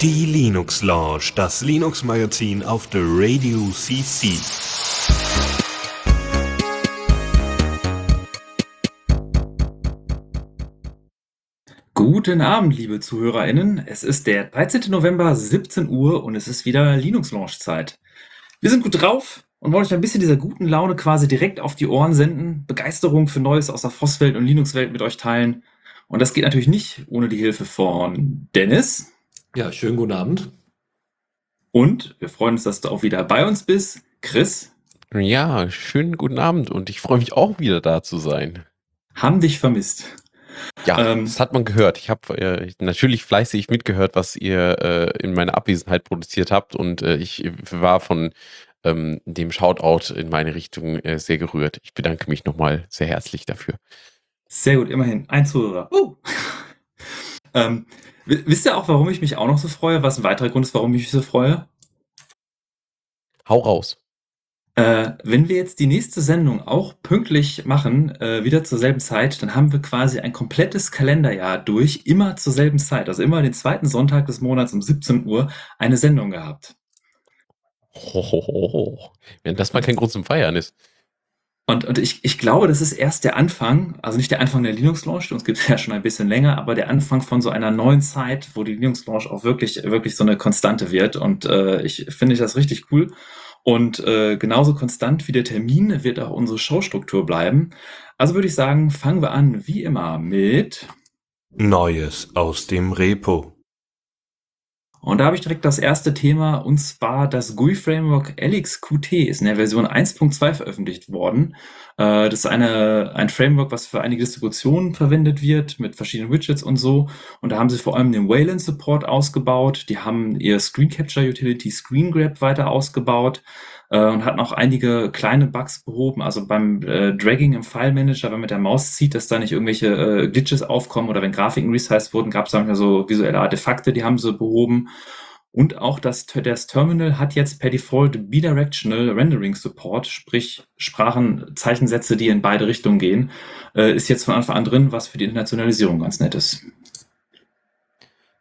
Die Linux Lounge, das Linux Magazin auf der Radio CC. Guten Abend, liebe ZuhörerInnen. Es ist der 13. November, 17 Uhr und es ist wieder Linux Launch Zeit. Wir sind gut drauf und wollen euch ein bisschen dieser guten Laune quasi direkt auf die Ohren senden, Begeisterung für Neues aus der FOSS-Welt und Linux-Welt mit euch teilen. Und das geht natürlich nicht ohne die Hilfe von Dennis. Ja, schönen guten Abend. Und wir freuen uns, dass du auch wieder bei uns bist. Chris. Ja, schönen guten Abend und ich freue mich auch wieder da zu sein. Haben dich vermisst. Ja, ähm, das hat man gehört. Ich habe äh, natürlich fleißig mitgehört, was ihr äh, in meiner Abwesenheit produziert habt und äh, ich war von ähm, dem Shoutout in meine Richtung äh, sehr gerührt. Ich bedanke mich nochmal sehr herzlich dafür. Sehr gut, immerhin. Ein Zuhörer. Uh. ähm, wisst ihr auch, warum ich mich auch noch so freue? Was ein weiterer Grund ist, warum ich mich so freue? Hau raus. Äh, wenn wir jetzt die nächste Sendung auch pünktlich machen, äh, wieder zur selben Zeit, dann haben wir quasi ein komplettes Kalenderjahr durch, immer zur selben Zeit, also immer den zweiten Sonntag des Monats um 17 Uhr eine Sendung gehabt. Hohoho. Wenn das mal kein Grund zum Feiern ist. Und, und ich, ich glaube, das ist erst der Anfang, also nicht der Anfang der Linux-Launch, uns gibt es ja schon ein bisschen länger, aber der Anfang von so einer neuen Zeit, wo die Linux-Launch auch wirklich, wirklich so eine Konstante wird. Und äh, ich finde das richtig cool. Und äh, genauso konstant wie der Termin wird auch unsere Showstruktur bleiben. Also würde ich sagen, fangen wir an, wie immer, mit Neues aus dem Repo. Und da habe ich direkt das erste Thema, und zwar das GUI-Framework LXQT ist in der Version 1.2 veröffentlicht worden. Äh, das ist eine, ein Framework, was für einige Distributionen verwendet wird, mit verschiedenen Widgets und so. Und da haben sie vor allem den Wayland-Support ausgebaut. Die haben ihr Screen Capture Utility Screen Grab weiter ausgebaut äh, und hat noch einige kleine Bugs behoben. Also beim äh, Dragging im File Manager, wenn man mit der Maus zieht, dass da nicht irgendwelche äh, Glitches aufkommen oder wenn Grafiken resized wurden, gab es manchmal so visuelle Artefakte, die haben sie behoben. Und auch das, das Terminal hat jetzt per Default Bidirectional Rendering Support, sprich Sprachen, Zeichensätze, die in beide Richtungen gehen, äh, ist jetzt von Anfang an drin, was für die Internationalisierung ganz nett ist.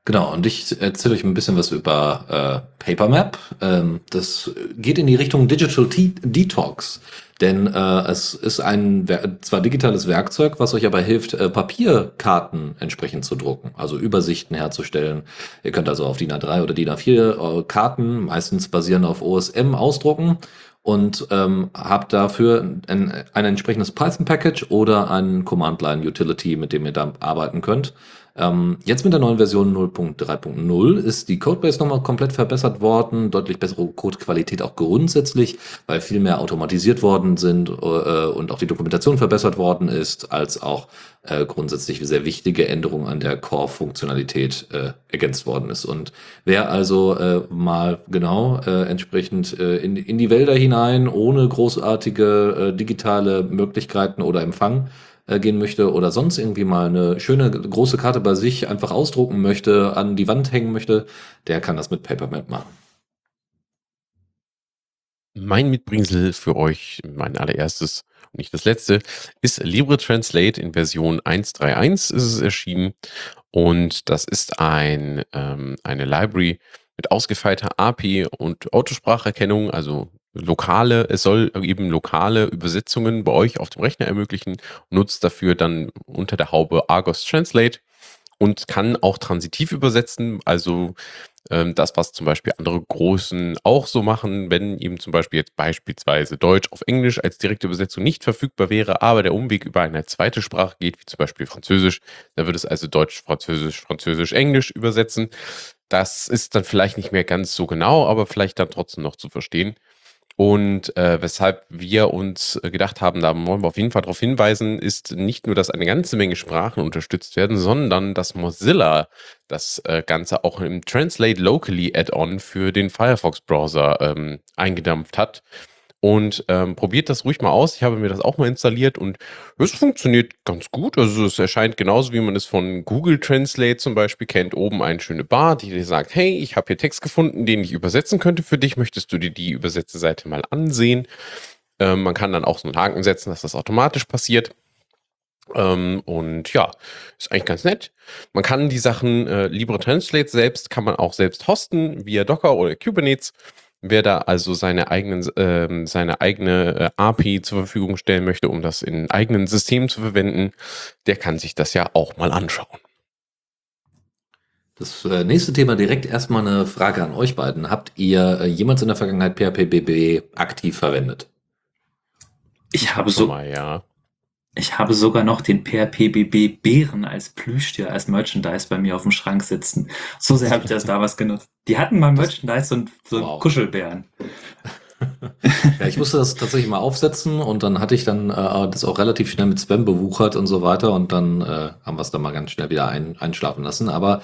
Genau, und ich erzähle euch ein bisschen was über äh, Papermap. Ähm, das geht in die Richtung Digital Detox. Denn äh, es ist ein zwar digitales Werkzeug, was euch aber hilft, äh, Papierkarten entsprechend zu drucken, also Übersichten herzustellen. Ihr könnt also auf DIN A3 oder DIN A4 äh, Karten, meistens basierend auf OSM, ausdrucken und ähm, habt dafür ein, ein entsprechendes Python-Package oder ein Command-Line-Utility, mit dem ihr da arbeiten könnt. Ähm, jetzt mit der neuen Version 0.3.0 ist die Codebase nochmal komplett verbessert worden, deutlich bessere Codequalität auch grundsätzlich, weil viel mehr automatisiert worden sind äh, und auch die Dokumentation verbessert worden ist, als auch äh, grundsätzlich sehr wichtige Änderungen an der Core-Funktionalität äh, ergänzt worden ist. Und wer also äh, mal genau äh, entsprechend äh, in, in die Wälder hinein, ohne großartige digitale Möglichkeiten oder Empfang, äh, gehen möchte oder sonst irgendwie mal eine schöne große Karte bei sich einfach ausdrucken möchte, an die Wand hängen möchte, der kann das mit Papermap machen. Mein Mitbringsel für euch, mein allererstes und nicht das letzte, ist LibreTranslate in Version 1.3.1 ist es erschienen. Und das ist ein, ähm, eine Library mit ausgefeilter API und Autospracherkennung, also lokale, es soll eben lokale Übersetzungen bei euch auf dem Rechner ermöglichen, nutzt dafür dann unter der Haube Argos Translate und kann auch transitiv übersetzen, also ähm, das, was zum Beispiel andere Großen auch so machen, wenn eben zum Beispiel jetzt beispielsweise Deutsch auf Englisch als direkte Übersetzung nicht verfügbar wäre, aber der Umweg über eine zweite Sprache geht, wie zum Beispiel Französisch, dann würde es also Deutsch, Französisch, Französisch, Englisch übersetzen. Das ist dann vielleicht nicht mehr ganz so genau, aber vielleicht dann trotzdem noch zu verstehen. Und äh, weshalb wir uns gedacht haben, da wollen wir auf jeden Fall darauf hinweisen, ist nicht nur, dass eine ganze Menge Sprachen unterstützt werden, sondern dass Mozilla das äh, Ganze auch im Translate Locally Add-on für den Firefox-Browser ähm, eingedampft hat. Und ähm, probiert das ruhig mal aus. Ich habe mir das auch mal installiert und es funktioniert ganz gut. Also es erscheint genauso, wie man es von Google Translate zum Beispiel kennt. Oben eine schöne Bar, die dir sagt, hey, ich habe hier Text gefunden, den ich übersetzen könnte für dich. Möchtest du dir die übersetzte Seite mal ansehen? Ähm, man kann dann auch so einen Haken setzen, dass das automatisch passiert. Ähm, und ja, ist eigentlich ganz nett. Man kann die Sachen, äh, Libre Translate selbst kann man auch selbst hosten via Docker oder Kubernetes. Wer da also seine eigenen, ähm, seine eigene äh, API zur Verfügung stellen möchte, um das in eigenen Systemen zu verwenden, der kann sich das ja auch mal anschauen. Das äh, nächste Thema direkt erstmal eine Frage an euch beiden. Habt ihr äh, jemals in der Vergangenheit PHPBB aktiv verwendet? Ich habe so, Mal, ja. Ich habe sogar noch den PHPBB Bären als Plüschtier, als Merchandise bei mir auf dem Schrank sitzen. So sehr habe ich das damals genutzt. Die hatten mal Merchandise und so Wow. Kuschelbären. Ja, ich musste das tatsächlich mal aufsetzen und dann hatte ich dann äh, das auch relativ schnell mit Spam bewuchert und so weiter und dann äh, haben wir es dann mal ganz schnell wieder ein, einschlafen lassen. Aber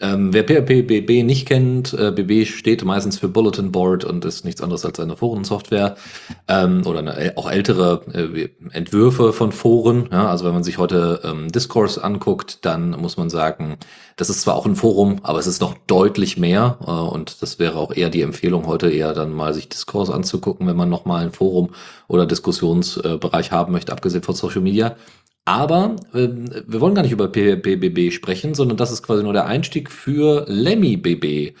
ähm, wer PHP nicht kennt, äh, BB steht meistens für Bulletin Board und ist nichts anderes als eine Forensoftware ähm, oder eine, äh, auch ältere äh, Entwürfe von Foren. Ja, also wenn man sich heute ähm, Discourse anguckt, dann muss man sagen, das ist zwar auch ein Forum, aber es ist noch deutlich mehr äh, und das wäre auch eher die Empfehlung heute eher dann mal sich Discourse anzugucken, wenn man noch mal ein Forum oder Diskussionsbereich haben möchte, abgesehen von Social Media. Aber ähm, wir wollen gar nicht über PBB sprechen, sondern das ist quasi nur der Einstieg für LemmyBB.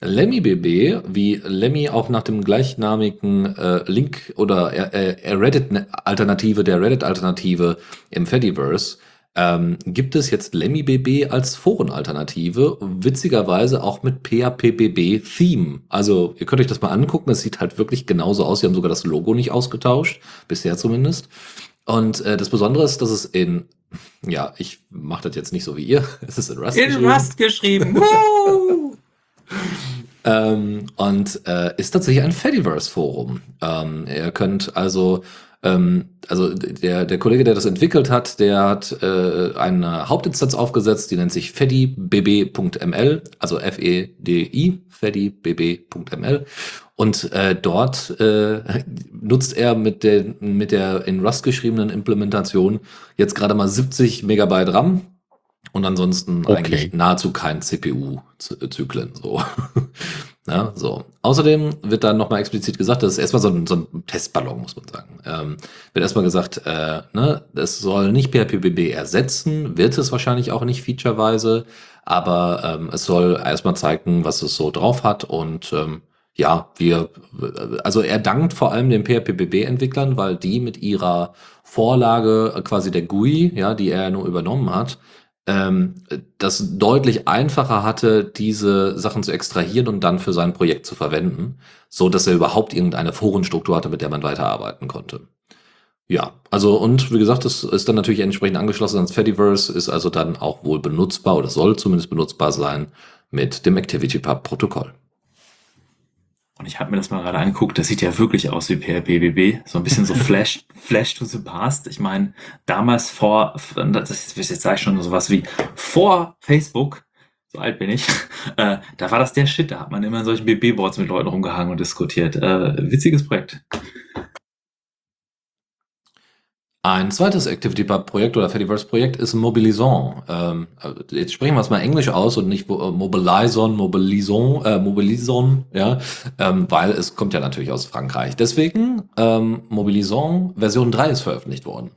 LemmyBB, wie Lemmy auch nach dem gleichnamigen äh, Link oder äh, äh, Reddit-Alternative der Reddit-Alternative im Fediverse, ähm, gibt es jetzt LemmyBB als Forenalternative, witzigerweise auch mit PHPBB-Theme. Also ihr könnt euch das mal angucken, es sieht halt wirklich genauso aus. Sie haben sogar das Logo nicht ausgetauscht, bisher zumindest. Und äh, das Besondere ist, dass es in, ja, ich mache das jetzt nicht so wie ihr, es ist in Rust In geschrieben. Rust geschrieben. Ähm, und äh, ist tatsächlich ein Fediverse-Forum. Ähm, ihr könnt also, ähm, also der, der Kollege, der das entwickelt hat, der hat äh, eine Hauptinstanz aufgesetzt, die nennt sich fedibb.ml, also F-E-D-I, fedibb.ml. Und äh, dort äh, nutzt er mit der, mit der in Rust geschriebenen Implementation jetzt gerade mal 70 Megabyte RAM und ansonsten Okay. eigentlich nahezu kein CPU-Zyklen. So. ja, so. Außerdem wird dann nochmal explizit gesagt, das ist erstmal so ein, so ein Testballon, muss man sagen. Ähm, wird erstmal gesagt, äh, ne, es soll nicht PHPBB ersetzen, wird es wahrscheinlich auch nicht featureweise, aber ähm, es soll erstmal zeigen, was es so drauf hat und ähm, ja, wir, also er dankt vor allem den PHPBB-Entwicklern, weil die mit ihrer Vorlage äh, quasi der GUI, ja, die er nur übernommen hat, ähm, das deutlich einfacher hatte, diese Sachen zu extrahieren und dann für sein Projekt zu verwenden, so dass er überhaupt irgendeine Forenstruktur hatte, mit der man weiterarbeiten konnte. Ja, also und wie gesagt, das ist dann natürlich entsprechend angeschlossen ans Fediverse, ist also dann auch wohl benutzbar oder soll zumindest benutzbar sein mit dem ActivityPub-Protokoll. Und ich habe mir das mal gerade angeguckt, das sieht ja wirklich aus wie PHPBB. So ein bisschen so Flash, Flash to the Past. Ich meine, damals vor, das ist jetzt sage ich schon sowas wie vor Facebook, so alt bin ich, äh, da war das der Shit, da hat man immer in solchen BB-Boards mit Leuten rumgehangen und diskutiert. Äh, witziges Projekt. Ein zweites ActivityPub-Projekt oder Fediverse-Projekt ist Mobilison. Ähm, also jetzt sprechen wir es mal Englisch aus und nicht äh, Mobilison, Mobilison, äh, Mobilison, ja, ähm, weil es kommt ja natürlich aus Frankreich. Deswegen, ähm, Mobilison Version 3 ist veröffentlicht worden.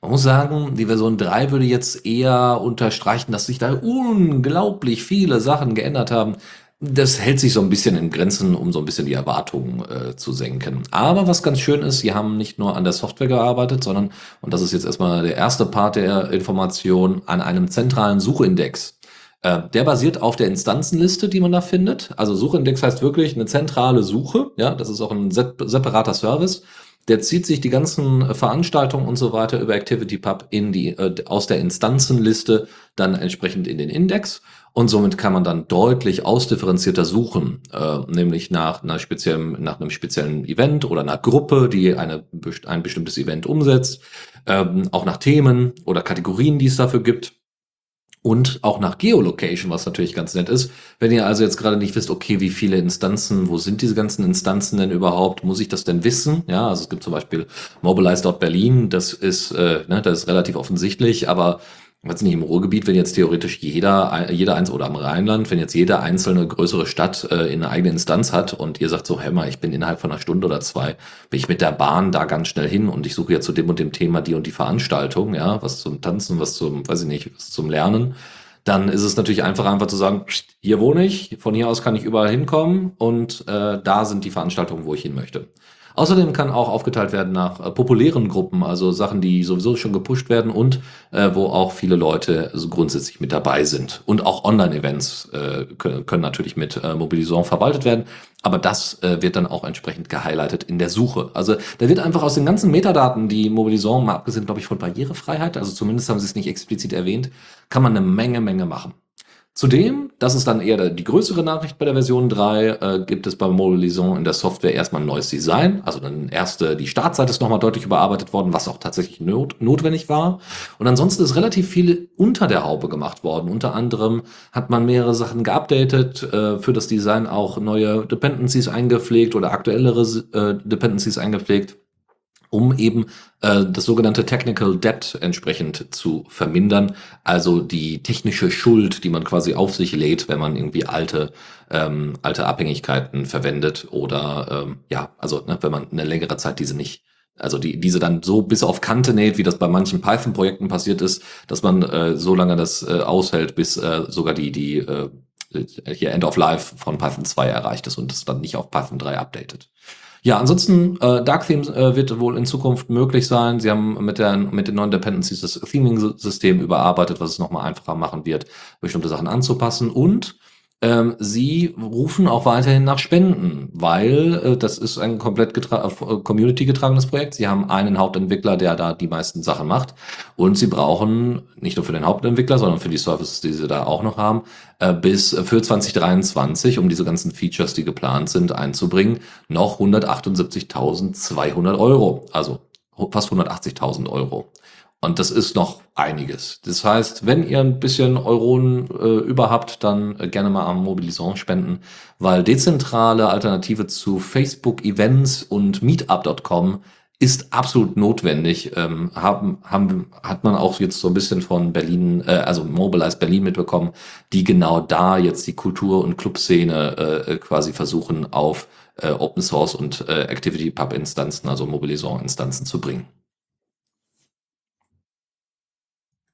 Man muss sagen, die Version 3 würde jetzt eher unterstreichen, dass sich da unglaublich viele Sachen geändert haben. Das hält sich so ein bisschen in Grenzen, um so ein bisschen die Erwartungen äh, zu senken. Aber was ganz schön ist, sie haben nicht nur an der Software gearbeitet, sondern, und das ist jetzt erstmal der erste Part der Information, an einem zentralen Suchindex. Äh, der basiert auf der Instanzenliste, die man da findet. Also Suchindex heißt wirklich eine zentrale Suche. Ja, das ist auch ein sep separater Service. Der zieht sich die ganzen Veranstaltungen und so weiter über ActivityPub in die, äh, aus der Instanzenliste dann entsprechend in den Index. Und somit kann man dann deutlich ausdifferenzierter suchen, äh, nämlich nach einer speziellen, nach einem speziellen Event oder einer Gruppe, die eine, ein bestimmtes Event umsetzt, ähm, auch nach Themen oder Kategorien, die es dafür gibt. Und auch nach Geolocation, was natürlich ganz nett ist. Wenn ihr also jetzt gerade nicht wisst, okay, wie viele Instanzen, wo sind diese ganzen Instanzen denn überhaupt? Muss ich das denn wissen? Ja, also es gibt zum Beispiel Mobilize.berlin, das ist, äh, ne, das ist relativ offensichtlich, aber weiß nicht, im Ruhrgebiet, wenn jetzt theoretisch jeder, jeder eins oder am Rheinland, wenn jetzt jede einzelne größere Stadt äh, eine eigene Instanz hat und ihr sagt so, hör mal, ich bin innerhalb von einer Stunde oder zwei, bin ich mit der Bahn da ganz schnell hin und ich suche ja zu dem und dem Thema die und die Veranstaltung, ja, was zum Tanzen, was zum, weiß ich nicht, was zum Lernen, dann ist es natürlich einfach einfach zu sagen, hier wohne ich, von hier aus kann ich überall hinkommen und äh, da sind die Veranstaltungen, wo ich hin möchte. Außerdem kann auch aufgeteilt werden nach äh, populären Gruppen, also Sachen, die sowieso schon gepusht werden und äh, wo auch viele Leute so grundsätzlich mit dabei sind. Und auch Online-Events äh, können, können, natürlich mit äh, Mobilisation verwaltet werden, aber das äh, wird dann auch entsprechend gehighlightet in der Suche. Also da wird einfach aus den ganzen Metadaten, die Mobilisation, mal abgesehen, glaube ich, von Barrierefreiheit, also zumindest haben sie es nicht explizit erwähnt, kann man eine Menge, Menge machen. Zudem, das ist dann eher die größere Nachricht bei der Version 3, äh, gibt es bei Mobile Liaison in der Software erstmal ein neues Design. Also dann erste, die Startseite ist nochmal deutlich überarbeitet worden, was auch tatsächlich not notwendig war. Und ansonsten ist relativ viel unter der Haube gemacht worden. Unter anderem hat man mehrere Sachen geupdatet, äh, für das Design auch neue Dependencies eingepflegt oder aktuellere äh, Dependencies eingepflegt um eben äh, das sogenannte Technical Debt entsprechend zu vermindern, also die technische Schuld, die man quasi auf sich lädt, wenn man irgendwie alte ähm, alte Abhängigkeiten verwendet oder ähm, ja, also ne, wenn man eine längere Zeit diese nicht also die, diese dann so bis auf Kante näht, wie das bei manchen Python-Projekten passiert ist, dass man äh, so lange das äh, aushält, bis äh, sogar die, die äh, hier End of Life von Python 2 erreicht ist und es dann nicht auf Python 3 updatet. Ja, ansonsten, äh, Dark Theme äh, wird wohl in Zukunft möglich sein. Sie haben mit, der, mit den neuen Dependencies das Theming-System überarbeitet, was es nochmal einfacher machen wird, bestimmte Sachen anzupassen. Und ähm, sie rufen auch weiterhin nach Spenden, weil äh, das ist ein komplett getra äh, community-getragenes Projekt. Sie haben einen Hauptentwickler, der da die meisten Sachen macht. Und sie brauchen nicht nur für den Hauptentwickler, sondern für die Services, die sie da auch noch haben, äh, bis für 2023, um diese ganzen Features, die geplant sind, einzubringen, noch 178.200 Euro. Also fast 180.000 Euro. Und das ist noch einiges. Das heißt, wenn ihr ein bisschen Euronen äh, über habt, dann äh, gerne mal am Mobilisant spenden, weil dezentrale Alternative zu Facebook-Events und Meetup.com ist absolut notwendig. Ähm, haben, haben, hat man auch jetzt so ein bisschen von Berlin, äh, also Mobilize Berlin mitbekommen, die genau da jetzt die Kultur- und Clubszene äh quasi versuchen auf äh, Open Source und äh, Activity Pub Instanzen, also Mobilisant Instanzen zu bringen.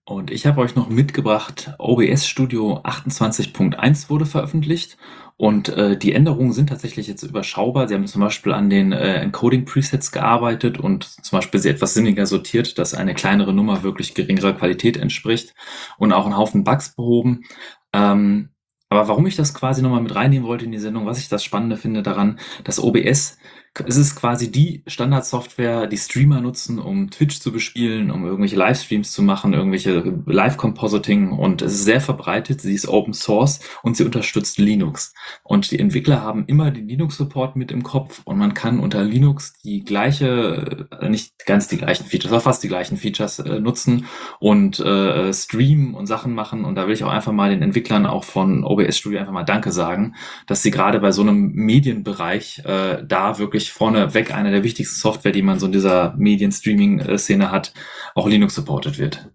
Und ich habe euch noch mitgebracht, OBS Studio 28.1 wurde veröffentlicht und äh, die Änderungen sind tatsächlich jetzt überschaubar. Sie haben zum Beispiel an den äh, Encoding-Presets gearbeitet und zum Beispiel sie etwas sinniger sortiert, dass eine kleinere Nummer wirklich geringerer Qualität entspricht und auch einen Haufen Bugs behoben. Ähm, aber warum ich das quasi nochmal mit reinnehmen wollte in die Sendung, was ich das Spannende finde daran, dass OBS es ist quasi die Standardsoftware, die Streamer nutzen, um Twitch zu bespielen, um irgendwelche Livestreams zu machen, irgendwelche Live-Compositing. Und es ist sehr verbreitet, sie ist Open Source und sie unterstützt Linux. Und die Entwickler haben immer den Linux-Support mit im Kopf. Und man kann unter Linux die gleiche, äh, nicht ganz die gleichen Features, aber fast die gleichen Features äh, nutzen und äh, streamen und Sachen machen. Und da will ich auch einfach mal den Entwicklern auch von OBS Studio einfach mal Danke sagen, dass sie gerade bei so einem Medienbereich äh, da wirklich wirklich vorneweg eine der wichtigsten Software, die man so in dieser Medien-Streaming-Szene hat, auch Linux supported wird.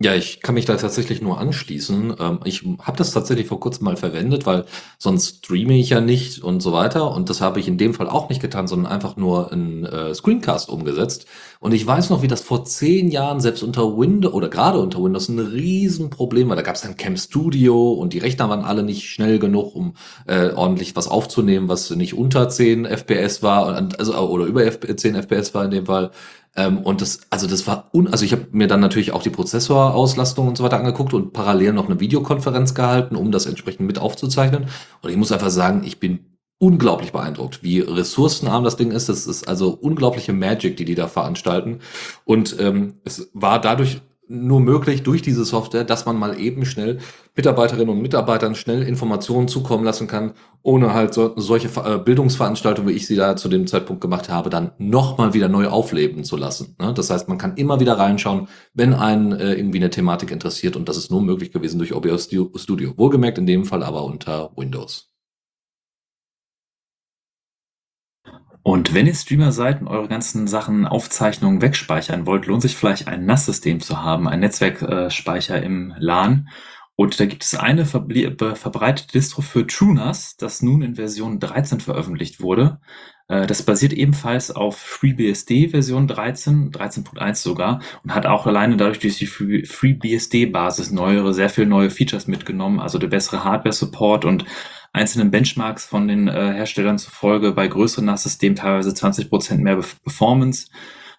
Ja, ich kann mich da tatsächlich nur anschließen. Ähm, ich habe das tatsächlich vor kurzem mal verwendet, weil sonst streame ich ja nicht und so weiter. Und das habe ich in dem Fall auch nicht getan, sondern einfach nur ein äh, Screencast umgesetzt. Und ich weiß noch, wie das vor zehn Jahren selbst unter Windows oder gerade unter Windows ein Riesenproblem war. Da gab es dann Cam Studio und die Rechner waren alle nicht schnell genug, um äh, ordentlich was aufzunehmen, was nicht unter 10 FPS war, also oder über 10 FPS war in dem Fall. Ähm, und das, also das war un, also ich habe mir dann natürlich auch die Prozessorauslastung und so weiter angeguckt und parallel noch eine Videokonferenz gehalten, um das entsprechend mit aufzuzeichnen. Und ich muss einfach sagen, ich bin unglaublich beeindruckt, wie ressourcenarm das Ding ist. Das ist also unglaubliche Magic, die die da veranstalten. Und ähm, es war dadurch nur möglich durch diese Software, dass man mal eben schnell Mitarbeiterinnen und Mitarbeitern schnell Informationen zukommen lassen kann, ohne halt so, solche äh, Bildungsveranstaltungen, wie ich sie da zu dem Zeitpunkt gemacht habe, dann nochmal wieder neu aufleben zu lassen. Ne? Das heißt, man kann immer wieder reinschauen, wenn einen äh, irgendwie eine Thematik interessiert und das ist nur möglich gewesen durch OBS Studio. Wohlgemerkt in dem Fall aber unter Windows. Und wenn ihr Streamer seid und eure ganzen Sachen, Aufzeichnungen wegspeichern wollt, lohnt sich vielleicht ein NAS-System zu haben, ein Netzwerkspeicher im LAN. Und da gibt es eine verbreitete Distro für TrueNAS, das nun in Version 13 veröffentlicht wurde. Äh, das basiert ebenfalls auf FreeBSD Version 13, 13.1 sogar und hat auch alleine dadurch durch die FreeBSD-Basis neuere, sehr viel neue Features mitgenommen, also der bessere Hardware-Support und einzelnen Benchmarks von den äh, Herstellern zufolge bei größeren NAS-Systemen teilweise 20% mehr Performance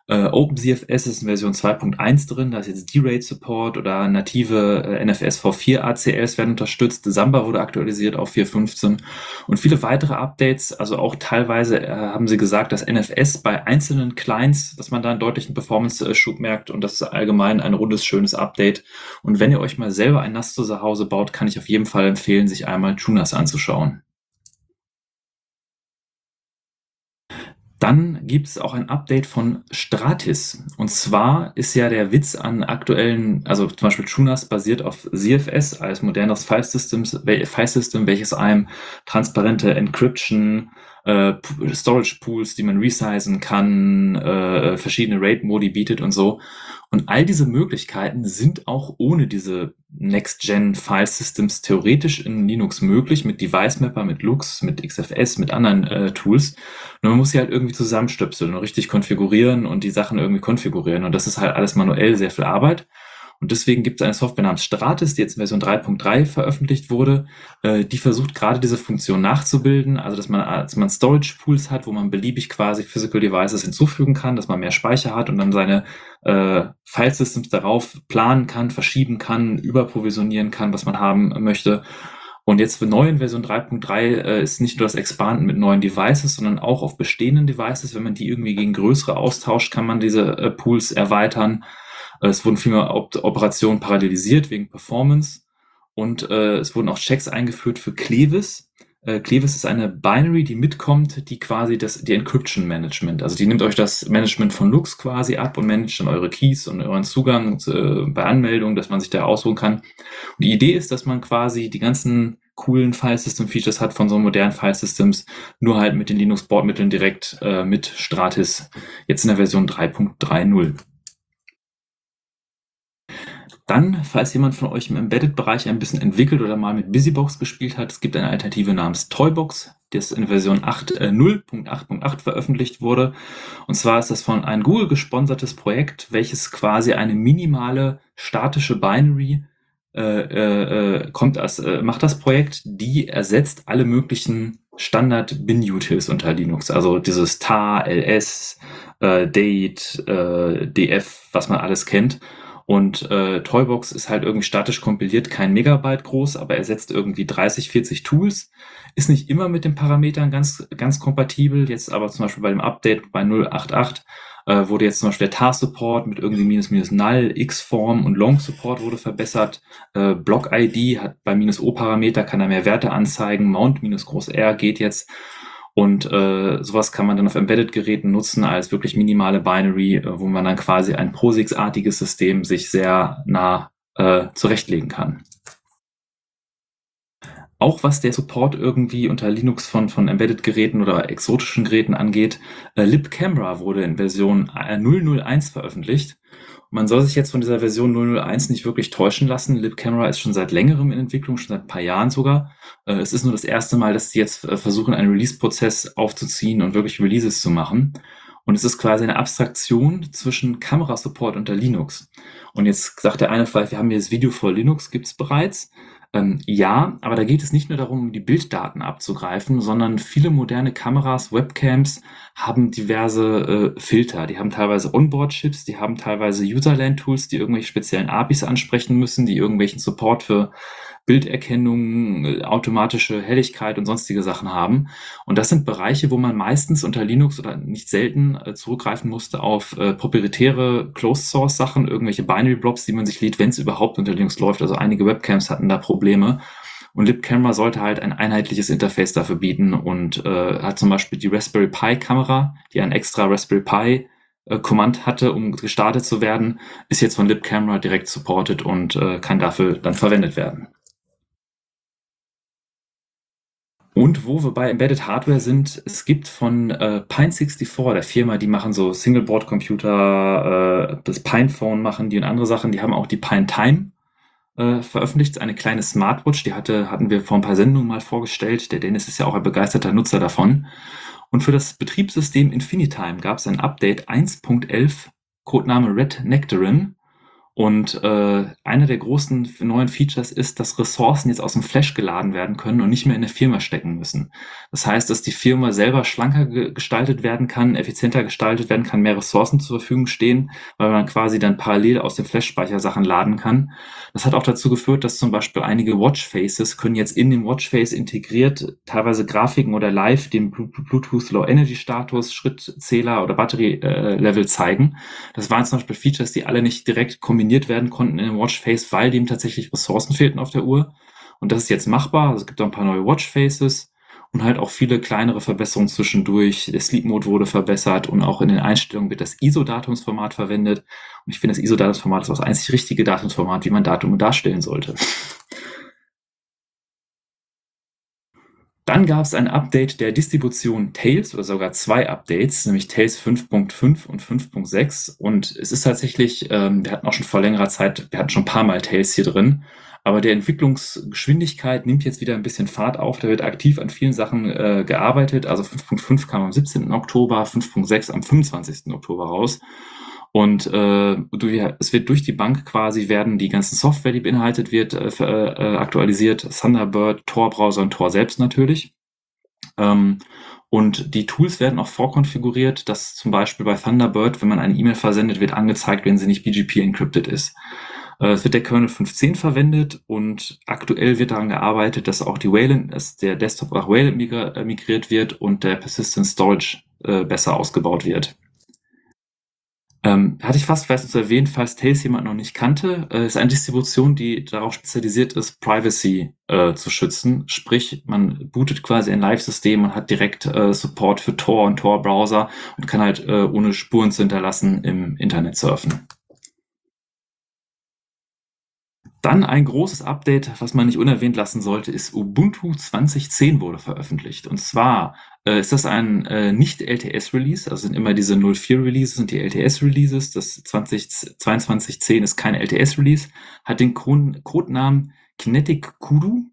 äh, OpenCFS ist in Version 2.1 drin, da ist jetzt D-Rate-Support oder native äh, NFS v4 ACLs werden unterstützt. Samba wurde aktualisiert auf 4.15 und viele weitere Updates. Also auch teilweise äh, haben sie gesagt, dass NFS bei einzelnen Clients, dass man da einen deutlichen Performance-Schub merkt und das ist allgemein ein rundes, schönes Update. Und wenn ihr euch mal selber ein NAS zu Hause baut, kann ich auf jeden Fall empfehlen, sich einmal TrueNAS anzuschauen. Dann gibt es auch ein Update von Stratis. Und zwar ist ja der Witz an aktuellen, also zum Beispiel TrueNAS basiert auf ZFS als modernes File, Systems, File System, welches einem transparente Encryption, äh, Storage Pools, die man resizen kann, äh, verschiedene RAID-Modi bietet und so. Und all diese Möglichkeiten sind auch ohne diese Next-Gen-File-Systems theoretisch in Linux möglich, mit Device Mapper, mit Lux, mit XFS, mit anderen äh, Tools. Nur man muss sie halt irgendwie zusammenstöpseln und richtig konfigurieren und die Sachen irgendwie konfigurieren. Und das ist halt alles manuell sehr viel Arbeit. Und deswegen gibt es eine Software namens Stratis, die jetzt in Version 3.3 veröffentlicht wurde, äh, die versucht gerade diese Funktion nachzubilden, also dass man, dass man Storage Pools hat, wo man beliebig quasi Physical Devices hinzufügen kann, dass man mehr Speicher hat und dann seine äh, File Systems darauf planen kann, verschieben kann, überprovisionieren kann, was man haben möchte. Und jetzt für neu in Version 3.3 äh, ist nicht nur das Expanden mit neuen Devices, sondern auch auf bestehenden Devices. Wenn man die irgendwie gegen größere austauscht, kann man diese äh, Pools erweitern. Es wurden viel mehr Operationen parallelisiert wegen Performance und äh, es wurden auch Checks eingeführt für Clevis. Äh, Clevis ist eine Binary, die mitkommt, die quasi das, die Encryption Management, also die nimmt euch das Management von Lux quasi ab und managt dann eure Keys und euren Zugang äh, bei Anmeldung, dass man sich da aussuchen kann. Und die Idee ist, dass man quasi die ganzen coolen File System Features hat von so modernen File Systems, nur halt mit den Linux Bordmitteln direkt äh, mit Stratis, jetzt in der Version 3.30. Dann, falls jemand von euch im Embedded-Bereich ein bisschen entwickelt oder mal mit Busybox gespielt hat, es gibt eine Alternative namens Toybox, das in Version 8.0.8.8 äh, veröffentlicht wurde. Und zwar ist das von einem Google gesponsertes Projekt, welches quasi eine minimale statische Binary äh, äh, äh kommt als, äh, macht das Projekt, die ersetzt alle möglichen Standard-Bin-Utils unter Linux. Also dieses tar, ls, äh, date, df, was man alles kennt und äh, Toybox ist halt irgendwie statisch kompiliert, kein Megabyte groß, aber er setzt irgendwie 30, 40 Tools. Ist nicht immer mit den Parametern ganz, ganz kompatibel. Jetzt aber zum Beispiel bei dem Update bei 088 äh, wurde jetzt zum Beispiel der Tar-Support mit irgendwie minus minus null, X-Form und Long-Support wurde verbessert. Äh, Block-ID hat bei minus O-Parameter kann er mehr Werte anzeigen. Mount minus groß R geht jetzt. Und äh, sowas kann man dann auf Embedded-Geräten nutzen als wirklich minimale Binary, äh, wo man dann quasi ein POSIX-artiges System sich sehr nah äh, zurechtlegen kann. Auch was der Support irgendwie unter Linux von, von Embedded-Geräten oder exotischen Geräten angeht, äh, LibCamera wurde in Version 001 äh, veröffentlicht man soll sich jetzt von dieser Version 001 nicht wirklich täuschen lassen. LibCamera ist schon seit längerem in Entwicklung, schon seit ein paar Jahren sogar. Äh, es ist nur das erste Mal, dass sie jetzt äh, versuchen, einen Release-Prozess aufzuziehen und wirklich Releases zu machen. Und es ist quasi eine Abstraktion zwischen Kamerasupport unter Linux. Und jetzt sagt der eine vielleicht, wir haben hier das Video vor Linux, gibt es bereits. Ähm, ja, aber da geht es nicht nur darum, die Bilddaten abzugreifen, sondern viele moderne Kameras, Webcams haben diverse äh, Filter. Die haben teilweise Onboard-Chips, die haben teilweise Userland-Tools, die irgendwelche speziellen APIs ansprechen müssen, die irgendwelchen Support für Bilderkennung, automatische Helligkeit und sonstige Sachen haben. Und das sind Bereiche, wo man meistens unter Linux oder nicht selten äh, zurückgreifen musste auf äh, proprietäre Closed-Source-Sachen, irgendwelche Binary-Blobs, die man sich lädt, wenn es überhaupt unter Linux läuft. Also einige Webcams hatten da Probleme. Und LibCamera sollte halt ein einheitliches Interface dafür bieten und äh, hat zum Beispiel die Raspberry Pi Kamera, die ein extra Raspberry Pi äh, Command hatte, um gestartet zu werden, ist jetzt von LibCamera direkt supported und äh, kann dafür dann verwendet werden. Und wo wir bei Embedded Hardware sind, es gibt von äh, Pine64, der Firma, die machen so Singleboard-Computer, äh, das Pinephone machen die und andere Sachen, die haben auch die Pine Time äh, veröffentlicht, eine kleine Smartwatch, die hatte, hatten wir vor ein paar Sendungen mal vorgestellt. Der Dennis ist ja auch ein begeisterter Nutzer davon. Und für das Betriebssystem Infinitime gab es ein Update 1.11, Codename Red Nectarine. Und äh, einer der großen neuen Features ist, dass Ressourcen jetzt aus dem Flash geladen werden können und nicht mehr in der Firma stecken müssen. Das heißt, dass die Firma selber schlanker ge gestaltet werden kann, effizienter gestaltet werden kann, mehr Ressourcen zur Verfügung stehen, weil man quasi dann parallel aus dem Flash-Speicher Sachen laden kann. Das hat auch dazu geführt, dass zum Beispiel einige Watchfaces können jetzt in dem Watchface integriert teilweise Grafiken oder live den Bluetooth Low Energy Status, Schrittzähler oder Batterielevel äh, zeigen. Das waren zum Beispiel Features, die alle nicht direkt kombiniert kombiniert werden konnten in Watchface, weil dem tatsächlich Ressourcen fehlten auf der Uhr. Und das ist jetzt machbar. Also es gibt auch ein paar neue Watchfaces und halt auch viele kleinere Verbesserungen zwischendurch. Der Sleep Mode wurde verbessert und auch in den Einstellungen wird das ISO-Datumsformat verwendet. Und ich finde, das ISO-Datumsformat ist das einzig richtige Datumsformat, wie man Datum darstellen sollte. Dann gab es ein Update der Distribution Tails oder sogar zwei Updates, nämlich Tails 5.5 und 5.6. Und es ist tatsächlich, ähm, wir hatten auch schon vor längerer Zeit, wir hatten schon ein paar Mal Tails hier drin, aber der Entwicklungsgeschwindigkeit nimmt jetzt wieder ein bisschen Fahrt auf. Da wird aktiv an vielen Sachen äh, gearbeitet. Also 5.5 kam am 17. Oktober, 5.6 am 25. Oktober raus. Und äh, es wird durch die Bank quasi werden die ganzen Software, die beinhaltet wird, äh, äh, aktualisiert. Thunderbird, Tor-Browser und Tor selbst natürlich. Ähm, und die Tools werden auch vorkonfiguriert, dass zum Beispiel bei Thunderbird, wenn man eine E-Mail versendet, wird angezeigt, wenn sie nicht BGP encrypted ist. Äh, es wird der Kernel 5.10 verwendet und aktuell wird daran gearbeitet, dass auch die Wayland, dass der Desktop nach Wayland äh, migriert wird und der Persistent Storage äh, besser ausgebaut wird. Ähm, hatte ich fast vergessen zu erwähnen, falls Tails jemand noch nicht kannte, äh, ist eine Distribution, die darauf spezialisiert ist, Privacy äh, zu schützen. Sprich, man bootet quasi ein Live-System und hat direkt äh, Support für Tor und Tor-Browser und kann halt äh, ohne Spuren zu hinterlassen im Internet surfen. Dann ein großes Update, was man nicht unerwähnt lassen sollte, ist Ubuntu 2010 wurde veröffentlicht. Und zwar äh, ist das ein äh, nicht-LTS-Release, also sind immer diese 04-Releases sind die LTS-Releases. Das 202210 ist kein LTS-Release, hat den Codenamen Kinetic Kudu.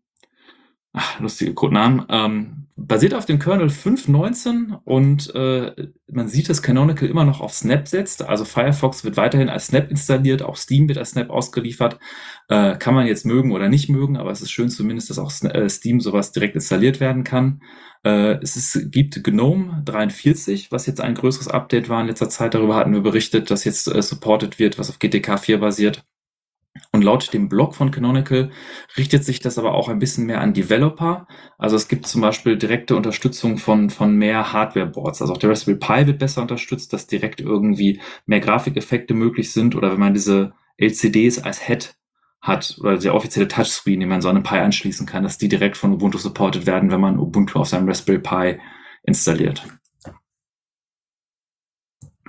Lustige Codenamen. Ähm, basiert auf dem Kernel 5.19 und äh, man sieht, dass Canonical immer noch auf Snap setzt. Also Firefox wird weiterhin als Snap installiert, auch Steam wird als Snap ausgeliefert. Äh, kann man jetzt mögen oder nicht mögen, aber es ist schön zumindest, dass auch äh, Steam sowas direkt installiert werden kann. Äh, es ist, gibt GNOME 43, was jetzt ein größeres Update war in letzter Zeit. Darüber hatten wir berichtet, dass jetzt äh, supported wird, was auf GTK 4 basiert. Und laut dem Blog von Canonical richtet sich das aber auch ein bisschen mehr an Developer. Also es gibt zum Beispiel direkte Unterstützung von, von mehr Hardware-Boards. Also auch der Raspberry Pi wird besser unterstützt, dass direkt irgendwie mehr Grafikeffekte möglich sind oder wenn man diese LCDs als Head hat oder der offizielle Touchscreen, den man so an einen Pi anschließen kann, dass die direkt von Ubuntu supported werden, wenn man Ubuntu auf seinem Raspberry Pi installiert.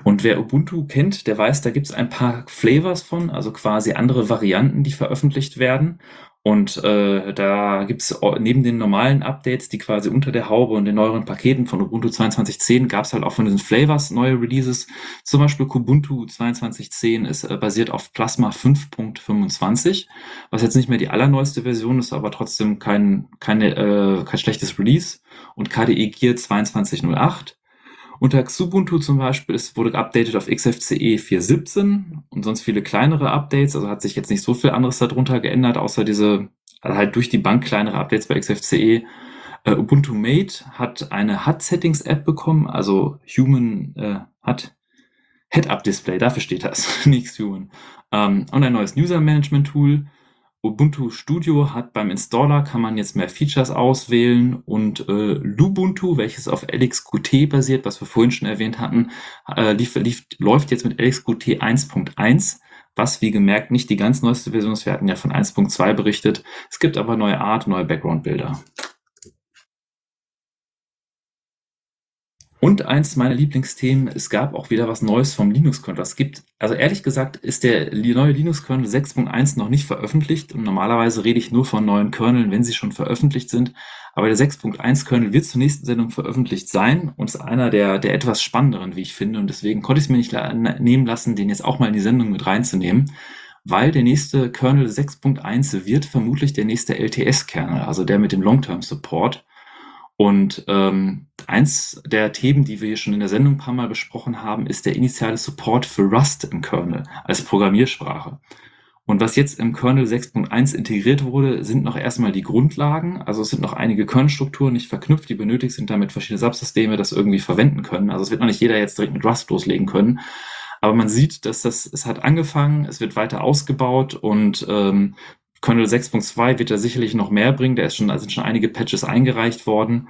Und wer Ubuntu kennt, der weiß, da gibt es ein paar Flavors von, also quasi andere Varianten, die veröffentlicht werden. Und äh, da gibt es neben den normalen Updates, die quasi unter der Haube und den neueren Paketen von Ubuntu 22.10 gab es halt auch von diesen Flavors neue Releases. Zum Beispiel Kubuntu 22.10 ist äh, basiert auf Plasma 5.25, was jetzt nicht mehr die allerneueste Version ist, aber trotzdem kein, keine, äh, kein schlechtes Release. Und KDE Gear 22.08 unter Xubuntu zum Beispiel es wurde geupdatet auf XFCE 4.17 und sonst viele kleinere Updates. Also hat sich jetzt nicht so viel anderes darunter geändert, außer diese also halt durch die Bank kleinere Updates bei XFCE. Uh, äh, Ubuntu Mate hat eine HUD-Settings-App bekommen, also Human äh, HUD Head-Up-Display, dafür steht das, nichts Human. Um, ähm, und ein neues User-Management-Tool. Ubuntu Studio hat beim Installer kann man jetzt mehr Features auswählen und äh, Lubuntu, welches auf LXQT basiert, was wir vorhin schon erwähnt hatten, äh, lief, lief, läuft jetzt mit LXQT 1.1, was wie gemerkt nicht die ganz neueste Version ist. Wir hatten ja von 1.2 berichtet. Es gibt aber neue Art, neue Background-Bilder. Und eins meiner Lieblingsthemen, es gab auch wieder was Neues vom Linux-Kernel. Es gibt, also ehrlich gesagt, ist der neue Linux-Kernel 6.1 noch nicht veröffentlicht. Und normalerweise rede ich nur von neuen Kerneln, wenn sie schon veröffentlicht sind. Aber der 6.1-Kernel wird zur nächsten Sendung veröffentlicht sein und ist einer der, der etwas spannenderen, wie ich finde. Und deswegen konnte ich es mir nicht nehmen lassen, den jetzt auch mal in die Sendung mit reinzunehmen weil der nächste Kernel 6.1 wird vermutlich der nächste LTS-Kernel, also der mit dem Long-Term-Support. Und ähm, eins der Themen, die wir hier schon in der Sendung ein paar Mal besprochen haben, ist der initiale Support für Rust im Kernel als Programmiersprache. Und was jetzt im Kernel 6.1 integriert wurde, sind noch erstmal die Grundlagen. Also es sind noch einige Kernstrukturen nicht verknüpft, die benötigt sind, damit verschiedene Subsysteme das irgendwie verwenden können. Also es wird noch nicht jeder jetzt direkt mit Rust loslegen können. Aber man sieht, dass das, es hat angefangen, es wird weiter ausgebaut und ähm, Kernel 6.2 wird da sicherlich noch mehr bringen. Da ist schon, sind schon einige Patches eingereicht worden.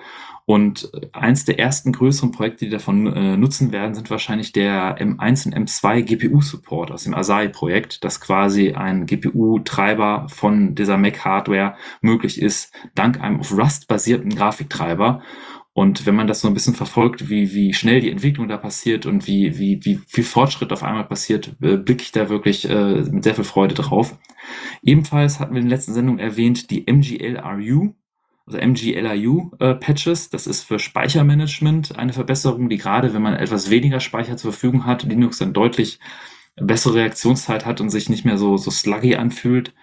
Und eins der ersten größeren Projekte, die davon äh, nutzen werden, sind wahrscheinlich der M1 und M2 GPU-Support aus dem Asahi-Projekt, dass quasi ein GPU-Treiber von dieser Mac-Hardware möglich ist, dank einem auf Rust basierten Grafiktreiber. Und wenn man das so ein bisschen verfolgt, wie, wie schnell die Entwicklung da passiert und wie, wie, wie viel Fortschritt auf einmal passiert, äh, blicke ich da wirklich äh, mit sehr viel Freude drauf. Ebenfalls hatten wir in der letzten Sendung erwähnt die MGLRU, also MGLRU äh. Das ist für Speichermanagement eine Verbesserung, die gerade, wenn man etwas weniger Speicher zur Verfügung hat, Linux dann deutlich bessere Reaktionszeit hat und sich nicht mehr so, so sluggy anfühlt.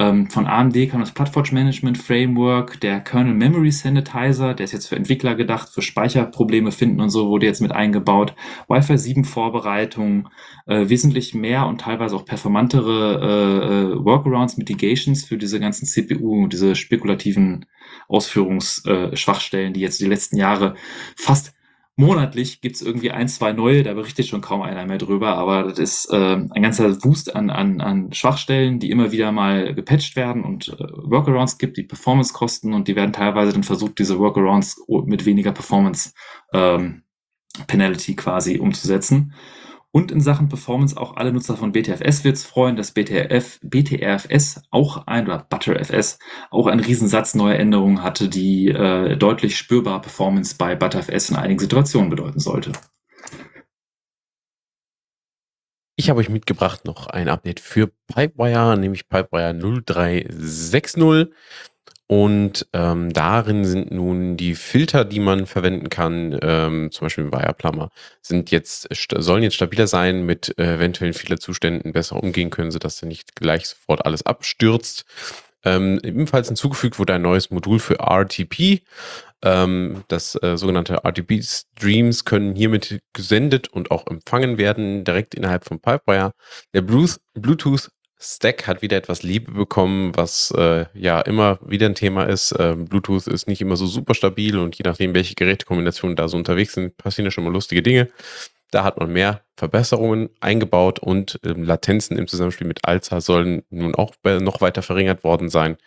Ähm, von AMD kam das Platform Management Framework, der Kernel Memory Sanitizer, der ist jetzt für Entwickler gedacht, für Speicherprobleme finden und so wurde jetzt mit eingebaut. Wi-Fi 7 Vorbereitung, äh, wesentlich mehr und teilweise auch performantere äh, Workarounds, Mitigations für diese ganzen CPU, diese spekulativen Ausführungsschwachstellen, äh, die jetzt die letzten Jahre fast monatlich gibt's irgendwie ein, zwei neue, da berichtet schon kaum einer mehr drüber, aber das ist äh, ein ganzer Wust an, an, an Schwachstellen, die immer wieder mal gepatcht werden und äh, Workarounds gibt, die Performance kosten und die werden teilweise dann versucht, diese Workarounds mit weniger Performance ähm, Penalty quasi umzusetzen. Und in Sachen Performance auch alle Nutzer von BTFS wird es freuen, dass BTRF, BTRFS auch ein, oder ButterFS auch einen Riesensatz neuer Änderungen hatte, die äh, deutlich spürbar Performance bei ButterFS in einigen Situationen bedeuten sollte. Ich habe euch mitgebracht noch ein Update für Pipewire, nämlich Pipewire 0360. Und ähm, darin sind nun die Filter, die man verwenden kann, ähm, zum Beispiel im Wireplumber, sind jetzt, sollen jetzt stabiler sein, mit äh, eventuellen Fehlerzuständen besser umgehen können, sodass er nicht gleich sofort alles abstürzt. Ähm, ebenfalls hinzugefügt wurde ein neues Modul für RTP. Ähm, das äh, sogenannte RTP-Streams können hiermit gesendet und auch empfangen werden, direkt innerhalb von Pipewire. Der Bluetooth Stack hat wieder etwas Liebe bekommen, was äh, ja immer wieder ein Thema ist. Ähm, Bluetooth ist nicht immer so super stabil und je nachdem, welche Gerätekombinationen da so unterwegs sind, passieren ja schon mal lustige Dinge. Da hat man mehr Verbesserungen eingebaut und ähm, Latenzen im Zusammenspiel mit Alza sollen nun auch noch weiter verringert worden sein.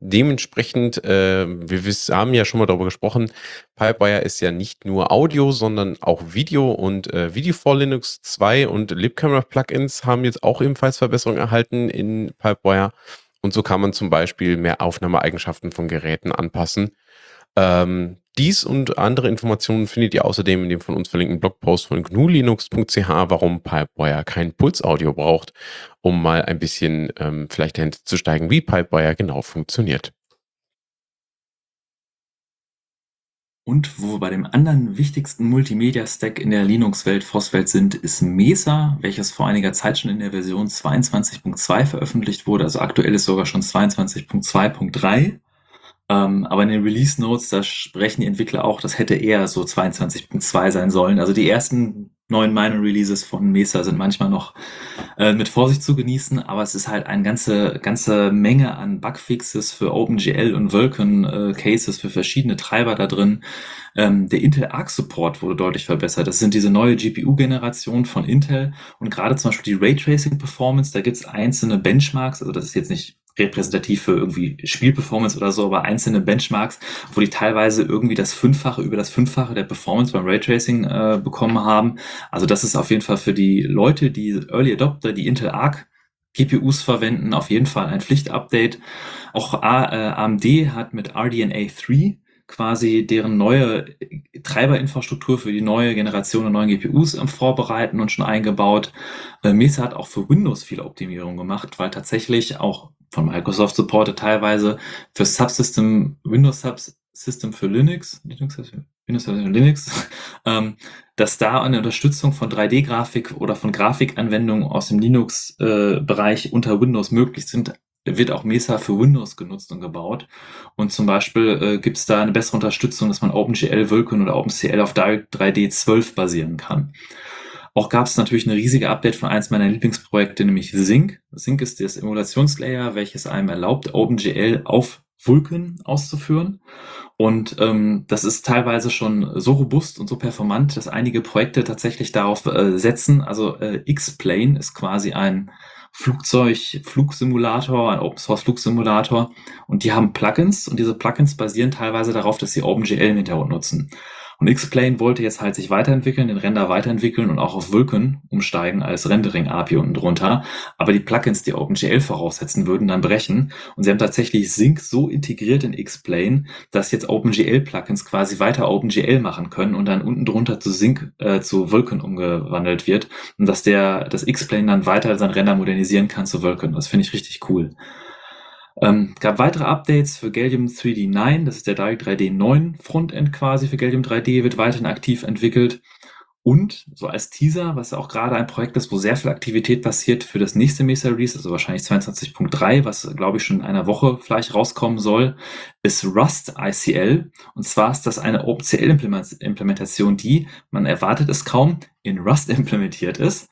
Dementsprechend, äh, wir wiss, haben ja schon mal darüber gesprochen, Pipewire ist ja nicht nur Audio, sondern auch Video und äh, Video for Linux 2 und LibCamera Plugins haben jetzt auch ebenfalls Verbesserungen erhalten in Pipewire. Und so kann man zum Beispiel mehr Aufnahmeeigenschaften von Geräten anpassen. Ähm, dies und andere Informationen findet ihr außerdem in dem von uns verlinkten Blogpost von gnulinux.ch, warum Pipewire kein Pulsaudio braucht, um mal ein bisschen ähm, vielleicht dahinter zu steigen, wie Pipewire genau funktioniert. Und wo wir bei dem anderen wichtigsten Multimedia-Stack in der Linux-Welt, FOSS-Welt sind, ist Mesa, welches vor einiger Zeit schon in der Version 22.2 veröffentlicht wurde. Also aktuell ist sogar schon 22.2.3. Ähm, aber in den Release Notes, da sprechen die Entwickler auch, das hätte eher so 22.2 sein sollen. Also die ersten neuen Minor Releases von Mesa sind manchmal noch äh, mit Vorsicht zu genießen, aber es ist halt eine ganze, ganze Menge an Bugfixes für OpenGL und Vulkan äh, Cases für verschiedene Treiber da drin. Ähm, der Intel Arc Support wurde deutlich verbessert. Das sind diese neue GPU-Generation von Intel und gerade zum Beispiel die Raytracing Performance, da gibt es einzelne Benchmarks, also das ist jetzt nicht repräsentativ für irgendwie Spielperformance oder so, aber einzelne Benchmarks, wo die teilweise irgendwie das Fünffache über das Fünffache der Performance beim Raytracing äh, bekommen haben. Also das ist auf jeden Fall für die Leute, die Early Adopter, die Intel Arc GPUs verwenden, auf jeden Fall ein Pflichtupdate. Auch äh, AMD hat mit RDNA 3 quasi deren neue Treiberinfrastruktur für die neue Generation der neuen GPUs ähm, vorbereiten und schon eingebaut. Äh, Mesa hat auch für Windows viele Optimierungen gemacht, weil tatsächlich auch von Microsoft supported teilweise für Subsystem, Windows Subsystem für Linux, Linux, Windows Linux, ähm, dass da eine Unterstützung von 3D-Grafik oder von Grafikanwendungen aus dem Linux-Bereich äh, unter Windows möglich sind, wird auch Mesa für Windows genutzt und gebaut. Und zum Beispiel äh, gibt es da eine bessere Unterstützung, dass man OpenGL, Vulkan oder OpenCL auf Direct 3D 12 basieren kann. Auch gab es natürlich eine riesige Update von eins meiner Lieblingsprojekte, nämlich Sync. Sync ist das Emulationslayer, welches einem erlaubt, OpenGL auf Vulkan auszuführen. Und ähm, das ist teilweise schon so robust und so performant, dass einige Projekte tatsächlich darauf äh, setzen. Also äh, X-Plane ist quasi ein Flugzeug-Flugsimulator, ein Open-Source-Flugsimulator. Und die haben Plugins und diese Plugins basieren teilweise darauf, dass sie OpenGL im Hintergrund nutzen. Und X-Plane wollte jetzt halt sich weiterentwickeln, den Render weiterentwickeln und auch auf Vulkan umsteigen als Rendering-API unten drunter. Aber die Plugins, die OpenGL voraussetzen, würden dann brechen. Und sie haben tatsächlich Sync so integriert in X-Plane, dass jetzt OpenGL-Plugins quasi weiter OpenGL machen können und dann unten drunter zu Sync, äh, zu Vulkan umgewandelt wird. Und dass der, das X-Plane dann weiter sein Render modernisieren kann zu Vulkan. Das finde ich richtig cool. Ähm, gab weitere Updates für Gallium 3D 9, das ist der Direct 3D 9 Frontend quasi für Gallium 3D, wird weiterhin aktiv entwickelt. Und so als Teaser, was auch gerade ein Projekt ist, wo sehr viel Aktivität passiert für das nächste Mesa Release, also wahrscheinlich 22.3, was glaube ich schon in einer Woche vielleicht rauskommen soll, ist Rust ICL. Und zwar ist das eine OpenCL-Implementation, die, man erwartet es kaum, in Rust implementiert ist.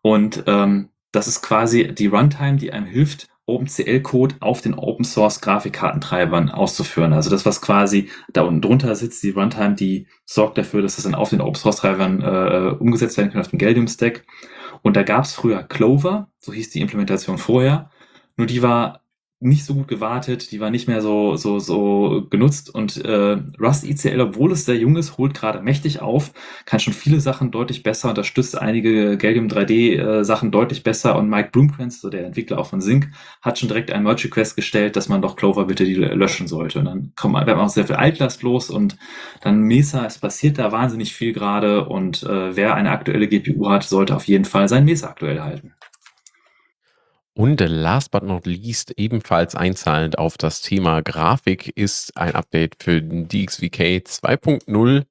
Und ähm, das ist quasi die Runtime, die einem hilft, OpenCL-Code auf den Open Source Grafikkartentreibern auszuführen. Also das, was quasi da unten drunter sitzt, die Runtime, die sorgt dafür, dass das dann auf den Open Source Treibern äh, umgesetzt werden kann auf dem Gallium Stack. Und da gab es früher Clover, so hieß die Implementation vorher. Nur die war nicht so gut gewartet, die war nicht mehr so, so, so genutzt. Und äh, Rust ICL, obwohl es sehr jung ist, holt gerade mächtig auf, kann schon viele Sachen deutlich besser, unterstützt einige Gallium 3D äh, Sachen deutlich besser. Und Mike Bloomkrantz, so der Entwickler auch von Sync, hat schon direkt ein Merge Request gestellt, dass man doch Clover bitte die löschen sollte. Und dann kommt man, man auch sehr viel Altlast los und dann Mesa, es passiert da wahnsinnig viel gerade. Und äh, wer eine aktuelle GPU hat, sollte auf jeden Fall sein Mesa aktuell halten. Und last but not least, ebenfalls einzahlend auf das Thema Grafik, ist ein Update für DXVK 2.0.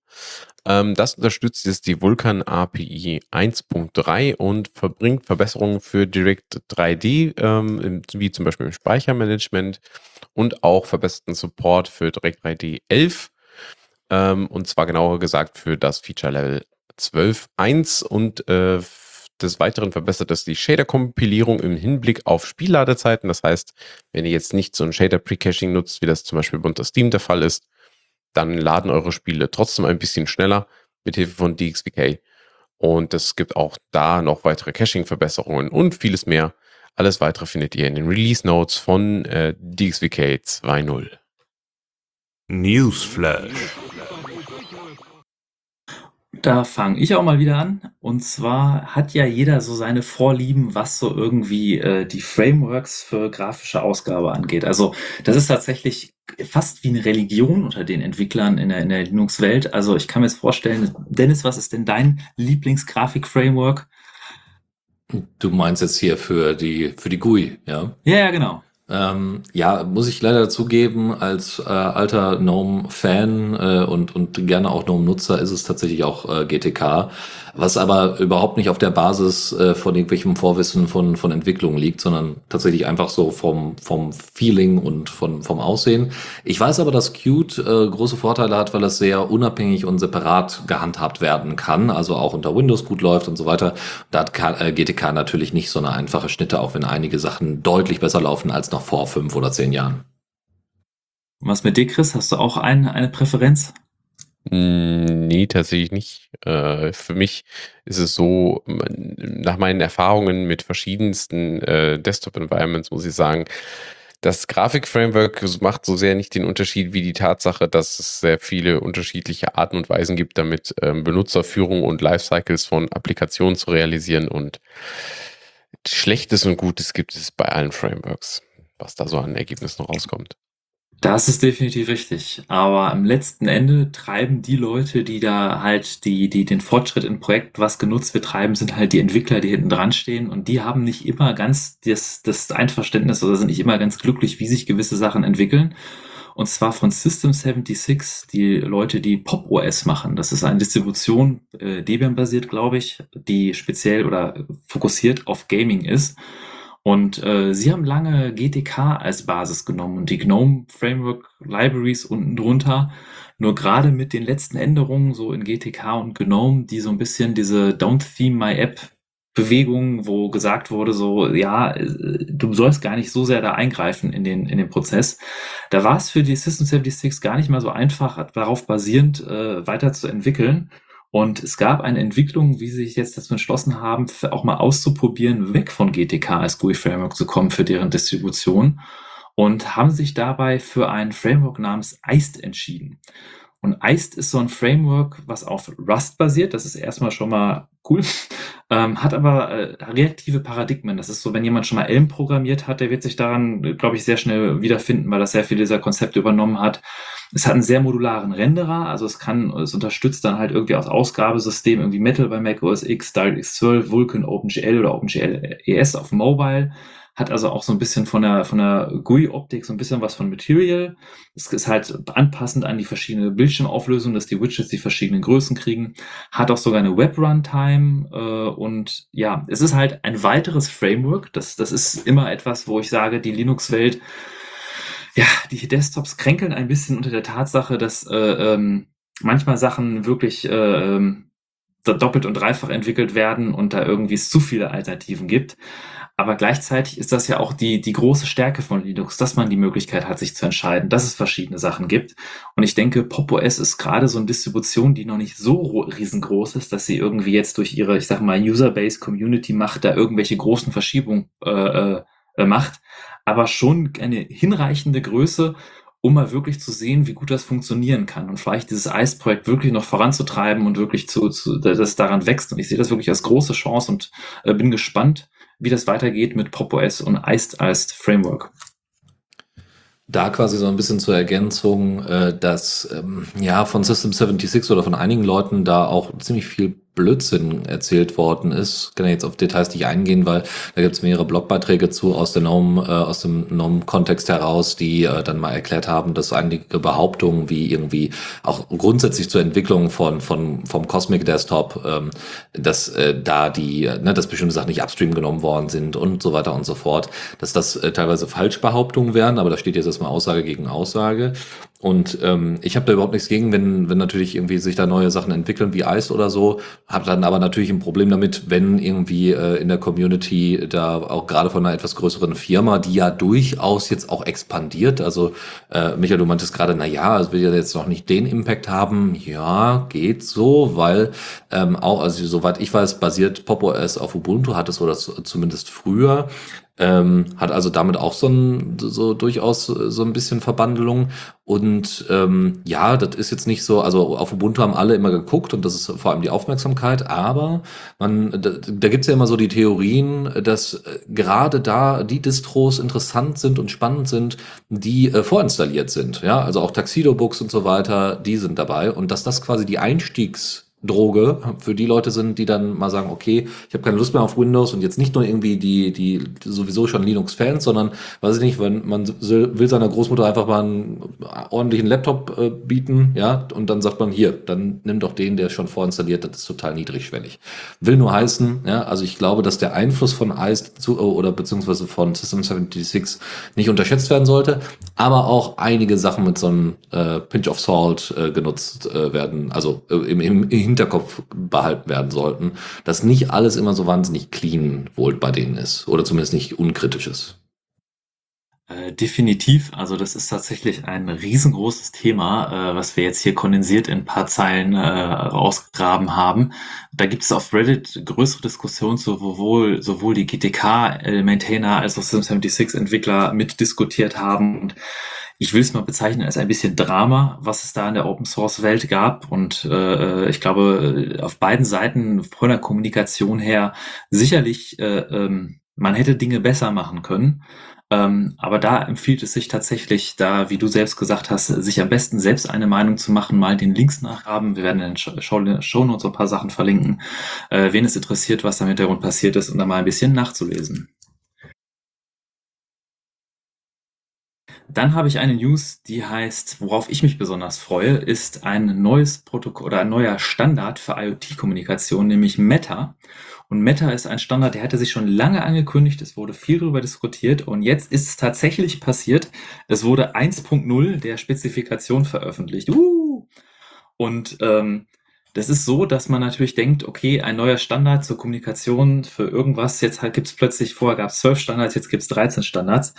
Ähm, das unterstützt jetzt die Vulkan API 1.3 und verbringt Verbesserungen für Direct 3D, ähm, wie zum Beispiel im Speichermanagement und auch verbesserten Support für Direct 3D 11. Ähm, und zwar genauer gesagt für das Feature Level 12.1 und äh, des Weiteren verbessert es die Shader-Kompilierung im Hinblick auf Spielladezeiten. Das heißt, wenn ihr jetzt nicht so ein Shader-Precaching nutzt, wie das zum Beispiel unter Steam der Fall ist, dann laden eure Spiele trotzdem ein bisschen schneller mit Hilfe von DXVK. Und es gibt auch da noch weitere Caching-Verbesserungen und vieles mehr. Alles weitere findet ihr in den Release Notes von äh, DXVK 2.0. Newsflash. Da fange ich auch mal wieder an. Und zwar hat ja jeder so seine Vorlieben, was so irgendwie äh, die Frameworks für grafische Ausgabe angeht. Also das ist tatsächlich fast wie eine Religion unter den Entwicklern in der, in der Linux-Welt. Also ich kann mir jetzt vorstellen, Dennis, was ist denn dein Lieblingsgrafik-Framework? Du meinst jetzt hier für die, für die GUI, ja? Ja, ja, genau. Ähm, ja, muss ich leider dazugeben, als äh, alter GNOME-Fan äh, und, und gerne auch GNOME-Nutzer ist es tatsächlich auch äh, GTK, was aber überhaupt nicht auf der Basis äh, von irgendwelchem Vorwissen von, von Entwicklungen liegt, sondern tatsächlich einfach so vom, vom Feeling und von, vom Aussehen. Ich weiß aber, dass Qt äh, große Vorteile hat, weil es sehr unabhängig und separat gehandhabt werden kann, also auch unter Windows gut läuft und so weiter. Da hat K äh, GTK natürlich nicht so eine einfache Schnitte, auch wenn einige Sachen deutlich besser laufen als noch noch vor fünf oder zehn Jahren. Was mit dir, Chris? Hast du auch ein, eine Präferenz? Hm, nee, tatsächlich nicht. Äh, für mich ist es so, nach meinen Erfahrungen mit verschiedensten äh, Desktop-Environments muss ich sagen, das Grafik-Framework macht so sehr nicht den Unterschied wie die Tatsache, dass es sehr viele unterschiedliche Arten und Weisen gibt, damit ähm, Benutzerführung und Lifecycles von Applikationen zu realisieren. Und Schlechtes und Gutes gibt es bei allen Frameworks was da so an Ergebnissen rauskommt. Das ist definitiv richtig. Aber am letzten Ende treiben die Leute, die da halt die, die den Fortschritt im Projekt, was genutzt wird, treiben, sind halt die Entwickler, die hinten dran stehen. Und die haben nicht immer ganz das, das Einverständnis oder sind nicht immer ganz glücklich, wie sich gewisse Sachen entwickeln. Und zwar von System 76, die Leute, die Pop OS machen. Das ist eine Distribution, äh, Debian-basiert, glaube ich, die speziell oder fokussiert auf Gaming ist. Und äh, sie haben lange GTK als Basis genommen und die GNOME Framework Libraries unten drunter. Nur gerade mit den letzten Änderungen so in GTK und GNOME, die so ein bisschen diese Don't Theme My App Bewegung, wo gesagt wurde, so, ja, äh, du sollst gar nicht so sehr da eingreifen in den, in den Prozess. Da war es für die System 76 gar nicht mal so einfach, darauf basierend äh, weiterzuentwickeln. Und es gab eine Entwicklung, wie sie sich jetzt dazu entschlossen haben, auch mal auszuprobieren, weg von GTK als GUI Framework zu kommen für deren Distribution und haben sich dabei für ein Framework namens Iced entschieden. Und Iced ist so ein Framework, was auf Rust basiert. Das ist erstmal schon mal cool. Ähm, hat aber äh, reaktive Paradigmen. Das ist so, wenn jemand schon mal Elm programmiert hat, der wird sich daran, glaube ich, sehr schnell wiederfinden, weil das sehr viele dieser Konzepte übernommen hat. Es hat einen sehr modularen Renderer, also es kann, es unterstützt dann halt irgendwie aus Ausgabesystem irgendwie Metal bei Mac OS X, DirectX 12, Vulkan, OpenGL oder OpenGL ES auf Mobile hat also auch so ein bisschen von der, von der GUI-Optik so ein bisschen was von Material. Es ist halt anpassend an die verschiedene Bildschirmauflösung, dass die Widgets die verschiedenen Größen kriegen. Hat auch sogar eine Web-Runtime äh, und ja, es ist halt ein weiteres Framework. Das, das ist immer etwas, wo ich sage, die Linux-Welt, ja, die Desktops kränkeln ein bisschen unter der Tatsache, dass äh, ähm, manchmal Sachen wirklich äh, ähm, doppelt und dreifach entwickelt werden und da irgendwie es zu viele Alternativen gibt. Aber gleichzeitig ist das ja auch die, die große Stärke von Linux, dass man die Möglichkeit hat, sich zu entscheiden, dass es verschiedene Sachen gibt. Und ich denke, Pop OS ist gerade so eine Distribution, die noch nicht so riesengroß ist, dass sie irgendwie jetzt durch ihre, ich sag mal, User-Base Community macht, da irgendwelche großen Verschiebungen äh, äh, macht, aber schon eine hinreichende Größe, um mal wirklich zu sehen, wie gut das funktionieren kann und vielleicht dieses Eis-Projekt wirklich noch voranzutreiben und wirklich zu, zu dass daran wächst. Und ich sehe das wirklich als große Chance und äh, bin gespannt, wie das weitergeht mit Pop OS und Iced als Framework. Da quasi so ein bisschen zur Ergänzung, äh, dass ähm, ja von System 76 oder von einigen Leuten da auch ziemlich viel Blödsinn erzählt worden ist. Ich kann jetzt auf Details nicht eingehen, weil da gibt es mehrere Blogbeiträge zu aus, der Gnome, äh, aus dem GNOME-Kontext heraus, die äh, dann mal erklärt haben, dass einige Behauptungen wie irgendwie auch grundsätzlich zur Entwicklung von, von vom Cosmic Desktop, ähm, dass äh, da die, ne, dass bestimmte Sachen nicht upstream genommen worden sind und so weiter und so fort, dass das äh, teilweise Falschbehauptungen wären, aber da steht jetzt erstmal Aussage gegen Aussage. Und ähm, ich habe da überhaupt nichts gegen, wenn, wenn natürlich irgendwie sich da neue Sachen entwickeln wie Eis oder so. Habe dann aber natürlich ein Problem damit, wenn irgendwie äh, in der Community da auch gerade von einer etwas größeren Firma, die ja durchaus jetzt auch expandiert. Also äh, Michael, du meintest gerade, na ja, es will ja jetzt noch nicht den Impact haben. Ja, geht so, weil ähm, auch, also soweit ich weiß, basiert Pop OS auf Ubuntu, hat es oder zumindest früher. Ähm, hat also damit auch so, ein, so durchaus so ein bisschen Verbandelung. Und ähm, ja, das ist jetzt nicht so, also auf Ubuntu haben alle immer geguckt und das ist vor allem die Aufmerksamkeit, aber man, da, da gibt es ja immer so die Theorien, dass äh, gerade da die Distros interessant sind und spannend sind, die äh, vorinstalliert sind. Ja, also auch Taxido-Books und so weiter, die sind dabei und dass das quasi die Einstiegs- Droge für die Leute sind, die dann mal sagen, okay, ich habe keine Lust mehr auf Windows und jetzt nicht nur irgendwie die, die sowieso schon Linux-Fans, sondern, weiß ich nicht, wenn man will seiner Großmutter einfach mal einen ordentlichen Laptop äh, bieten, ja, und dann sagt man, hier, dann nimm doch den, der schon vorinstalliert, das ist total niedrigschwellig. Will nur heißen, ja, also ich glaube, dass der Einfluss von ICE zu, oder beziehungsweise von System 76 nicht unterschätzt werden sollte, aber auch einige Sachen mit so einem äh, Pinch of Salt äh, genutzt äh, werden, also äh, im, im Hinterkopf behalten werden sollten, dass nicht alles immer so wahnsinnig clean wohl bei denen ist oder zumindest nicht unkritisch ist. Äh, definitiv. Also das ist tatsächlich ein riesengroßes Thema, äh, was wir jetzt hier kondensiert in ein paar Zeilen äh, rausgegraben haben. Da gibt es auf Reddit größere Diskussionen zu, wo wohl sowohl die GTK-Maintainer als auch Sim76-Entwickler mitdiskutiert haben. Und ich will es mal bezeichnen als ein bisschen Drama, was es da in der Open Source Welt gab. Und äh, ich glaube, auf beiden Seiten von der Kommunikation her sicherlich, äh, ähm, man hätte Dinge besser machen können. Ähm, aber da empfiehlt es sich tatsächlich, da, wie du selbst gesagt hast, sich am besten selbst eine Meinung zu machen, mal den Links nachhaben. Wir werden in den Show, Show Notes ein paar Sachen verlinken, äh, wen es interessiert, was da im Hintergrund passiert ist und da mal ein bisschen nachzulesen. Dann habe ich eine News, die heißt, worauf ich mich besonders freue, ist ein neues Protokoll oder ein neuer Standard für IoT-Kommunikation, nämlich Meta. Und Meta ist ein Standard, der hatte sich schon lange angekündigt, es wurde viel darüber diskutiert und jetzt ist es tatsächlich passiert. Es wurde 1.0 der Spezifikation veröffentlicht. Uh! Und ähm, das ist so, dass man natürlich denkt, okay, ein neuer Standard zur Kommunikation für irgendwas, jetzt halt gibt es plötzlich, vorher gab es zwölf Standards, jetzt gibt es 13 Standards.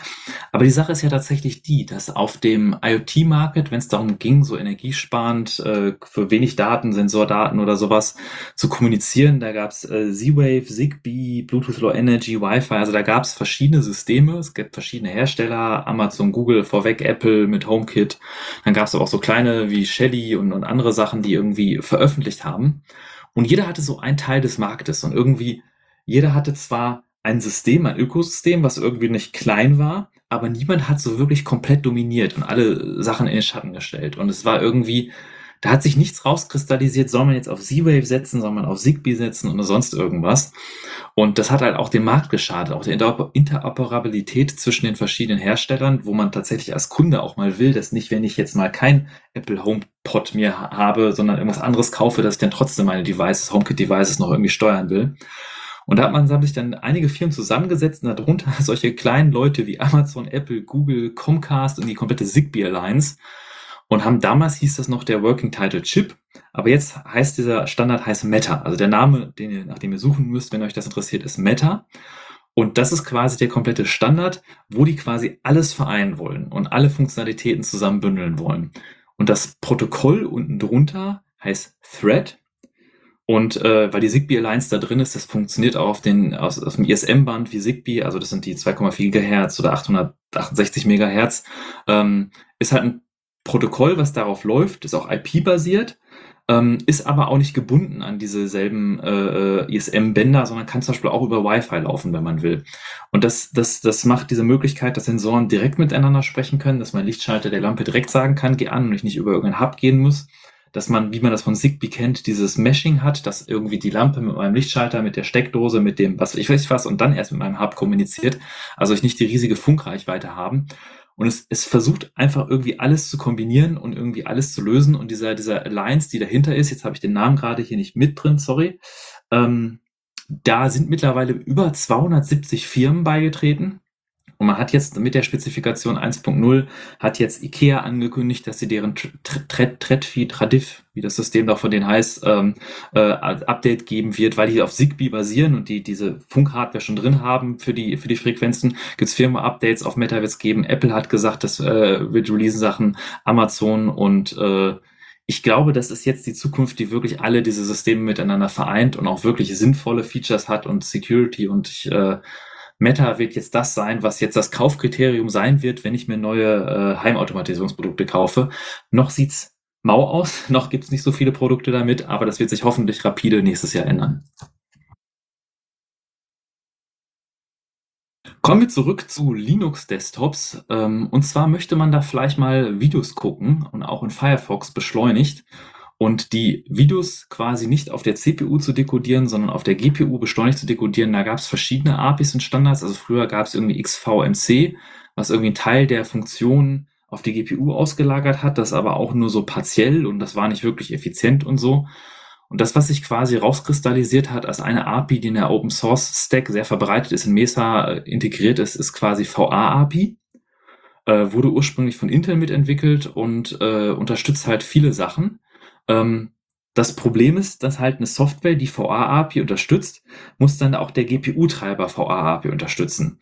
Aber die Sache ist ja tatsächlich die, dass auf dem IoT-Market, wenn es darum ging, so energiesparend äh, für wenig Daten, Sensordaten oder sowas zu kommunizieren, da gab es äh, Z-Wave, Zigbee, Bluetooth Low Energy, Wi-Fi, also da gab es verschiedene Systeme, es gibt verschiedene Hersteller, Amazon, Google, vorweg Apple mit HomeKit, dann gab es auch so kleine wie Shelly und, und andere Sachen, die irgendwie veröffentlicht veröffentlicht haben. Und jeder hatte so einen Teil des Marktes und irgendwie, jeder hatte zwar ein System, ein Ökosystem, was irgendwie nicht klein war, aber niemand hat so wirklich komplett dominiert und alle Sachen in den Schatten gestellt. Und es war irgendwie, da hat sich nichts rauskristallisiert, soll man jetzt auf Z-Wave setzen, soll man auf Zigbee setzen oder sonst irgendwas. Und das hat halt auch dem Markt geschadet, auch der Interoperabilität zwischen den verschiedenen Herstellern, wo man tatsächlich als Kunde auch mal will, dass nicht, wenn ich jetzt mal kein Apple HomePod mir habe, sondern irgendwas anderes kaufe, dass ich dann trotzdem meine Devices, HomeKit-Devices noch irgendwie steuern will. Und da hat man sich dann einige Firmen zusammengesetzt und darunter solche kleinen Leute wie Amazon, Apple, Google, Comcast und die komplette Zigbee Alliance und haben damals hieß das noch der Working Title Chip, aber jetzt heißt dieser Standard heißt Meta. Also der Name, den ihr, nach dem ihr suchen müsst, wenn euch das interessiert, ist Meta. Und das ist quasi der komplette Standard, wo die quasi alles vereinen wollen und alle Funktionalitäten zusammenbündeln wollen. Und das Protokoll unten drunter heißt Thread. Und äh, weil die Zigbee Alliance da drin ist, das funktioniert auch auf, den, aus, auf dem ISM-Band wie Zigbee, also das sind die 2,4 GHz oder 868 MHz, ähm, ist halt ein Protokoll, was darauf läuft, ist auch IP-basiert, ähm, ist aber auch nicht gebunden an diese selben äh, äh ISM-Bänder, sondern kann zum Beispiel auch über Wi-Fi laufen, wenn man will. Und das, das, das macht diese Möglichkeit, dass Sensoren direkt miteinander sprechen können, dass mein Lichtschalter der Lampe direkt sagen kann, geh an und ich nicht über irgendeinen Hub gehen muss dass man, wie man das von Zigbee kennt, dieses Meshing hat, dass irgendwie die Lampe mit meinem Lichtschalter, mit der Steckdose, mit dem, was ich weiß was, und dann erst mit meinem Hub kommuniziert. Also ich nicht die riesige Funkreichweite haben. Und es, es versucht einfach irgendwie alles zu kombinieren und irgendwie alles zu lösen. Und dieser, dieser Alliance, die dahinter ist, jetzt habe ich den Namen gerade hier nicht mit drin, sorry. Ähm, da sind mittlerweile über 270 Firmen beigetreten. Und man hat jetzt mit der Spezifikation 1.0 hat jetzt IKEA angekündigt, dass sie deren Tredfi, Tradif, wie das System doch von denen heißt, ähm, äh, Update geben wird, weil die auf Zigbee basieren und die diese Funkhardware schon drin haben für die für die Frequenzen. Gibt's Firma-Updates auf Meta wird's geben. Apple hat gesagt, das äh, wird releasen Sachen, Amazon und äh, ich glaube, das ist jetzt die Zukunft, die wirklich alle diese Systeme miteinander vereint und auch wirklich sinnvolle Features hat und Security und ich äh, Meta wird jetzt das sein, was jetzt das Kaufkriterium sein wird, wenn ich mir neue äh, Heimautomatisierungsprodukte kaufe. Noch sieht's mau aus, noch gibt's nicht so viele Produkte damit, aber das wird sich hoffentlich rapide nächstes Jahr ändern. Kommen wir zurück zu Linux-Desktops. Ähm, und zwar möchte man da vielleicht mal Videos gucken und auch in Firefox beschleunigt und die Videos quasi nicht auf der CPU zu dekodieren, sondern auf der GPU beschleunigt zu dekodieren, da gab es verschiedene APIs und Standards. Also früher gab es irgendwie XVMC, was irgendwie einen Teil der Funktionen auf die GPU ausgelagert hat, das aber auch nur so partiell und das war nicht wirklich effizient und so. Und das, was sich quasi rauskristallisiert hat als eine API, die in der Open Source Stack sehr verbreitet ist, in Mesa äh, integriert ist, ist quasi VA-API. Äh, wurde ursprünglich von Intel mitentwickelt und äh, unterstützt halt viele Sachen. Ähm, das Problem ist, dass halt eine Software, die VA-API unterstützt, muss dann auch der GPU-Treiber VA-API unterstützen.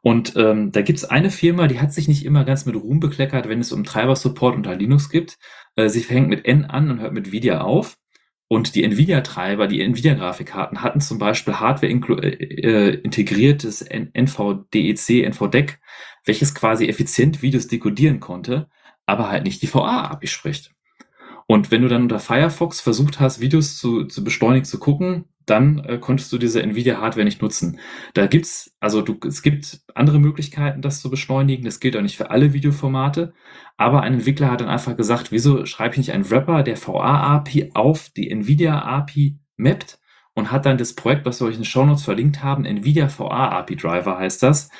Und ähm, da gibt es eine Firma, die hat sich nicht immer ganz mit Ruhm bekleckert, wenn es um Treiber-Support unter Linux gibt. Äh, sie fängt mit N an und hört mit Nvidia auf. Und die Nvidia-Treiber, die Nvidia-Grafikkarten hatten zum Beispiel Hardware äh, äh, integriertes NVDEC, NVDEC, welches quasi effizient Videos dekodieren konnte, aber halt nicht die VA-API spricht. Und wenn du dann unter Firefox versucht hast, Videos zu, zu beschleunigt zu gucken, dann äh, konntest du diese Nvidia-Hardware nicht nutzen. Da gibt's, also du, es gibt andere Möglichkeiten, das zu beschleunigen. Das gilt auch nicht für alle Videoformate. Aber ein Entwickler hat dann einfach gesagt, wieso schreibe ich nicht einen Wrapper, der VA-API auf die Nvidia-API mappt und hat dann das Projekt, was wir euch in den Shownotes verlinkt haben, Nvidia VA API Driver heißt das,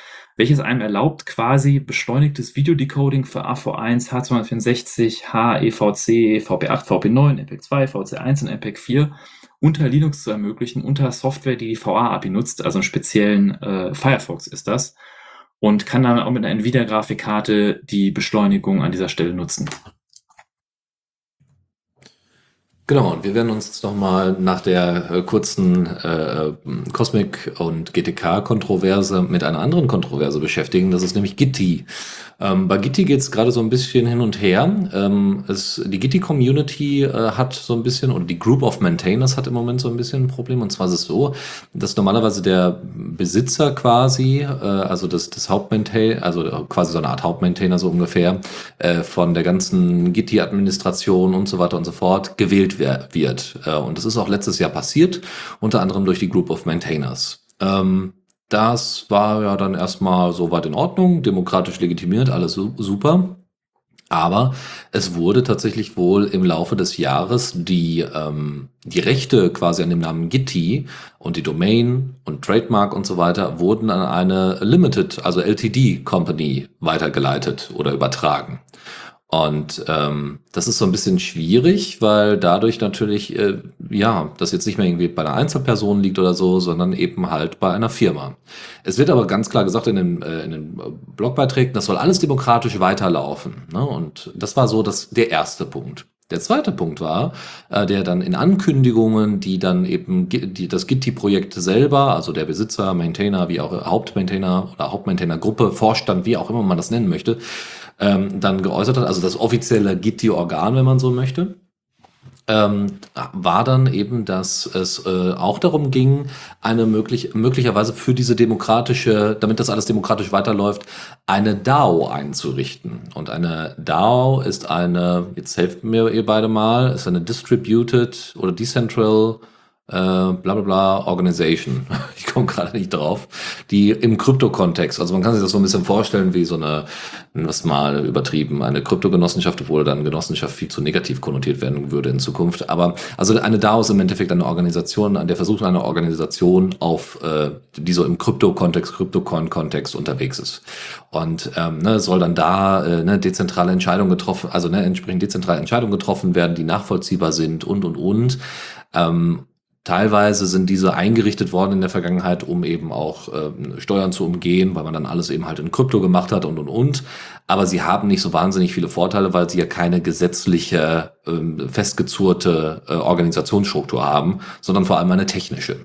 welches einem erlaubt, quasi beschleunigtes Videodecoding für AV1, H264, HEVC, VP8, VP9, MPEG-2, VC1 und MPEG-4unter Linux zu ermöglichen, unter Software, die die VA-API nutzt, also einen speziellen äh, Firefox ist das, und kann dann auch mit einer NVIDIA-Grafikkarte die Beschleunigung an dieser Stelle nutzen. Genau, und wir werden uns nochmal nach der äh, kurzen äh, Cosmic- und GTK-Kontroverse mit einer anderen Kontroverse beschäftigen. Das ist nämlich Gitti. Ähm, bei Gitti geht es gerade so ein bisschen hin und her. Ähm, es, die Gitti-Community äh, hat so ein bisschen, oder die Group of Maintainers hat im Moment so ein bisschen ein Problem. Und zwar ist es so, dass normalerweise der Besitzer quasi, äh, also das, das Hauptmaintainer, also quasi so eine Art Hauptmaintainer so ungefähr, äh, von der ganzen Gitti-Administration und so weiter und so fort gewählt wird. Äh, und das ist auch letztes Jahr passiert, unter anderem durch die Group of Maintainers. Ähm, das war ja dann erstmal soweit in Ordnung, demokratisch legitimiert, alles super. Aber es wurde tatsächlich wohl im Laufe des Jahres die, ähm, die Rechte quasi an dem Namen Gitti und die Domain und Trademark und so weiter wurden an eine Limited, also LTD Company weitergeleitet oder übertragen. Und ähm, das ist so ein bisschen schwierig, weil dadurch natürlich, äh, ja, das jetzt nicht mehr irgendwie bei einer Einzelperson liegt oder so, sondern eben halt bei einer Firma. Es wird aber ganz klar gesagt in den, äh, in den Blogbeiträgen, das soll alles demokratisch weiterlaufen. Ne? Und das war so das, der erste Punkt. Der zweite Punkt war, äh, der dann in Ankündigungen, die dann eben die, das Gitti-Projekt selber, also der Besitzer, Maintainer, wie auch Hauptmaintainer oder Hauptmaintainer-Gruppe, Vorstand, wie auch immer man das nennen möchte, ähm, dann geäußert hat, also das offizielle Gitti-Organ, wenn man so möchte, ähm, war dann eben, dass es äh, auch darum ging, eine möglich, möglicherweise für diese demokratische, damit das alles demokratisch weiterläuft, eine DAO einzurichten. Und eine DAO ist eine, jetzt helft mir ihr beide mal, ist eine Distributed oder Decentral äh, bla bla bla Organization. Ich komme gerade nicht drauf. Die im Krypto-Kontext, also man kann sich das so ein bisschen vorstellen wie so eine, was mal übertrieben, eine Kryptogenossenschaft, obwohl dann Genossenschaft viel zu negativ konnotiert werden würde in Zukunft. Aber also eine DAO ist im Endeffekt eine Organisation, an der versucht eine Organisation auf, äh, die so im Krypto-Kontext, Kryptocoin-Kontext unterwegs ist. Und ähm, ne, soll dann da äh, ne, dezentrale Entscheidungen getroffen, also ne, entsprechend dezentrale Entscheidungen getroffen werden, die nachvollziehbar sind und und und. Ähm, Teilweise sind diese eingerichtet worden in der Vergangenheit, um eben auch ähm, Steuern zu umgehen, weil man dann alles eben halt in Krypto gemacht hat und und und. Aber sie haben nicht so wahnsinnig viele Vorteile, weil sie ja keine gesetzliche, ähm, festgezurrte äh, Organisationsstruktur haben, sondern vor allem eine technische.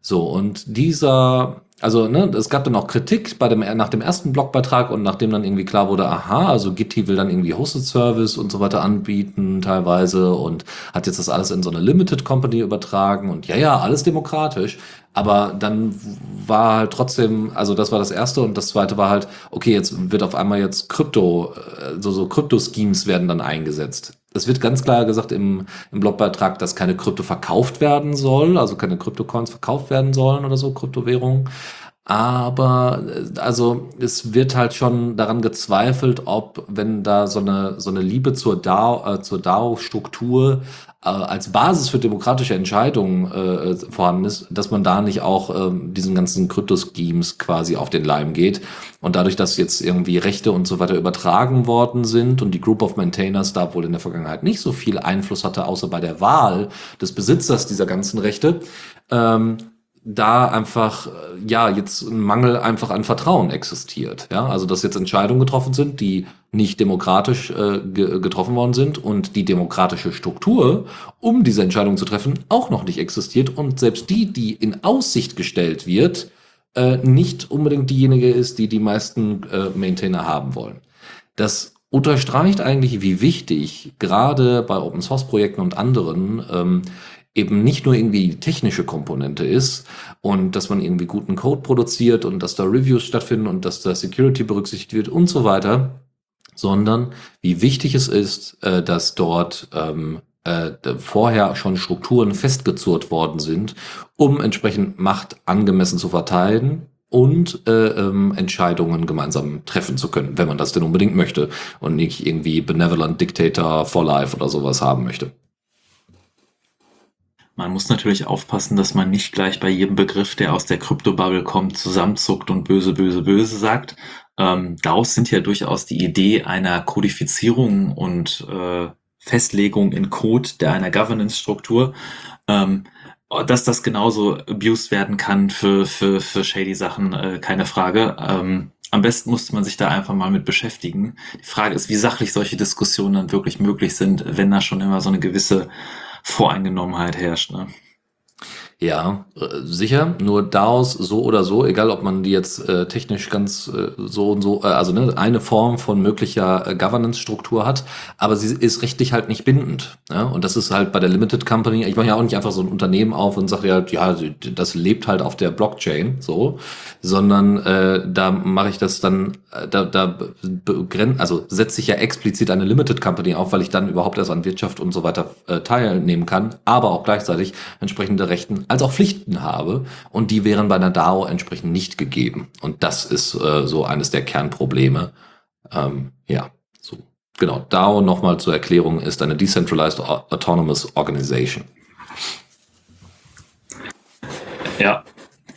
So, und dieser also, ne, es gab dann auch Kritik bei dem, nach dem ersten Blogbeitrag und nachdem dann irgendwie klar wurde, aha, also Gitti will dann irgendwie Hosted Service und so weiter anbieten teilweise und hat jetzt das alles in so eine Limited Company übertragen und ja, ja, alles demokratisch. Aber dann war halt trotzdem, also das war das erste und das zweite war halt, okay, jetzt wird auf einmal jetzt Krypto, äh, so, so Krypto-Schemes werden dann eingesetzt. Es wird ganz klar gesagt im, im Blogbeitrag, dass keine Krypto verkauft werden soll, also keine Kryptocoins verkauft werden sollen oder so, Kryptowährungen. Aber äh, also es wird halt schon daran gezweifelt, ob wenn da so eine so eine Liebe zur DAO äh, zur DAO-Struktur äh, als Basis für demokratische Entscheidungen äh, vorhanden ist, dass man da nicht auch äh, diesen ganzen Krypto-Schemes quasi auf den Leim geht. Und dadurch, dass jetzt irgendwie Rechte und so weiter übertragen worden sind und die Group of Maintainers da wohl in der Vergangenheit nicht so viel Einfluss hatte, außer bei der Wahl des Besitzers dieser ganzen Rechte, ähm, da einfach, äh, ja, jetzt ein Mangel einfach an Vertrauen existiert. Ja, also dass jetzt Entscheidungen getroffen sind, die nicht demokratisch äh, ge getroffen worden sind und die demokratische Struktur, um diese Entscheidungen zu treffen, auch noch nicht existiert und selbst die, die in Aussicht gestellt wird, äh, nicht unbedingt diejenige ist, die die meisten äh, Maintainer haben wollen. Das unterstreicht eigentlich, wie wichtig gerade bei Open Source Projekten und anderen ähm, eben nicht nur irgendwie technische Komponente ist und dass man irgendwie guten Code produziert und dass da Reviews stattfinden und dass da Security berücksichtigt wird und so weiter, sondern wie wichtig es ist, äh, dass dort ähm, äh, vorher schon Strukturen festgezurrt worden sind, um entsprechend Macht angemessen zu verteilen und äh, ähm, Entscheidungen gemeinsam treffen zu können, wenn man das denn unbedingt möchte und nicht irgendwie Benevolent Dictator for Life oder sowas haben möchte. Man muss natürlich aufpassen, dass man nicht gleich bei jedem Begriff, der aus der Kryptobubble kommt, zusammenzuckt und böse, böse, böse sagt. Ähm, daraus sind ja durchaus die Idee einer Kodifizierung und äh, Festlegung in Code der einer Governance-Struktur, ähm, dass das genauso abused werden kann für, für, für shady Sachen, äh, keine Frage. Ähm, am besten musste man sich da einfach mal mit beschäftigen. Die Frage ist, wie sachlich solche Diskussionen dann wirklich möglich sind, wenn da schon immer so eine gewisse Voreingenommenheit herrscht. Ne? Ja, äh, sicher. Nur DAOs so oder so, egal ob man die jetzt äh, technisch ganz äh, so und so, äh, also ne, eine Form von möglicher äh, Governance-Struktur hat, aber sie ist rechtlich halt nicht bindend. Ja? Und das ist halt bei der Limited Company, ich mache ja auch nicht einfach so ein Unternehmen auf und sage ja, ja, das lebt halt auf der Blockchain, so, sondern äh, da mache ich das dann, äh, da, da begrenzt, also setze ich ja explizit eine Limited Company auf, weil ich dann überhaupt erst an Wirtschaft und so weiter äh, teilnehmen kann, aber auch gleichzeitig entsprechende Rechten als auch Pflichten habe und die wären bei einer DAO entsprechend nicht gegeben. Und das ist äh, so eines der Kernprobleme. Ähm, ja, so. Genau. DAO nochmal zur Erklärung ist eine Decentralized Autonomous Organization. Ja,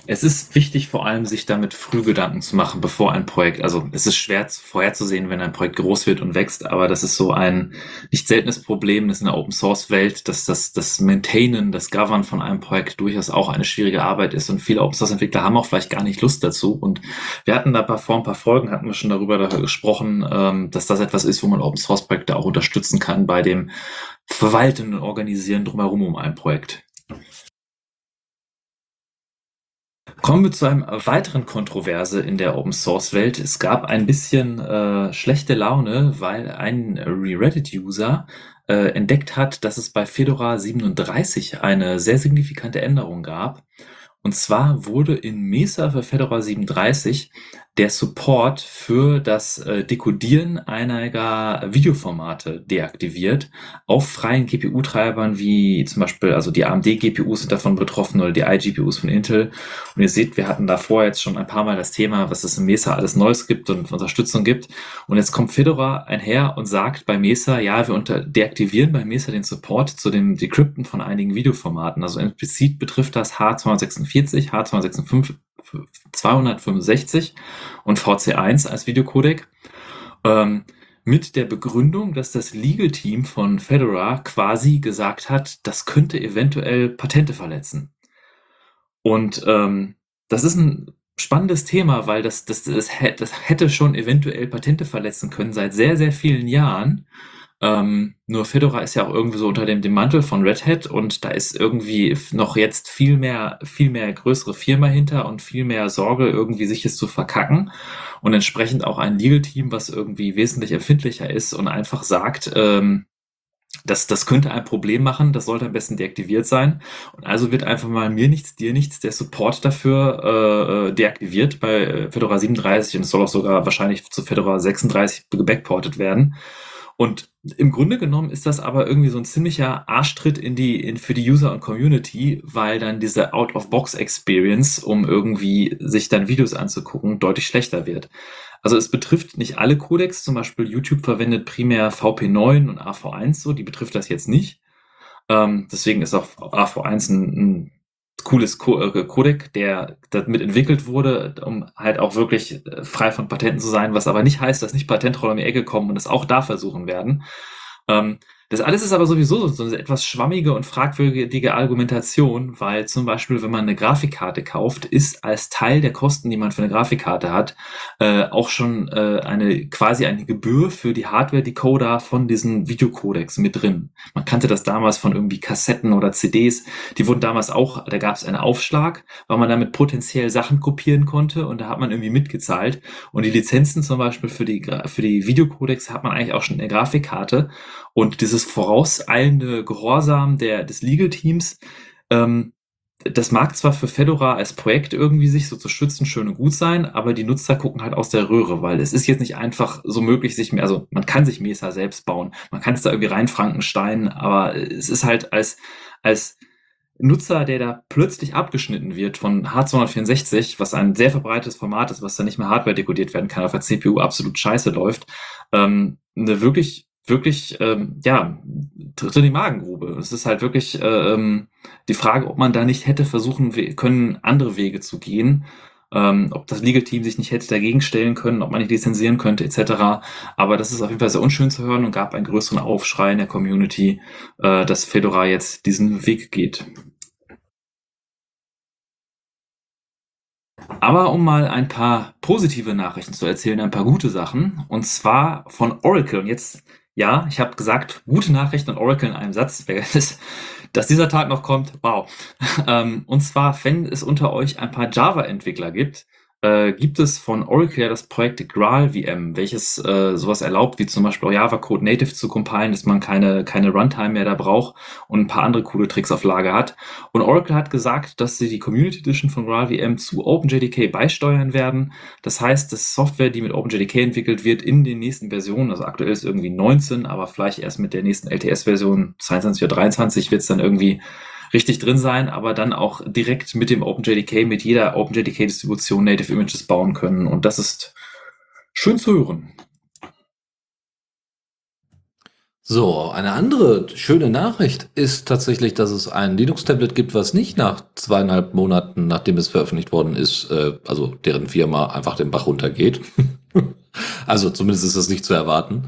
es ist wichtig, vor allem sich damit früh Gedanken zu machen, bevor ein Projekt, also es ist schwer vorherzusehen, wenn ein Projekt groß wird und wächst, aber das ist so ein nicht seltenes Problem, das in der Open Source Welt, dass das, das Maintainen, das Govern von einem Projekt durchaus auch eine schwierige Arbeit ist und viele Open Source Entwickler haben auch vielleicht gar nicht Lust dazu und wir hatten da vor ein paar Folgen, hatten wir schon darüber gesprochen, ähm, dass das etwas ist, wo man Open Source Projekte auch unterstützen kann bei dem Verwalten und Organisieren drumherum um ein Projekt. Kommen wir zu einem weiteren Kontroverse in der Open Source Welt. Es gab ein bisschen äh, schlechte Laune, weil ein Reddit-User äh, entdeckt hat, dass es bei Fedora 37 eine sehr signifikante Änderung gab. Und zwar wurde in Mesa für Fedora 37 der Support für das äh, Dekodieren einiger Videoformate deaktiviert auf freien GPU-Treibern wie zum Beispiel, also die AMD-GPUs sind davon betroffen oder die iGPUs von Intel. Und ihr seht, wir hatten davor jetzt schon ein paar Mal das Thema, was es in Mesa alles Neues gibt und Unterstützung gibt. Und jetzt kommt Fedora einher und sagt bei Mesa, ja, wir unter deaktivieren bei Mesa den Support zu dem Decrypten von einigen Videoformaten. Also implizit betrifft das H246, H265 265 und VC1 als Videocodec. Ähm, mit der Begründung, dass das Legal Team von Fedora quasi gesagt hat, das könnte eventuell Patente verletzen. Und ähm, das ist ein spannendes Thema, weil das, das, das, das hätte schon eventuell Patente verletzen können seit sehr, sehr vielen Jahren. Ähm, nur Fedora ist ja auch irgendwie so unter dem, dem Mantel von Red Hat und da ist irgendwie noch jetzt viel mehr, viel mehr größere Firma hinter und viel mehr Sorge, irgendwie sich es zu verkacken und entsprechend auch ein Legal-Team, was irgendwie wesentlich empfindlicher ist und einfach sagt, ähm, das, das könnte ein Problem machen, das sollte am besten deaktiviert sein. Und also wird einfach mal mir nichts, dir nichts, der Support dafür äh, äh deaktiviert bei äh, Fedora 37 und es soll auch sogar wahrscheinlich zu Fedora 36 gebackportet werden. Und im Grunde genommen ist das aber irgendwie so ein ziemlicher Arschtritt in die, in, für die User und Community, weil dann diese Out-of-Box-Experience, um irgendwie sich dann Videos anzugucken, deutlich schlechter wird. Also es betrifft nicht alle Codecs, zum Beispiel YouTube verwendet primär VP9 und AV1 so, die betrifft das jetzt nicht. Ähm, deswegen ist auch AV1 ein, ein cooles äh, Codec, der damit entwickelt wurde, um halt auch wirklich äh, frei von Patenten zu sein, was aber nicht heißt, dass nicht Patentroller um die Ecke kommen und es auch da versuchen werden. Ähm, das alles ist aber sowieso so eine etwas schwammige und fragwürdige Argumentation, weil zum Beispiel, wenn man eine Grafikkarte kauft, ist als Teil der Kosten, die man für eine Grafikkarte hat, äh, auch schon äh, eine quasi eine Gebühr für die Hardware-Decoder von diesen Videocodecs mit drin. Man kannte das damals von irgendwie Kassetten oder CDs. Die wurden damals auch, da gab es einen Aufschlag, weil man damit potenziell Sachen kopieren konnte und da hat man irgendwie mitgezahlt. Und die Lizenzen zum Beispiel für die, für die Videocodecs hat man eigentlich auch schon in der Grafikkarte. Und dieses vorauseilende Gehorsam der, des Legal-Teams, ähm, das mag zwar für Fedora als Projekt irgendwie sich so zu schützen schön und gut sein, aber die Nutzer gucken halt aus der Röhre, weil es ist jetzt nicht einfach so möglich, sich mehr, also man kann sich Mesa selbst bauen, man kann es da irgendwie rein Frankenstein, aber es ist halt als, als Nutzer, der da plötzlich abgeschnitten wird von H264, was ein sehr verbreitetes Format ist, was dann nicht mehr Hardware dekodiert werden kann, auf der CPU absolut scheiße läuft, ähm, eine wirklich wirklich, ähm, ja, tritt in die Magengrube. Es ist halt wirklich äh, ähm, die Frage, ob man da nicht hätte versuchen können, andere Wege zu gehen. Ähm, ob das Legal Team sich nicht hätte dagegen stellen können, ob man nicht lizenzieren könnte, etc. Aber das ist auf jeden Fall sehr unschön zu hören und gab einen größeren Aufschrei in der Community, äh, dass Fedora jetzt diesen Weg geht. Aber um mal ein paar positive Nachrichten zu erzählen, ein paar gute Sachen. Und zwar von Oracle. Und jetzt ja, ich habe gesagt, gute Nachrichten und Oracle in einem Satz. Dass dieser Tag noch kommt, wow. Ähm, und zwar, wenn es unter euch ein paar Java-Entwickler gibt, äh, gibt es von Oracle ja das Projekt GraalVM, welches äh, sowas erlaubt, wie zum Beispiel auch Java-Code native zu compilen, dass man keine, keine Runtime mehr da braucht und ein paar andere coole Tricks auf Lager hat. Und Oracle hat gesagt, dass sie die Community Edition von GraalVM zu OpenJDK beisteuern werden. Das heißt, dass Software, die mit OpenJDK entwickelt wird, in den nächsten Versionen, also aktuell ist irgendwie 19, aber vielleicht erst mit der nächsten LTS-Version 22 oder 23 wird es dann irgendwie richtig drin sein, aber dann auch direkt mit dem OpenJDK, mit jeder OpenJDK-Distribution Native Images bauen können. Und das ist schön zu hören. So, eine andere schöne Nachricht ist tatsächlich, dass es ein Linux-Tablet gibt, was nicht nach zweieinhalb Monaten, nachdem es veröffentlicht worden ist, äh, also deren Firma einfach den Bach runtergeht. Also zumindest ist das nicht zu erwarten.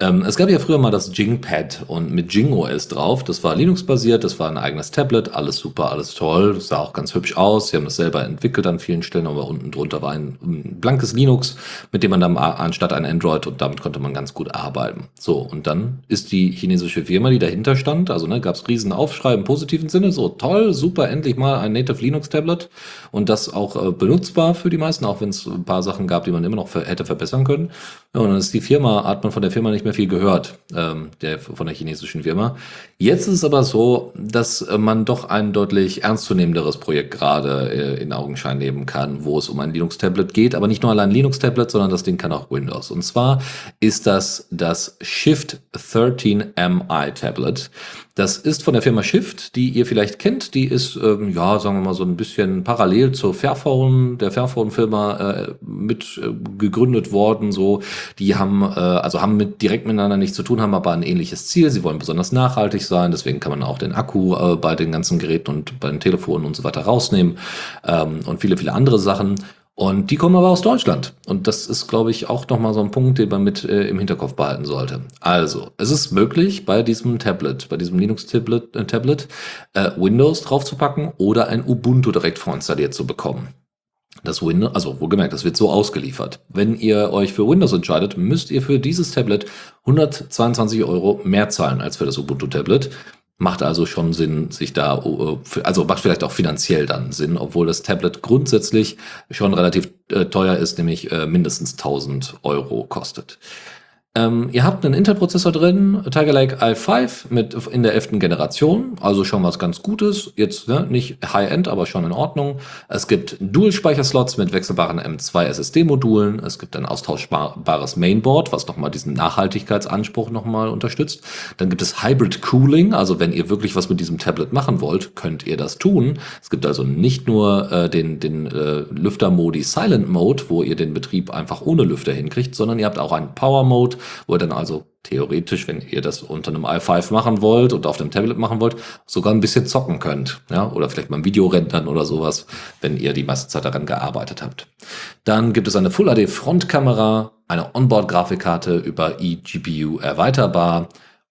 Ähm, es gab ja früher mal das Jingpad und mit Jing OS drauf. Das war Linux-basiert, das war ein eigenes Tablet, alles super, alles toll. Sah auch ganz hübsch aus. Sie haben das selber entwickelt an vielen Stellen, aber unten drunter war ein, ein blankes Linux, mit dem man dann anstatt ein Android und damit konnte man ganz gut arbeiten. So, und dann ist die chinesische Firma, die dahinter stand, also ne, gab es riesen Aufschrei im positiven Sinne, so toll, super, endlich mal ein Native Linux-Tablet und das auch äh, benutzbar für die meisten, auch wenn es ein paar Sachen gab, die man immer noch hätte verbessern können. Ja, und dann ist die Firma, hat man von der Firma nicht mehr viel gehört, ähm, der, von der chinesischen Firma. Jetzt ist es aber so, dass äh, man doch ein deutlich ernstzunehmenderes Projekt gerade äh, in Augenschein nehmen kann, wo es um ein Linux-Tablet geht, aber nicht nur allein Linux-Tablet, sondern das Ding kann auch Windows. Und zwar ist das das Shift 13 MI Tablet. Das ist von der Firma Shift, die ihr vielleicht kennt. Die ist, ähm, ja, sagen wir mal so ein bisschen parallel zur Fairphone, der Fairphone-Firma äh, mit äh, gegründet worden. So, die haben, äh, also haben mit direkt miteinander nichts zu tun, haben aber ein ähnliches Ziel. Sie wollen besonders nachhaltig sein. Deswegen kann man auch den Akku äh, bei den ganzen Geräten und bei den Telefonen und so weiter rausnehmen ähm, und viele, viele andere Sachen. Und die kommen aber aus Deutschland. Und das ist, glaube ich, auch nochmal so ein Punkt, den man mit äh, im Hinterkopf behalten sollte. Also, es ist möglich, bei diesem Tablet, bei diesem Linux-Tablet, äh, Tablet, äh, Windows draufzupacken oder ein Ubuntu direkt vorinstalliert zu bekommen. Das Windows, also wohlgemerkt, das wird so ausgeliefert. Wenn ihr euch für Windows entscheidet, müsst ihr für dieses Tablet 122 Euro mehr zahlen als für das Ubuntu-Tablet. Macht also schon Sinn, sich da, äh, also macht vielleicht auch finanziell dann Sinn, obwohl das Tablet grundsätzlich schon relativ äh, teuer ist, nämlich äh, mindestens 1000 Euro kostet. Ähm, ihr habt einen Intel-Prozessor drin, Tiger Lake i5 mit in der 11. Generation, also schon was ganz Gutes. Jetzt ne, nicht High-End, aber schon in Ordnung. Es gibt Dual-Speicherslots mit wechselbaren M2 SSD-Modulen. Es gibt ein austauschbares Mainboard, was nochmal diesen Nachhaltigkeitsanspruch nochmal unterstützt. Dann gibt es Hybrid Cooling, also wenn ihr wirklich was mit diesem Tablet machen wollt, könnt ihr das tun. Es gibt also nicht nur äh, den, den äh, Lüfter-Modi Silent Mode, wo ihr den Betrieb einfach ohne Lüfter hinkriegt, sondern ihr habt auch einen Wo ihr dann also theoretisch, wenn ihr das unter einem i5 machen wollt und auf dem Tablet machen wollt, sogar ein bisschen zocken könnt. Ja? Oder vielleicht mal ein Video rendern oder sowas, wenn ihr die meiste Zeit daran gearbeitet habt. Dann gibt es eine Full HD Frontkamera, eine Onboard-Grafikkarte über eGPU erweiterbar,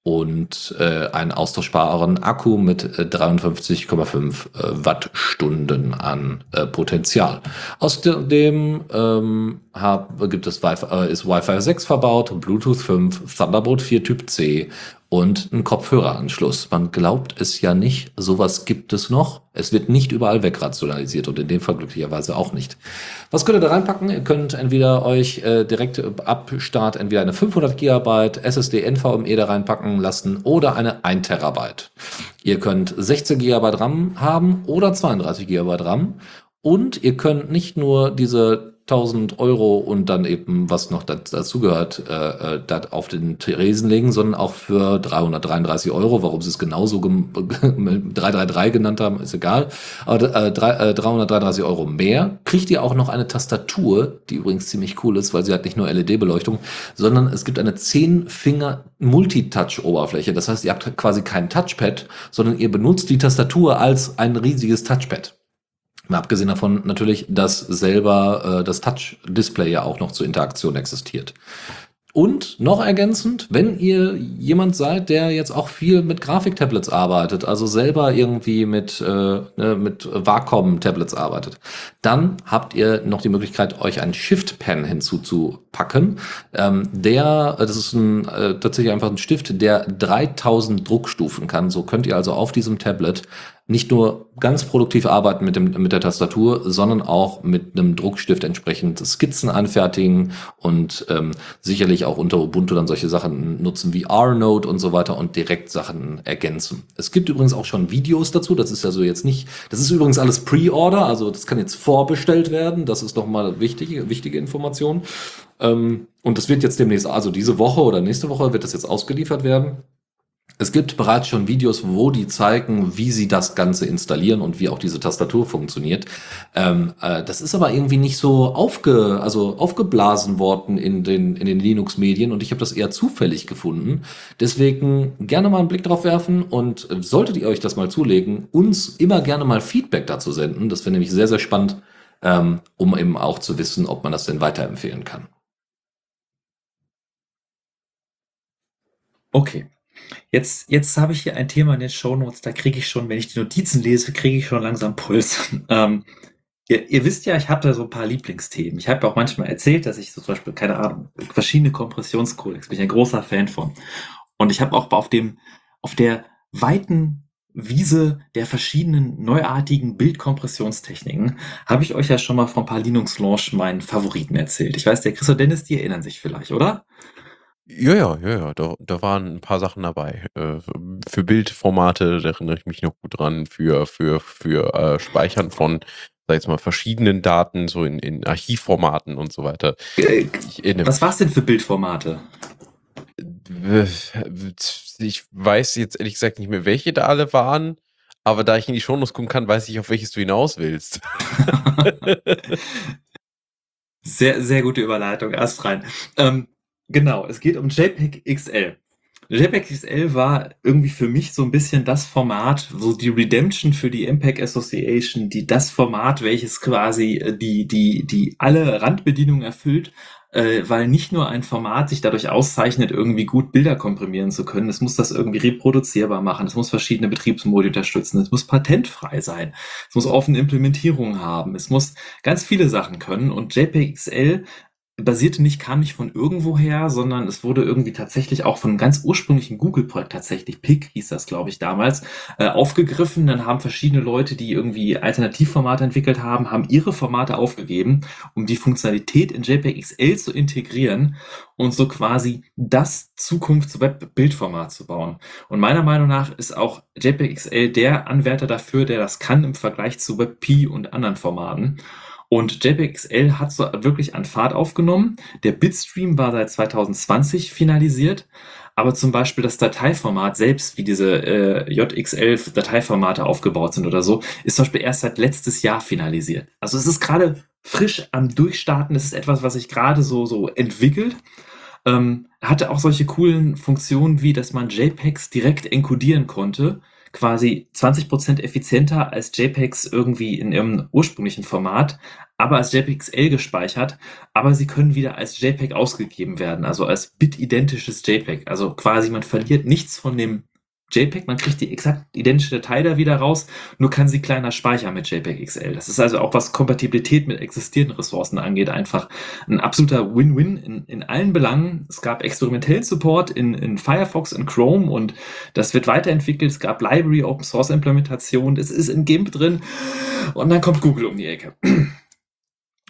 und äh, einen austauschbaren Akku mit 53,5 äh, äh, Wattstunden an äh, Potenzial. Außerdem ähm, hab, gibt es Wi äh, ist Wi-Fi 6 verbaut, Bluetooth 5, Thunderbolt 4 Typ C und einen Kopfhöreranschluss. Man glaubt es ja nicht, sowas gibt es noch. Es wird nicht überall wegrationalisiert und in dem Fall glücklicherweise auch nicht. Was könnt ihr da reinpacken? Ihr könnt entweder euch äh, direkt ab Start entweder eine 500 GB SSD NVMe da reinpacken lassen oder eine 1 Terabyte. Ihr könnt 16 GB RAM haben oder 32 GB RAM und ihr könnt nicht nur diese 1000 Euro und dann eben, was noch dazugehört, äh, äh, das auf den Theresen legen, sondern auch für 333 Euro. Warum sie es genauso 333 genannt haben, ist egal. Aber äh, 333 äh, Euro mehr kriegt ihr auch noch eine Tastatur, die übrigens ziemlich cool ist, weil sie hat nicht nur LED-Beleuchtung, sondern es gibt eine 10-Finger Multitouch-Oberfläche. Das heißt, ihr habt quasi kein Touchpad, sondern ihr benutzt die Tastatur als ein riesiges Touchpad. Mal abgesehen davon natürlich, dass selber äh, das Touch-Display ja auch noch zur Interaktion existiert. Und noch ergänzend, wenn ihr jemand seid, der jetzt auch viel mit Grafiktablets arbeitet, also selber irgendwie mit, äh, ne, mit Wacom-Tablets arbeitet, dann habt ihr noch die Möglichkeit, euch einen Shift-Pen hinzuzupacken. Ähm, der, das ist ein, äh, tatsächlich einfach ein Stift, der 3000 Druckstufen kann. So könnt ihr also auf diesem Tablet nicht nur ganz produktiv arbeiten mit, dem, mit der Tastatur, sondern auch mit einem Druckstift entsprechend Skizzen anfertigen und ähm, sicherlich auch unter Ubuntu dann solche Sachen nutzen wie R-Note und so weiter und direkt Sachen ergänzen. Es gibt übrigens auch schon Videos dazu, das ist also jetzt nicht, das ist übrigens alles Pre-Order, also das kann jetzt vorbestellt werden, das ist nochmal wichtige, wichtige Information. Ähm, und das wird jetzt demnächst, also diese Woche oder nächste Woche wird das jetzt ausgeliefert werden. Es gibt bereits schon Videos, wo die zeigen, wie sie das Ganze installieren und wie auch diese Tastatur funktioniert. Ähm, äh, das ist aber irgendwie nicht so aufge, also aufgeblasen worden in den, in den Linux-Medien und ich habe das eher zufällig gefunden. Deswegen gerne mal einen Blick drauf werfen und solltet ihr euch das mal zulegen, uns immer gerne mal Feedback dazu senden. Das wäre nämlich sehr, sehr spannend, ähm, um eben auch zu wissen, ob man das denn weiterempfehlen kann. Okay. Jetzt, jetzt habe ich hier ein Thema in den Shownotes, da kriege ich schon, wenn ich die Notizen lese, kriege ich schon langsam Puls. Ähm, ihr, ihr, wisst ja, ich habe da so ein paar Lieblingsthemen. Ich habe auch manchmal erzählt, dass ich so zum Beispiel, keine Ahnung, verschiedene Kompressionskodex, bin ich ein großer Fan von. Und ich habe auch auf dem, auf der weiten Wiese der verschiedenen neuartigen Bildkompressionstechniken habe ich euch ja schon mal von ein paar Linux Launch meinen Favoriten erzählt. Ich weiß, der Chris und Dennis, die erinnern sich vielleicht, oder? Ja, ja, ja, ja, da da waren ein paar Sachen dabei. Äh, für Bildformate, da erinnere ich mich noch gut dran, für für für, äh, Speichern von, sage jetzt mal, verschiedenen Daten, so in in Archivformaten und so weiter. Äh, Ich was war's denn für Bildformate? ich weiß jetzt ehrlich gesagt nicht mehr, welche da alle waren, aber da ich in die Shownotes gucken kann, weiß ich, auf welches du hinaus willst. Sehr sehr gute Überleitung, erst rein. Ähm Genau, es geht um JPEG XL. JPEG XL war irgendwie für mich so ein bisschen das Format, so die Redemption für die MPEG Association, die das Format, welches quasi äh, die die die alle Randbedienungen erfüllt, äh, weil nicht nur ein Format sich dadurch auszeichnet, irgendwie gut Bilder komprimieren zu können, es muss das irgendwie reproduzierbar machen, es muss verschiedene Betriebsmodi unterstützen, es muss patentfrei sein, es muss offene Implementierungen haben, es muss ganz viele Sachen können und JPEG XL basierte nicht, kam nicht von irgendwoher, sondern es wurde irgendwie tatsächlich auch von einem ganz ursprünglichen Google-Projekt tatsächlich, PIC hieß das, glaube ich, damals, äh, aufgegriffen. Dann haben verschiedene Leute, die irgendwie Alternativformate entwickelt haben, haben ihre Formate aufgegeben, um die Funktionalität in JPEG XL zu integrieren und so quasi das Zukunfts-Web-Bildformat zu bauen. Und meiner Meinung nach ist auch JPEG XL der Anwärter dafür, der das kann im Vergleich zu WebP und anderen Formaten. Und JPEG-XL hat so wirklich an Fahrt aufgenommen. Der Bitstream war seit 2020 finalisiert, aber zum Beispiel das Dateiformat selbst, wie diese äh, JXL-Dateiformate aufgebaut sind oder so, ist zum Beispiel erst seit letztes Jahr finalisiert. Also es ist gerade frisch am Durchstarten. Es ist etwas, was sich gerade so, so entwickelt. Ähm, hatte auch solche coolen Funktionen wie, dass man JPEGs direkt encodieren konnte quasi 20% effizienter als JPEGs irgendwie in ihrem ursprünglichen Format, aber als JPEG-XL gespeichert, aber sie können wieder als JPEG ausgegeben werden, also als bitidentisches JPEG. Also quasi man verliert nichts von dem JPEG, man kriegt die exakt identische Datei da wieder raus, nur kann sie kleiner speichern mit JPEG XL. Das ist also auch, was Kompatibilität mit existierenden Ressourcen angeht, einfach ein absoluter Win-Win in, in allen Belangen. Es gab experimentellen Support in, in Firefox und Chrome und das wird weiterentwickelt. Es gab Library Open Source Implementation, das ist in GIMP drin und dann kommt Google um die Ecke.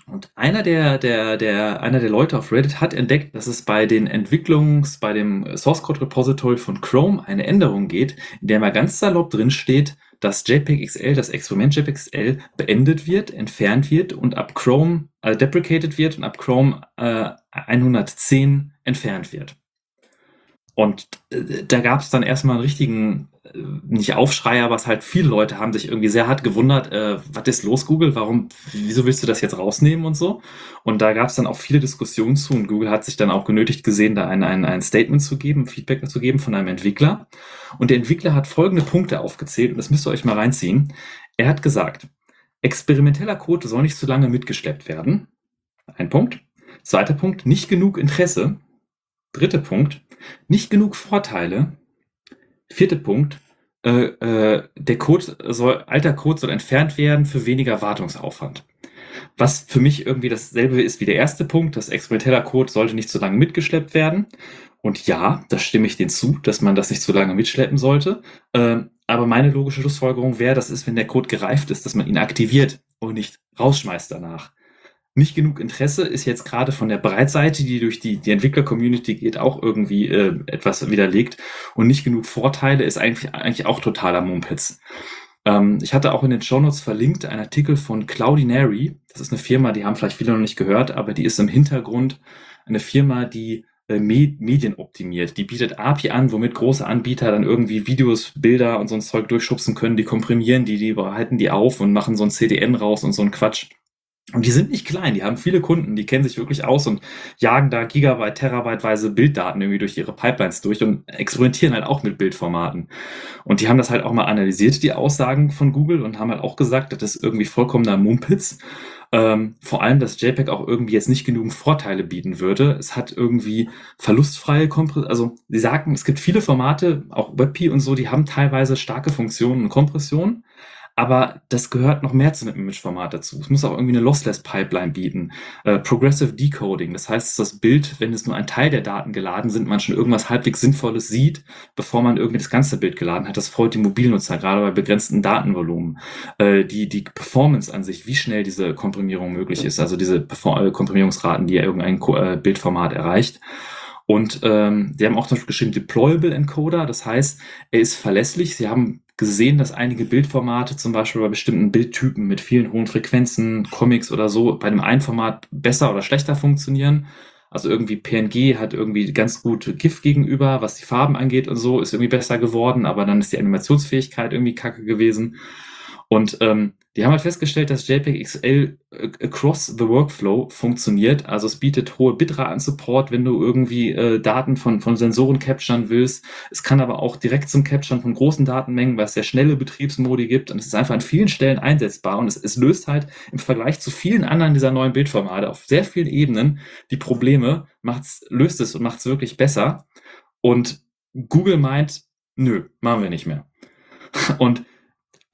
Und einer der, der, der, einer der Leute auf Reddit hat entdeckt, dass es bei den Entwicklungs-, bei dem Source Code Repository von Chrome eine Änderung geht, in der mal ganz salopp drin steht, dass JPEG XL, das Experiment JPEG XL, beendet wird, entfernt wird und ab Chrome, also deprecated wird und ab Chrome äh, 110 entfernt wird. Und äh, da gab es dann erstmal einen richtigen, nicht Aufschrei, aber es halt viele Leute haben sich irgendwie sehr hart gewundert, äh, was ist los, Google? Warum, wieso willst du das jetzt rausnehmen und so? Und da gab es dann auch viele Diskussionen zu und Google hat sich dann auch genötigt gesehen, da ein, ein, ein Statement zu geben, Feedback zu geben von einem Entwickler. Und der Entwickler hat folgende Punkte aufgezählt und das müsst ihr euch mal reinziehen. Er hat gesagt, experimenteller Code soll nicht zu lange mitgeschleppt werden. Ein Punkt. Zweiter Punkt, nicht genug Interesse. Dritter Punkt, nicht genug Vorteile. Vierter Punkt, äh, äh, der Code soll, alter Code soll entfernt werden für weniger Wartungsaufwand. Was für mich irgendwie dasselbe ist wie der erste Punkt, das experimenteller Code sollte nicht zu lange mitgeschleppt werden. Und ja, da stimme ich denen zu, dass man das nicht zu lange mitschleppen sollte. Ähm, aber meine logische Schlussfolgerung wäre, das ist, wenn der Code gereift ist, dass man ihn aktiviert und nicht rausschmeißt danach nicht genug Interesse ist jetzt gerade von der Breitseite, die durch die, die Entwickler-Community geht, auch irgendwie äh, etwas widerlegt. Und nicht genug Vorteile ist eigentlich, eigentlich auch totaler Mumpitz. Ähm, ich hatte auch in den Shownotes verlinkt einen Artikel von Cloudinary. Das ist eine Firma, die haben vielleicht viele noch nicht gehört, aber die ist im Hintergrund eine Firma, die äh, Medien optimiert. Die bietet API an, womit große Anbieter dann irgendwie Videos, Bilder und so ein Zeug durchschubsen können. Die komprimieren die, die bereiten die auf und machen so ein CDN raus und so ein Quatsch. Und die sind nicht klein, die haben viele Kunden, die kennen sich wirklich aus und jagen da Gigabyte, Terabyteweise Bilddaten irgendwie durch ihre Pipelines durch und experimentieren halt auch mit Bildformaten. Und die haben das halt auch mal analysiert, die Aussagen von Google, und haben halt auch gesagt, das ist irgendwie vollkommener Mumpitz. Ähm, vor allem, dass JPEG auch irgendwie jetzt nicht genügend Vorteile bieten würde. Es hat irgendwie verlustfreie Kompression. Also, sie sagen, es gibt viele Formate, auch WebP und so, die haben teilweise starke Funktionen und Kompression. Aber das gehört noch mehr zu einem Image-Format dazu. Es muss auch irgendwie eine Lossless-Pipeline bieten. Äh, Progressive Decoding, das heißt, das Bild, wenn es nur ein Teil der Daten geladen sind, man schon irgendwas halbwegs Sinnvolles sieht, bevor man irgendwie das ganze Bild geladen hat. Das freut die Mobilnutzer, gerade bei begrenzten Datenvolumen. Äh, die, die Performance an sich, wie schnell diese Komprimierung möglich ist, also diese Perform äh, Komprimierungsraten, die irgendein äh, Bildformat erreicht. Und ähm, die haben auch zum Beispiel geschrieben Deployable Encoder, das heißt, er ist verlässlich. Sie haben gesehen, dass einige Bildformate, zum Beispiel bei bestimmten Bildtypen mit vielen hohen Frequenzen, Comics oder so, bei dem einen Format besser oder schlechter funktionieren. Also irgendwie PNG hat irgendwie ganz gut GIF gegenüber, was die Farben angeht und so, ist irgendwie besser geworden, aber dann ist die Animationsfähigkeit irgendwie kacke gewesen. Und ähm, die haben halt festgestellt, dass JPEG XL äh, across the workflow funktioniert. Also es bietet hohe Bitraten-Support, wenn du irgendwie äh, Daten von, von Sensoren capturen willst. Es kann aber auch direkt zum Capturen von großen Datenmengen, weil es sehr schnelle Betriebsmodi gibt. Und es ist einfach an vielen Stellen einsetzbar. Und es, es löst halt im Vergleich zu vielen anderen dieser neuen Bildformate auf sehr vielen Ebenen die Probleme, macht's, löst es und macht es wirklich besser. Und Google meint, nö, machen wir nicht mehr. Und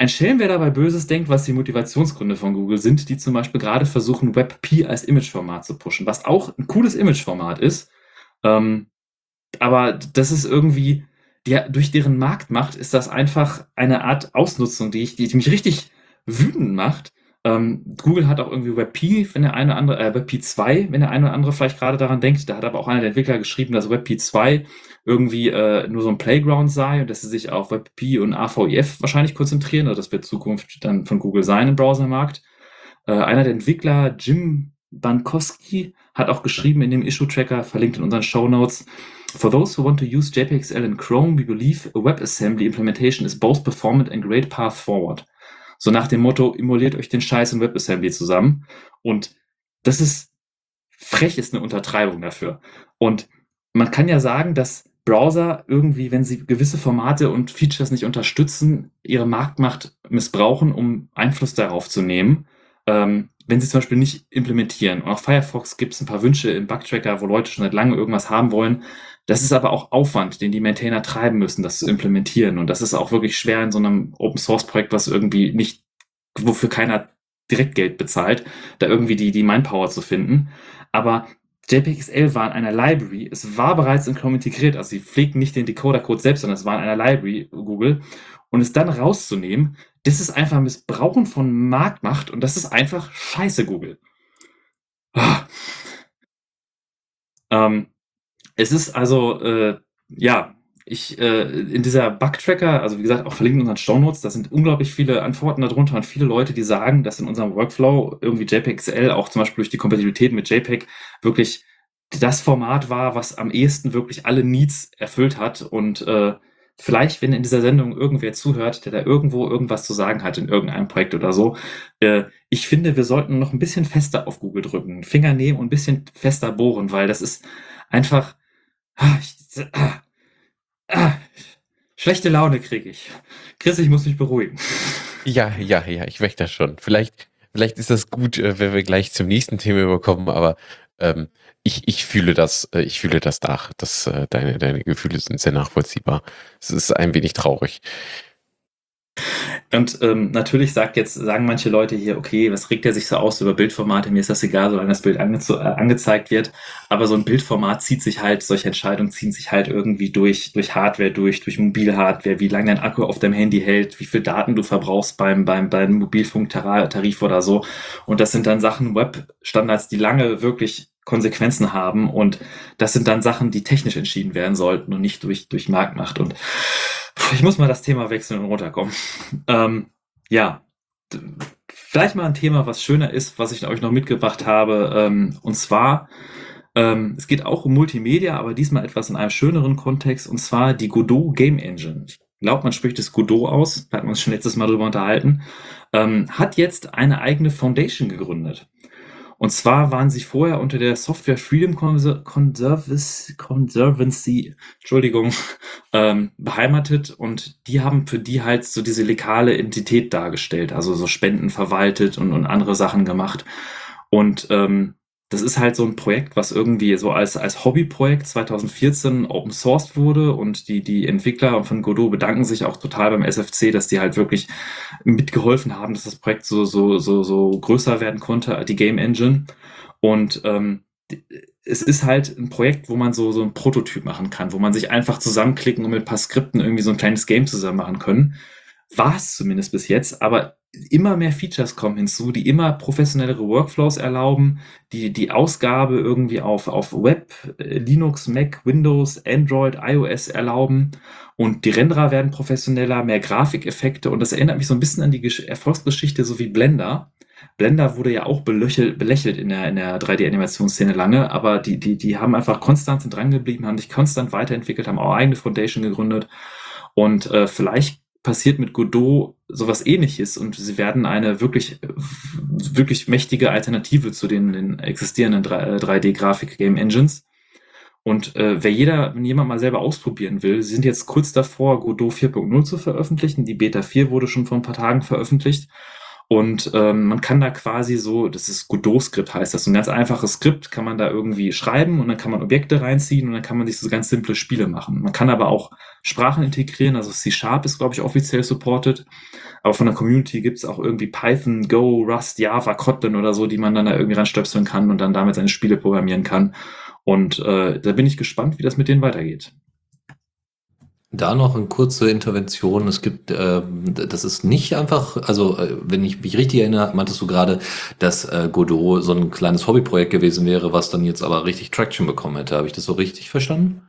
ein Schelm, wer dabei Böses denkt, was die Motivationsgründe von Google sind, die zum Beispiel gerade versuchen, WebP als Imageformat zu pushen, was auch ein cooles Imageformat ist. Ähm, aber das ist irgendwie, die, durch deren Marktmacht ist das einfach eine Art Ausnutzung, die, ich, die mich richtig wütend macht, ähm, Google hat auch irgendwie WebP, wenn der eine oder andere, äh, WebP 2, wenn der eine oder andere vielleicht gerade daran denkt. Da hat aber auch einer der Entwickler geschrieben, dass WebP 2 irgendwie äh, nur so ein Playground sei und dass sie sich auf WebP und AVIF wahrscheinlich konzentrieren. Also das wird Zukunft dann von Google sein im Browsermarkt. Äh, einer der Entwickler, Jim Bankowski, hat auch geschrieben in dem Issue-Tracker, verlinkt in unseren Show Notes, For those who want to use JPXL in Chrome, we believe a WebAssembly implementation is both performant and great path forward. So nach dem Motto, emuliert euch den Scheiß in WebAssembly zusammen. Und das ist frech, ist eine Untertreibung dafür. Und man kann ja sagen, dass Browser irgendwie, wenn sie gewisse Formate und Features nicht unterstützen, ihre Marktmacht missbrauchen, um Einfluss darauf zu nehmen. Ähm, wenn sie zum Beispiel nicht implementieren. Und auch Firefox gibt es ein paar Wünsche im Bugtracker, wo Leute schon seit langem irgendwas haben wollen. Das ist aber auch Aufwand, den die Maintainer treiben müssen, das zu implementieren. Und das ist auch wirklich schwer in so einem Open Source Projekt, was irgendwie nicht, wofür keiner direkt Geld bezahlt, da irgendwie die, die Mindpower zu finden. Aber JPXL war in einer Library, es war bereits in Chrome integriert, also sie pflegten nicht den Decoder-Code selbst, sondern es war in einer Library, Google. Und es dann rauszunehmen, das ist einfach Missbrauchen von Marktmacht und das ist einfach scheiße, Google. Ah. Ähm, es ist also, äh, ja, ich, äh, in dieser Bug-Tracker, also wie gesagt, auch verlinkt in unseren Shownotes, da sind unglaublich viele Antworten darunter und viele Leute, die sagen, dass in unserem Workflow irgendwie JPEG-XL auch zum Beispiel durch die Kompatibilität mit JPEG wirklich das Format war, was am ehesten wirklich alle Needs erfüllt hat. Und äh, vielleicht, wenn in dieser Sendung irgendwer zuhört, der da irgendwo irgendwas zu sagen hat in irgendeinem Projekt oder so, äh, ich finde, wir sollten noch ein bisschen fester auf Google drücken, Finger nehmen und ein bisschen fester bohren, weil das ist einfach, ah, ich, ah, schlechte Laune kriege ich. Chris, ich muss mich beruhigen. Ja, ja, ja, ich möchte das schon. Vielleicht, vielleicht ist das gut, äh, wenn wir gleich zum nächsten Thema überkommen, aber ähm, ich, ich fühle das, äh, ich fühle das nach. Das, äh, deine, deine Gefühle sind sehr nachvollziehbar. Es ist ein wenig traurig. Und ähm, natürlich sagt jetzt, sagen manche Leute hier, okay, was regt er sich so aus über Bildformate? Mir ist das egal, solange das Bild ange äh, angezeigt wird. Aber so ein Bildformat zieht sich halt, solche Entscheidungen ziehen sich halt irgendwie durch, durch Hardware, durch, durch Mobilhardware, wie lange dein Akku auf deinem Handy hält, wie viel Daten du verbrauchst beim, beim, beim Mobilfunktarif oder so. Und das sind dann Sachen, Webstandards, die lange wirklich Konsequenzen haben. Und das sind dann Sachen, die technisch entschieden werden sollten und nicht durch, durch Marktmacht. Und ich muss mal das Thema wechseln und runterkommen. Ähm, ja, vielleicht mal ein Thema, was schöner ist, was ich euch noch mitgebracht habe. Ähm, und zwar, ähm, es geht auch um Multimedia, aber diesmal etwas in einem schöneren Kontext, und zwar die Godot Game Engine. Ich glaube, man spricht es Godot aus, da hatten wir uns schon letztes Mal drüber unterhalten, ähm, hat jetzt eine eigene Foundation gegründet. Und zwar waren sie vorher unter der Software Freedom Conservancy, Entschuldigung, ähm, beheimatet und die haben für die halt so diese legale Entität dargestellt, also so Spenden verwaltet und, und andere Sachen gemacht. Und ähm, das ist halt so ein Projekt, was irgendwie so als, als Hobbyprojekt 2014 open sourced wurde und die, die Entwickler von Godot bedanken sich auch total beim SFC, dass die halt wirklich mitgeholfen haben, dass das Projekt so, so, so, so größer werden konnte, die Game Engine. Und ähm, es ist halt ein Projekt, wo man so, so ein Prototyp machen kann, wo man sich einfach zusammenklicken und mit ein paar Skripten irgendwie so ein kleines Game zusammen machen können. War es zumindest bis jetzt, aber immer mehr Features kommen hinzu, die immer professionellere Workflows erlauben, die die Ausgabe irgendwie auf, auf Web, äh, Linux, Mac, Windows, Android, iOS erlauben. Und die Renderer werden professioneller, mehr Grafikeffekte. Und das erinnert mich so ein bisschen an die Erfolgsgeschichte so wie Blender. Blender wurde ja auch belöchelt, belächelt in der, in der 3D-Animationsszene lange, aber die, die, die haben einfach konstant dran geblieben, haben sich konstant weiterentwickelt, haben auch eigene Foundation gegründet. Und äh, vielleicht passiert mit Godot sowas ähnliches und sie werden eine wirklich, wirklich mächtige Alternative zu den, den existierenden 3D-Grafik-Game äh. Und äh, wer jeder, wenn jemand mal selber ausprobieren will, sie sind jetzt kurz davor, Godot 4.0 zu veröffentlichen. Die Beta 4 wurde schon vor ein paar Tagen veröffentlicht. Und ähm, man kann da quasi so, das ist Godot-Skript heißt das, so ein ganz einfaches Skript kann man da irgendwie schreiben und dann kann man Objekte reinziehen und dann kann man sich so ganz simple Spiele machen. Man kann aber auch Sprachen integrieren, also C-Sharp ist, glaube ich, offiziell supported, aber von der Community gibt es auch irgendwie Python, Go, Rust, Java, Kotlin oder so, die man dann da irgendwie ranstöpseln kann und dann damit seine Spiele programmieren kann. Und äh, da bin ich gespannt, wie das mit denen weitergeht. Da noch eine kurze Intervention. Es gibt, äh, das ist nicht einfach, also äh, wenn ich mich richtig erinnere, meintest du gerade, dass äh, Godot so ein kleines Hobbyprojekt gewesen wäre, was dann jetzt aber richtig Traction bekommen hätte. Habe ich das so richtig verstanden?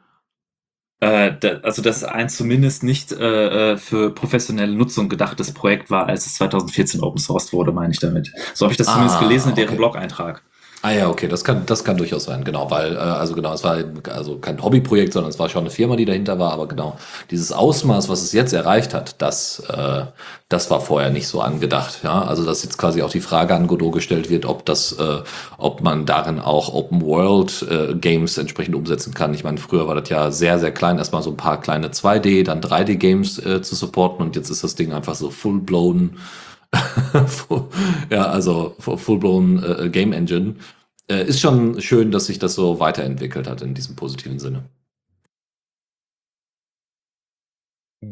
Äh, also dass ein zumindest nicht äh, äh, für professionelle Nutzung gedachtes Projekt war, als es 2014 open sourced wurde, meine ich damit. So habe ich das ah, zumindest gelesen in deren okay. Blog-Eintrag. Ah ja, okay, das kann, das kann durchaus sein, genau, weil, äh, also genau, es war also kein Hobbyprojekt, sondern es war schon eine Firma, die dahinter war, aber genau, dieses Ausmaß, was es jetzt erreicht hat, das, äh, das war vorher nicht so angedacht, ja, also dass jetzt quasi auch die Frage an Godot gestellt wird, ob das, äh, ob man darin auch Open World äh, entsprechend umsetzen kann. Ich meine, früher war das ja sehr, sehr klein, erstmal so ein paar kleine 2D, dann 3D Games äh, zu supporten und jetzt ist das Ding einfach so full blown ja, also full-blown äh, Game Engine. Äh, ist schon schön, dass sich das so weiterentwickelt hat in diesem positiven Sinne.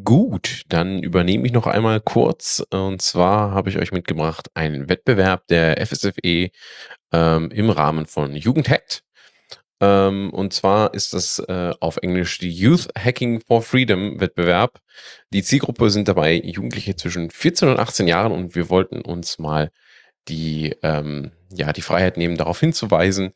Gut, dann übernehme ich noch einmal kurz. Und zwar habe ich euch mitgebracht einen Wettbewerb der FSFE ähm, im Rahmen von Jugendhackt. Ähm, und zwar ist das äh, auf Englisch die Youth Hacking for Freedom Wettbewerb. Die Zielgruppe sind dabei Jugendliche zwischen 14 und 18 Jahren und wir wollten uns mal die, ähm, ja, die Freiheit nehmen, darauf hinzuweisen,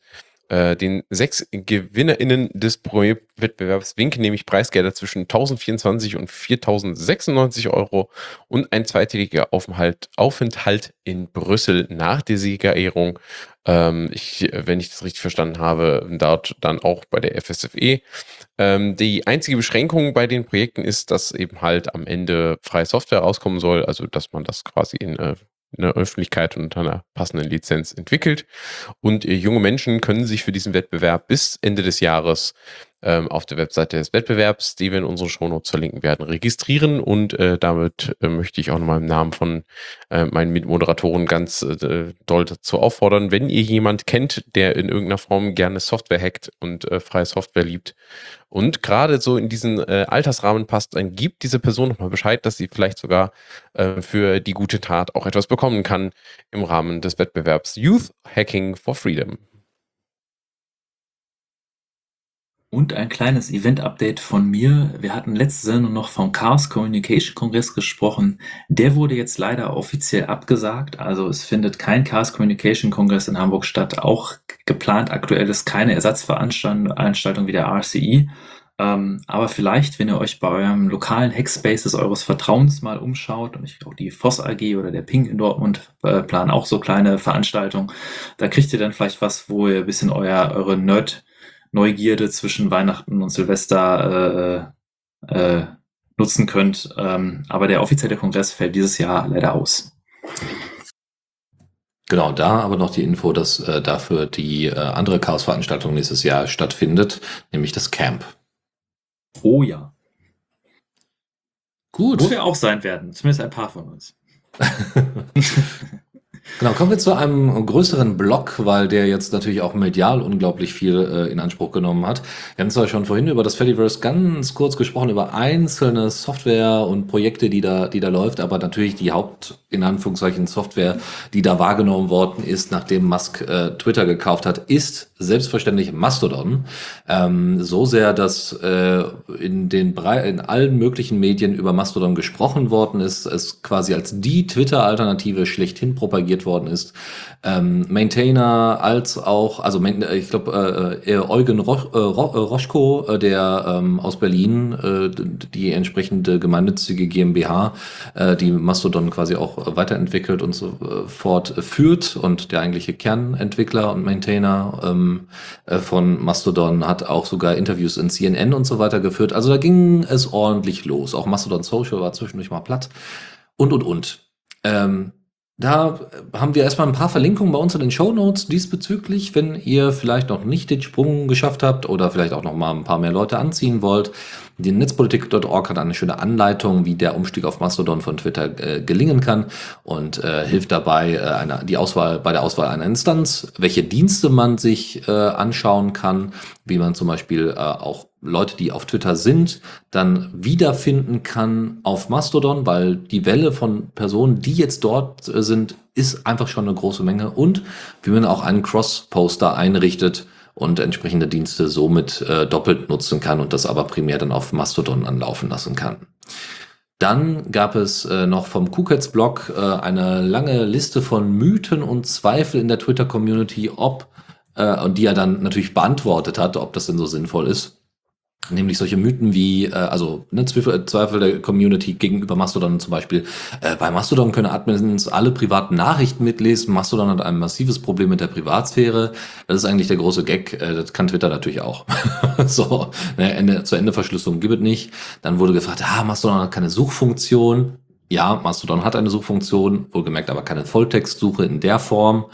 äh, den sechs GewinnerInnen des Projektwettbewerbs winken nämlich Preisgelder zwischen 1024 und 4096 Euro und ein zweitägiger Aufenthalt, Aufenthalt in Brüssel nach der Siegerehrung. Ähm, ich, wenn ich das richtig verstanden habe, dort dann auch bei der FSFE. Ähm, die einzige Beschränkung bei den Projekten ist, dass eben halt am Ende freie Software rauskommen soll, also dass man das quasi in äh, in der Öffentlichkeit und unter einer passenden Lizenz entwickelt. Und äh, junge Menschen können sich für diesen Wettbewerb bis Ende des Jahres ähm, auf der Webseite des Wettbewerbs, die wir in unseren Shownotes verlinken werden, registrieren. Und äh, damit äh, möchte ich auch nochmal im Namen von äh, meinen Mitmoderatoren ganz äh, doll dazu auffordern, wenn ihr jemand kennt, der in irgendeiner Form gerne Software hackt und äh, freie Software liebt und gerade so in diesen äh, Altersrahmen passt, dann gibt diese Person nochmal Bescheid, dass sie vielleicht sogar für die gute Tat auch etwas bekommen kann im Rahmen des Wettbewerbs Youth Hacking for Freedom. Und ein kleines Event-Update von mir. Wir hatten letzte Sendung noch vom Chaos Communication Kongress gesprochen. Der wurde jetzt leider offiziell abgesagt. Also es findet kein Chaos Communication Kongress in Hamburg statt. Auch geplant aktuell ist keine Ersatzveranstaltung wie der RCE. Ähm, aber vielleicht, wenn ihr euch bei eurem lokalen Hackspaces eures Vertrauens mal umschaut, und ich glaube, die Voss AG oder der Ping in Dortmund äh, planen auch so kleine Veranstaltungen, da kriegt ihr dann vielleicht was, wo ihr ein bisschen euer, eure Nerd- Neugierde zwischen Weihnachten und Silvester äh, äh, nutzen könnt. Ähm, aber der offizielle Kongress fällt dieses Jahr leider aus. Genau, da aber noch die Info, dass äh, dafür die äh, andere Chaos-Veranstaltung nächstes Jahr stattfindet, nämlich das Camp. Oh ja. Gut. Wo wir auch sein werden, zumindest ein paar von uns. Genau, kommen wir zu einem größeren Block, weil der jetzt natürlich auch medial unglaublich viel äh, in Anspruch genommen hat. Wir haben zwar schon vorhin über das Fediverse ganz kurz gesprochen, über einzelne Software und Projekte, die da, die da läuft, aber natürlich die Haupt, in Anführungszeichen, Software, die da wahrgenommen worden ist, nachdem Musk äh, Twitter gekauft hat, ist selbstverständlich Mastodon. Ähm, so sehr, dass äh, in, den Brei in allen möglichen Medien über Mastodon gesprochen worden ist, es quasi als die Twitter-Alternative schlechthin propagiert worden ist. Ähm, Maintainer als auch, also ich glaube, äh, äh, Eugen Roch, äh, Roschko, äh, der ähm, aus Berlin, äh, die entsprechende gemeinnützige GmbH, äh, die Mastodon quasi auch weiterentwickelt und so äh, fort führt und der eigentliche Kernentwickler und Maintainer ähm, äh, von Mastodon hat auch sogar Interviews in CNN und so weiter geführt. Also da ging es ordentlich los. Auch Mastodon Social war zwischendurch mal platt und und und. Ähm, da haben wir erstmal ein paar Verlinkungen bei uns in den Show Notes diesbezüglich, wenn ihr vielleicht noch nicht den Sprung geschafft habt oder vielleicht auch noch mal ein paar mehr Leute anziehen wollt. Die Netzpolitik.org hat eine schöne Anleitung, wie der Umstieg auf Mastodon von Twitter äh, gelingen kann und äh, hilft dabei äh, eine, die Auswahl bei der Auswahl einer Instanz, welche Dienste man sich äh, anschauen kann, wie man zum Beispiel äh, auch Leute, die auf Twitter sind, dann wiederfinden kann auf Mastodon, weil die Welle von Personen, die jetzt dort äh, sind, ist einfach schon eine große Menge und wie man auch einen Cross-Poster einrichtet, und entsprechende Dienste somit äh, doppelt nutzen kann und das aber primär dann auf Mastodon anlaufen lassen kann. Dann gab es äh, noch vom KuKets-Blog äh, eine lange Liste von Mythen und Zweifel in der Twitter-Community, ob, äh, und die er dann natürlich beantwortet hat, ob das denn so sinnvoll ist. Nämlich solche Mythen wie, äh, also ne, Zweifel, Zweifel der Community gegenüber Mastodon zum Beispiel. Äh, bei Mastodon können Admins alle privaten Nachrichten mitlesen. Mastodon hat ein massives Problem mit der Privatsphäre. Das ist eigentlich der große Gag. Äh, das kann Twitter natürlich auch. so, ne, Ende, zur Endeverschlüsselung gibt es nicht. Dann wurde gefragt, ah, Mastodon hat keine Suchfunktion. Ja, Mastodon hat eine Suchfunktion, wohlgemerkt aber keine Volltextsuche in der Form.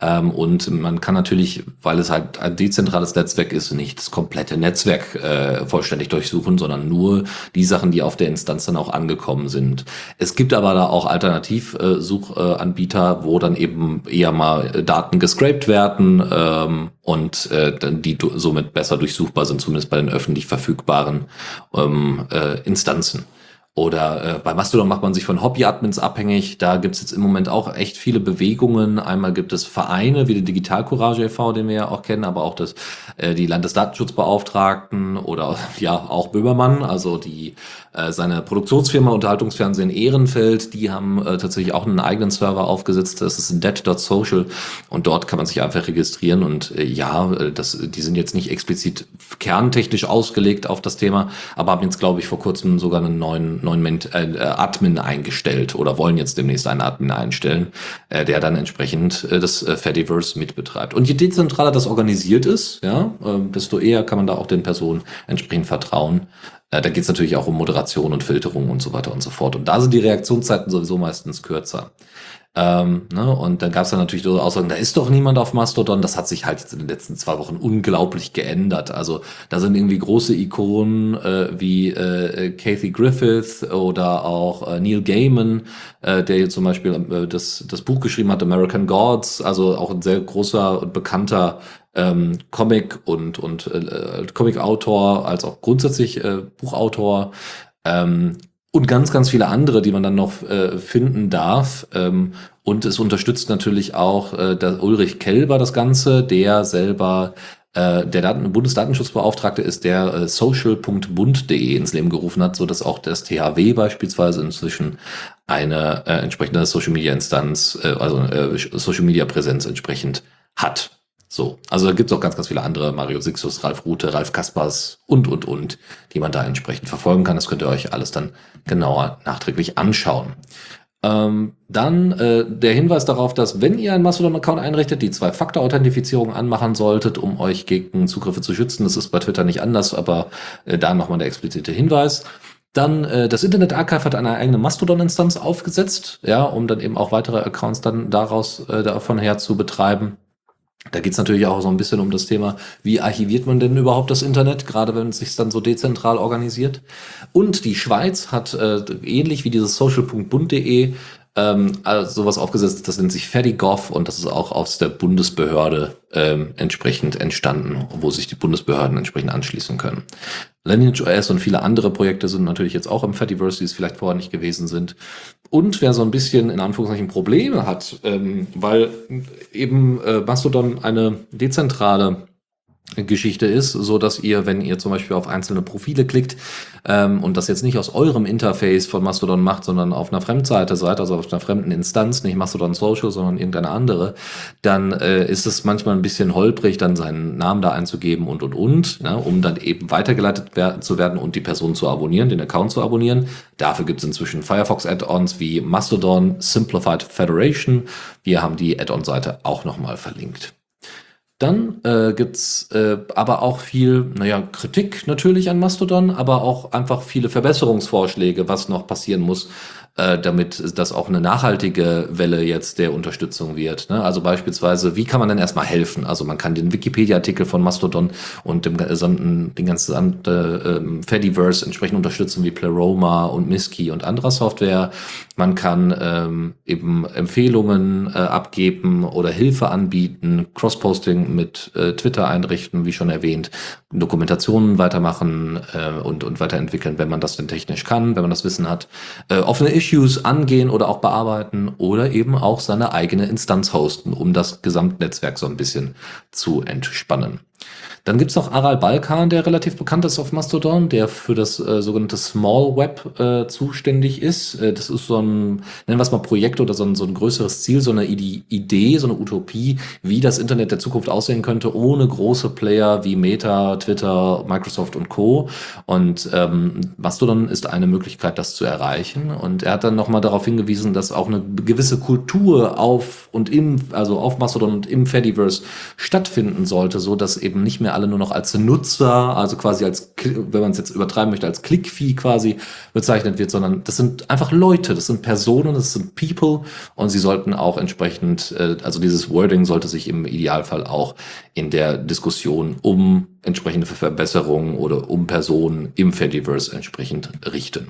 Ähm, und man kann natürlich, weil es halt ein dezentrales Netzwerk ist, nicht das komplette Netzwerk äh, vollständig durchsuchen, sondern nur die Sachen, die auf der Instanz dann auch angekommen sind. Es gibt aber da auch Alternativsuchanbieter, äh, wo dann eben eher mal Daten gescraped werden ähm, und äh, die somit besser durchsuchbar sind, zumindest bei den öffentlich verfügbaren ähm, äh, Instanzen. Oder äh, bei Mastodon macht man sich von Hobby-Admins abhängig. Da gibt es jetzt im Moment auch echt viele Bewegungen. Einmal gibt es Vereine wie die Digital Courage e.V., den wir ja auch kennen, aber auch das, äh, die Landesdatenschutzbeauftragten oder ja auch Böhmermann, also die äh, seine Produktionsfirma Unterhaltungsfernsehen Ehrenfeld, die haben äh, tatsächlich auch einen eigenen Server aufgesetzt. Das ist dead.social und dort kann man sich einfach registrieren und äh, ja, äh, das, die sind jetzt nicht explizit kerntechnisch ausgelegt auf das Thema, aber haben jetzt, glaube ich, vor kurzem sogar einen neuen, neuen Ment äh, Admin eingestellt oder wollen jetzt demnächst einen Admin einstellen, äh, der dann entsprechend äh, das äh, Fediverse mitbetreibt. Und je dezentraler das organisiert ist, ja, äh, desto eher kann man da auch den Personen entsprechend vertrauen. Äh, da geht es natürlich auch um Moderation und Filterung und so weiter und so fort. Und da sind die Reaktionszeiten sowieso meistens kürzer. Ähm, ne? Und dann gab es dann natürlich so Aussagen, da ist doch niemand auf Mastodon. Das hat sich halt jetzt in den letzten zwei Wochen unglaublich geändert. Also da sind irgendwie große Ikonen äh, wie äh, Kathy Griffith oder auch äh, Neil Gaiman, äh, der jetzt zum Beispiel äh, das, das Buch geschrieben hat, American Gods, also auch ein sehr großer und bekannter ähm, Comic und, und äh, Comic-Autor, als auch grundsätzlich äh, Buchautor. Ähm, und ganz, ganz viele andere, die man dann noch äh, finden darf. Ähm, und es unterstützt natürlich auch äh, der Ulrich Kelber das Ganze, der selber äh, der Daten Bundesdatenschutzbeauftragte ist, der äh, social.bund.de ins Leben gerufen hat, so dass auch das THW beispielsweise inzwischen eine äh, entsprechende Social Media Instanz, äh, also äh, Social Media Präsenz entsprechend hat. So, also da gibt es auch ganz, ganz viele andere, Mario Sixus, Ralf Rute, Ralf Kaspers und, und, und, die man da entsprechend verfolgen kann. Das könnt ihr euch alles dann genauer nachträglich anschauen. Ähm, dann äh, der Hinweis darauf, dass wenn ihr einen Mastodon-Account einrichtet, die Zwei-Faktor-Authentifizierung anmachen solltet, um euch gegen Zugriffe zu schützen. Das ist bei Twitter nicht anders, aber äh, da nochmal der explizite Hinweis. Dann äh, das Internet Archive hat eine eigene Mastodon-Instanz aufgesetzt, ja, um dann eben auch weitere Accounts dann daraus äh, davon her zu betreiben. Da geht es natürlich auch so ein bisschen um das Thema, wie archiviert man denn überhaupt das Internet, gerade wenn es sich dann so dezentral organisiert. Und die Schweiz hat äh, ähnlich wie dieses social.bund.de ähm, also sowas aufgesetzt, das nennt sich Fertigov und das ist auch aus der Bundesbehörde ähm, entsprechend entstanden, wo sich die Bundesbehörden entsprechend anschließen können. Lineage OS und viele andere Projekte sind natürlich jetzt auch im Fediverse, die es vielleicht vorher nicht gewesen sind. Und wer so ein bisschen in Anführungszeichen Probleme hat, ähm, weil eben äh, Mastodon eine dezentrale Geschichte ist, so dass ihr, wenn ihr zum Beispiel auf einzelne Profile klickt ähm, und das jetzt nicht aus eurem Interface von Mastodon macht, sondern auf einer Fremdseite seid, also auf einer fremden Instanz, nicht Mastodon Social, sondern irgendeine andere, dann äh, ist es manchmal ein bisschen holprig, dann seinen Namen da einzugeben und und und, ne, um dann eben weitergeleitet wer zu werden und die Person zu abonnieren, den Account zu abonnieren. Dafür gibt es inzwischen Firefox-Add-ons wie Mastodon Simplified Federation. Wir haben die Add-on-Seite auch nochmal verlinkt. Dann äh, gibt's äh, aber auch viel, naja, Kritik natürlich an Mastodon, aber auch einfach viele Verbesserungsvorschläge, was noch passieren muss, äh, damit das auch eine nachhaltige Welle jetzt der Unterstützung wird. Ne? Also beispielsweise, wie kann man denn erstmal helfen? Also man kann den Wikipedia-Artikel von Mastodon und dem gesamten, den ganzen äh, Fediverse entsprechend unterstützen, wie Pleroma und Miski und anderer Software. Man kann ähm, eben Empfehlungen äh, abgeben oder Hilfe anbieten, Cross-Posting mit äh, Twitter einrichten, wie schon erwähnt, Dokumentationen weitermachen äh, und, und weiterentwickeln, wenn man das denn technisch kann, wenn man das Wissen hat. Äh, offene Issues angehen oder auch bearbeiten oder eben auch seine eigene Instanz hosten, um das Gesamtnetzwerk so ein bisschen zu entspannen. Dann gibt's noch Aral Balkan, der relativ bekannt ist auf Mastodon, der für das äh, sogenannte Small Web äh, zuständig ist. Äh, das ist so ein, nennen wir es mal Projekt oder so ein, so ein größeres Ziel, so eine Idee, so eine Utopie, wie das Internet der Zukunft aussehen könnte, ohne große Player wie Meta, Twitter, Microsoft und Co. Und ähm, Mastodon ist eine Möglichkeit, das zu erreichen. Und er hat dann nochmal darauf hingewiesen, dass auch eine gewisse Kultur auf und im, also auf Mastodon und im Fediverse stattfinden sollte, so dass eben eben nicht mehr alle nur noch als Nutzer, also quasi als, wenn man es jetzt übertreiben möchte, als Clickfee quasi bezeichnet wird, sondern das sind einfach Leute, das sind Personen, das sind People und sie sollten auch entsprechend, äh, also dieses Wording sollte sich im Idealfall auch in der Diskussion um entsprechende Verbesserungen oder um Personen im Fediverse entsprechend richten.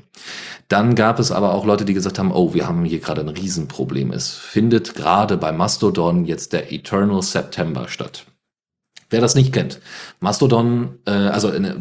Dann gab es aber auch Leute, die gesagt haben, oh, wir haben hier gerade ein Riesenproblem. Es findet gerade bei Mastodon jetzt der Eternal September statt. Wer das nicht kennt, Mastodon, äh, also äh,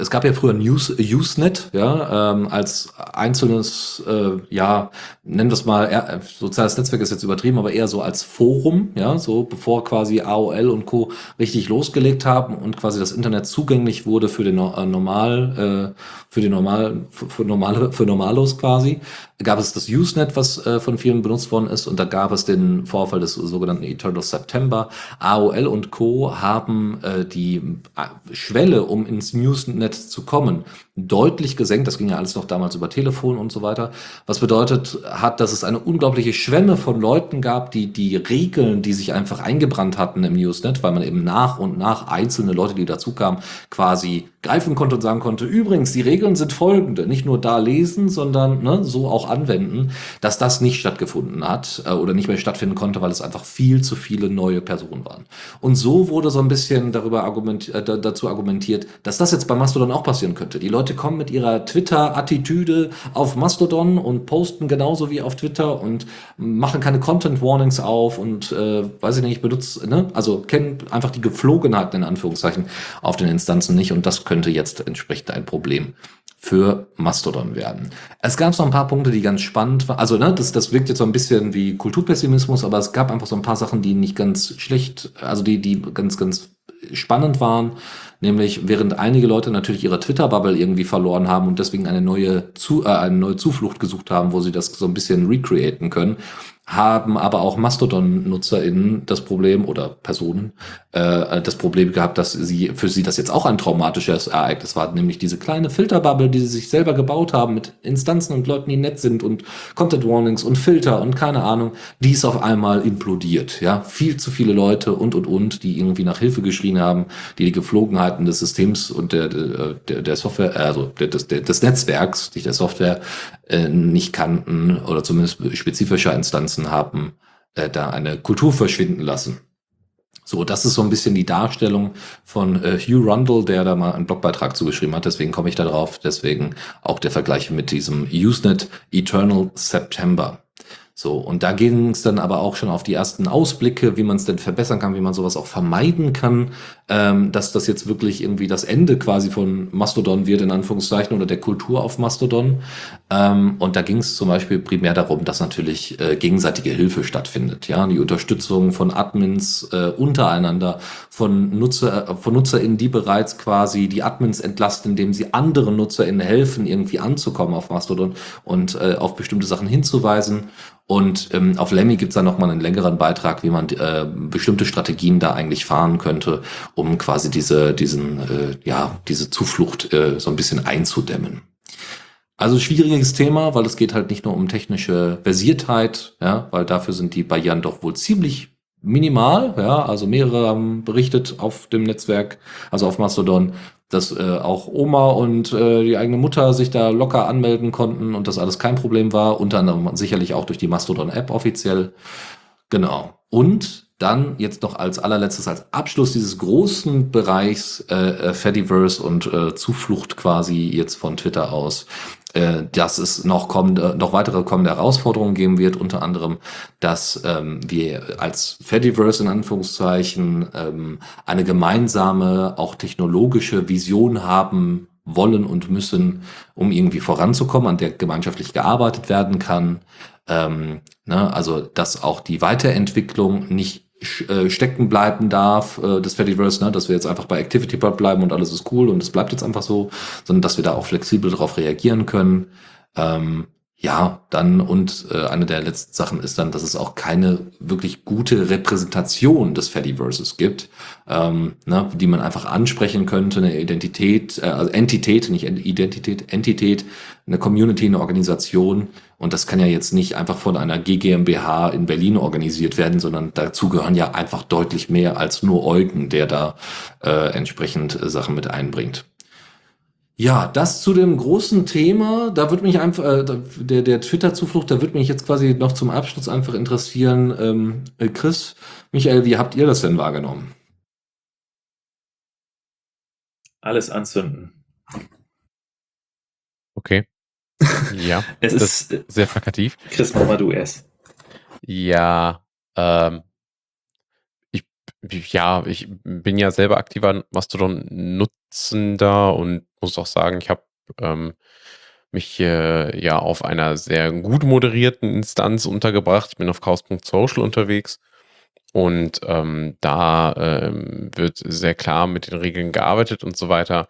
es gab ja früher News, Usenet, ja, ähm, als einzelnes, äh, ja, nennen wir es mal, eher, soziales Netzwerk ist jetzt übertrieben, aber eher so als Forum, ja, so bevor quasi AOL und Co. richtig losgelegt haben und quasi das Internet zugänglich wurde für den äh, normal, äh, für die normal, für, für normale, für Normalos quasi, gab es das Usenet, was äh, von vielen benutzt worden ist, und da gab es den Vorfall des sogenannten Eternal September. AOL und Co. haben äh, die äh, Schwelle, um ins Newsnet zu kommen, deutlich gesenkt. Das ging ja alles noch damals über Telefon und so weiter. Was bedeutet hat, dass es eine unglaubliche Schwemme von Leuten gab, die die Regeln, die sich einfach eingebrannt hatten im Newsnet, weil man eben nach und nach einzelne Leute, die dazu kamen, quasi greifen konnte und sagen konnte, übrigens, die Regeln sind folgende, nicht nur da lesen, sondern ne, so auch anwenden, dass das nicht stattgefunden hat äh, oder nicht mehr stattfinden konnte, weil es einfach viel zu viele neue Personen waren. Und so wurde so ein bisschen darüber argument, äh, dazu argumentiert, dass das jetzt bei Mastodon auch passieren könnte. Die Leute kommen mit ihrer Twitter-Attitüde auf Mastodon und posten genauso wie auf Twitter und machen keine Content-Warnings auf und äh, weiß ich nicht, benutzen, ne? also kennen einfach die Geflogenheiten in Anführungszeichen auf den Instanzen nicht und das könnte jetzt entsprechend ein Problem für Mastodon werden. Es gab so ein paar Punkte, die ganz spannend waren. Also, ne, das, das wirkt jetzt so ein bisschen wie Kulturpessimismus, aber es gab einfach so ein paar Sachen, die nicht ganz schlecht, also die, die ganz, ganz spannend waren. Nämlich, während einige Leute natürlich ihre Twitter-Bubble irgendwie verloren haben und deswegen eine neue, Zu äh, eine neue Zuflucht gesucht haben, wo sie das so ein bisschen recreaten können, haben aber auch Mastodon-NutzerInnen das Problem oder Personen äh, das Problem gehabt, dass sie für sie das jetzt auch ein traumatisches Ereignis war, nämlich diese kleine Filterbubble, die sie sich selber gebaut haben mit Instanzen und Leuten, die nett sind und Content Warnings und Filter und keine Ahnung, die ist auf einmal implodiert. Ja, viel zu viele Leute und und und, die irgendwie nach Hilfe geschrien haben, die die Geflogenheiten des Systems und der der, der Software, also der, des, des Netzwerks, nicht der Software, äh, nicht kannten oder zumindest spezifische Instanzen haben, äh, da eine Kultur verschwinden lassen. So, das ist so ein bisschen die Darstellung von äh, Hugh Rundle, der da mal einen Blogbeitrag zugeschrieben hat. Deswegen komme ich da drauf. Deswegen auch der Vergleich mit diesem Usenet Eternal September. So, und da ging es dann aber auch schon auf die ersten Ausblicke, wie man es denn verbessern kann, wie man sowas auch vermeiden kann, ähm, dass das jetzt wirklich irgendwie das Ende quasi von Mastodon wird, in Anführungszeichen, oder der Kultur auf Mastodon. Ähm, und da ging es zum Beispiel primär darum, dass natürlich äh, gegenseitige Hilfe stattfindet. Ja, die Unterstützung von Admins äh, untereinander, von Nutzer, von NutzerInnen, die bereits quasi die Admins entlasten, indem sie anderen NutzerInnen helfen, irgendwie anzukommen auf Mastodon und äh, auf bestimmte Sachen hinzuweisen. Und ähm, auf Lemmy gibt's dann nochmal einen längeren Beitrag, wie man äh, bestimmte Strategien da eigentlich fahren könnte, um quasi diese, diesen, äh, ja, diese Zuflucht äh, so ein bisschen einzudämmen. Also schwieriges Thema, weil es geht halt nicht nur um technische Versiertheit, ja, weil dafür sind die Barrieren doch wohl ziemlich minimal, ja, also mehrere haben berichtet auf dem Netzwerk, also auf Mastodon, dass äh, auch Oma und äh, die eigene Mutter sich da locker anmelden konnten und das alles kein Problem war, unter anderem sicherlich auch durch die Mastodon-App offiziell. Genau. Und dann jetzt noch als allerletztes, als Abschluss dieses großen Bereichs äh, äh Fediverse und äh, Zuflucht quasi jetzt von Twitter aus, äh, dass es noch kommende, noch weitere kommende Herausforderungen geben wird, unter anderem, dass ähm, wir als Fediverse in Anführungszeichen ähm, eine gemeinsame, auch technologische Vision haben wollen und müssen, um irgendwie voranzukommen, an der gemeinschaftlich gearbeitet werden kann. Ähm, ne, also dass auch die Weiterentwicklung nicht stecken bleiben darf, äh, das Fediverse, ne, dass wir jetzt einfach bei ActivityPub bleiben und alles ist cool und es bleibt jetzt einfach so, sondern dass wir da auch flexibel darauf reagieren können. Ähm, Ja, dann und äh, eine der letzten Sachen ist dann, dass es auch keine wirklich gute Repräsentation des Fediverses gibt, ähm, ne, die man einfach ansprechen könnte, eine Identität, äh, also Entität, nicht Identität, Entität, eine Community, eine Organisation. Und das kann ja jetzt nicht einfach von einer GGMBH in Berlin organisiert werden, sondern dazu gehören ja einfach deutlich mehr als nur Eugen, der da äh, entsprechend äh, Sachen mit einbringt. Ja, das zu dem großen Thema. Da würde mich einfach, äh, der, der Twitter-Zuflucht, da würde mich jetzt quasi noch zum Abschluss einfach interessieren. Ähm, äh, Chris, Michael, wie habt ihr das denn wahrgenommen? Alles anzünden. Okay. Ja, es das ist ist sehr plakativ. Chris, mach mal du erst. Ja, ähm, ich, ja, ich bin ja selber aktiver Mastodon-Nutzender und muss auch sagen, ich habe ähm, mich äh, ja auf einer sehr gut moderierten Instanz untergebracht. Ich bin auf chaos.social unterwegs und ähm, da ähm, wird sehr klar mit den Regeln gearbeitet und so weiter.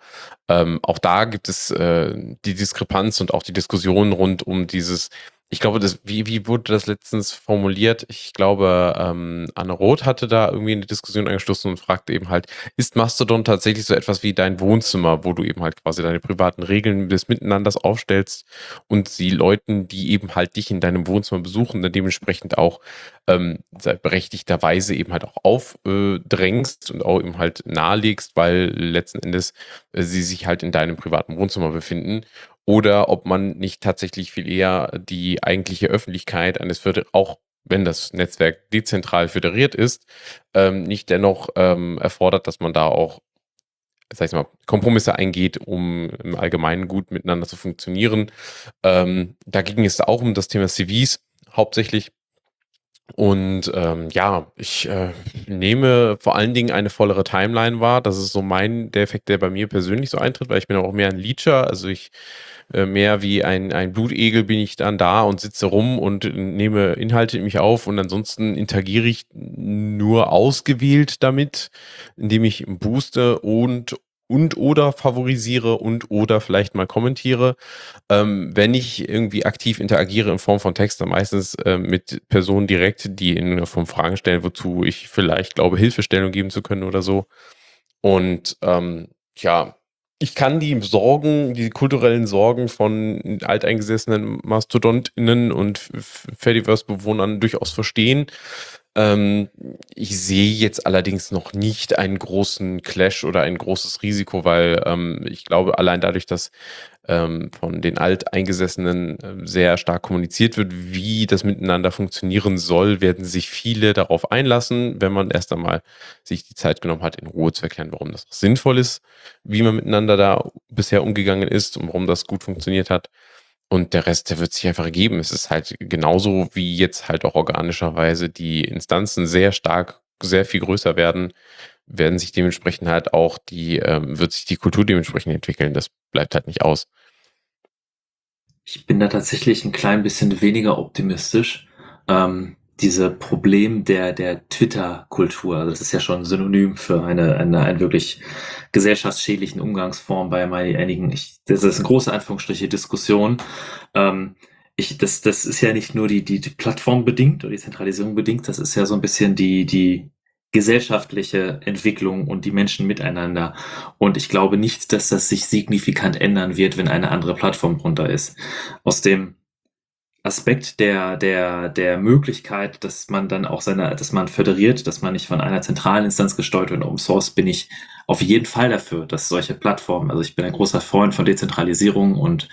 Ähm, auch da gibt es äh, die Diskrepanz und auch die Diskussion rund um dieses ich glaube, das, wie, wie wurde das letztens formuliert? Ich glaube, ähm, Anne Roth hatte da irgendwie eine Diskussion angestoßen und fragte eben halt, ist Mastodon tatsächlich so etwas wie dein Wohnzimmer, wo du eben halt quasi deine privaten Regeln des Miteinanders aufstellst und sie Leuten, die eben halt dich in deinem Wohnzimmer besuchen, dann dementsprechend auch ähm, berechtigterweise eben halt auch aufdrängst und auch eben halt nahelegst, weil letzten Endes äh, sie sich halt in deinem privaten Wohnzimmer befinden oder ob man nicht tatsächlich viel eher die eigentliche Öffentlichkeit eines auch wenn das Netzwerk dezentral föderiert ist, ähm, nicht dennoch ähm, erfordert, dass man da auch, sag ich mal, Kompromisse eingeht, um im Allgemeinen gut miteinander zu funktionieren. Ähm, da ging es auch um das Thema CVs hauptsächlich. Und ähm, ja, ich äh, nehme vor allen Dingen eine vollere Timeline wahr. Das ist so mein, der Effekt, der bei mir persönlich so eintritt, weil ich bin auch mehr ein Leecher. Also ich äh, mehr wie ein, ein Blutegel bin ich dann da und sitze rum und nehme Inhalte in mich auf und ansonsten interagiere ich nur ausgewählt damit, indem ich booste und und oder favorisiere und oder vielleicht mal kommentiere. Ähm, wenn ich irgendwie aktiv interagiere in Form von Text, dann meistens äh, mit Personen direkt, die in Form Fragen stellen, wozu ich vielleicht glaube, Hilfestellung geben zu können oder so. Und ähm, ja, ich kann die Sorgen, die kulturellen Sorgen von alteingesessenen MastodontInnen und Fediverse-Bewohnern durchaus verstehen. Ähm, ich sehe jetzt allerdings noch nicht einen großen Clash oder ein großes Risiko, weil ähm, ich glaube, allein dadurch, dass ähm, von den Alteingesessenen äh, sehr stark kommuniziert wird, wie das miteinander funktionieren soll, werden sich viele darauf einlassen, wenn man erst einmal sich die Zeit genommen hat, in Ruhe zu erklären, warum das sinnvoll ist, wie man miteinander da bisher umgegangen ist und warum das gut funktioniert hat. Und der Rest, der wird sich einfach ergeben. Es ist halt genauso wie jetzt halt auch organischerweise die Instanzen sehr stark, sehr viel größer werden, werden sich dementsprechend halt auch die, ähm, wird sich die Kultur dementsprechend entwickeln. Das bleibt halt nicht aus. Ich bin da tatsächlich ein klein bisschen weniger optimistisch. Ähm, diese Problem der, der Twitter-Kultur, also das ist ja schon Synonym für eine, eine, eine wirklich gesellschaftsschädlichen Umgangsform bei einigen, ich, das ist eine große Anführungsstriche Diskussion. Ähm, ich, das, das ist ja nicht nur die, die, die Plattform bedingt oder die Zentralisierung bedingt, das ist ja so ein bisschen die, die gesellschaftliche Entwicklung und die Menschen miteinander. Und ich glaube nicht, dass das sich signifikant ändern wird, wenn eine andere Plattform drunter ist. Aus dem Aspekt der, der, der Möglichkeit, dass man dann auch seine, dass man föderiert, dass man nicht von einer zentralen Instanz gesteuert wird, Open Source, bin ich auf jeden Fall dafür, dass solche Plattformen, also ich bin ein großer Freund von Dezentralisierung und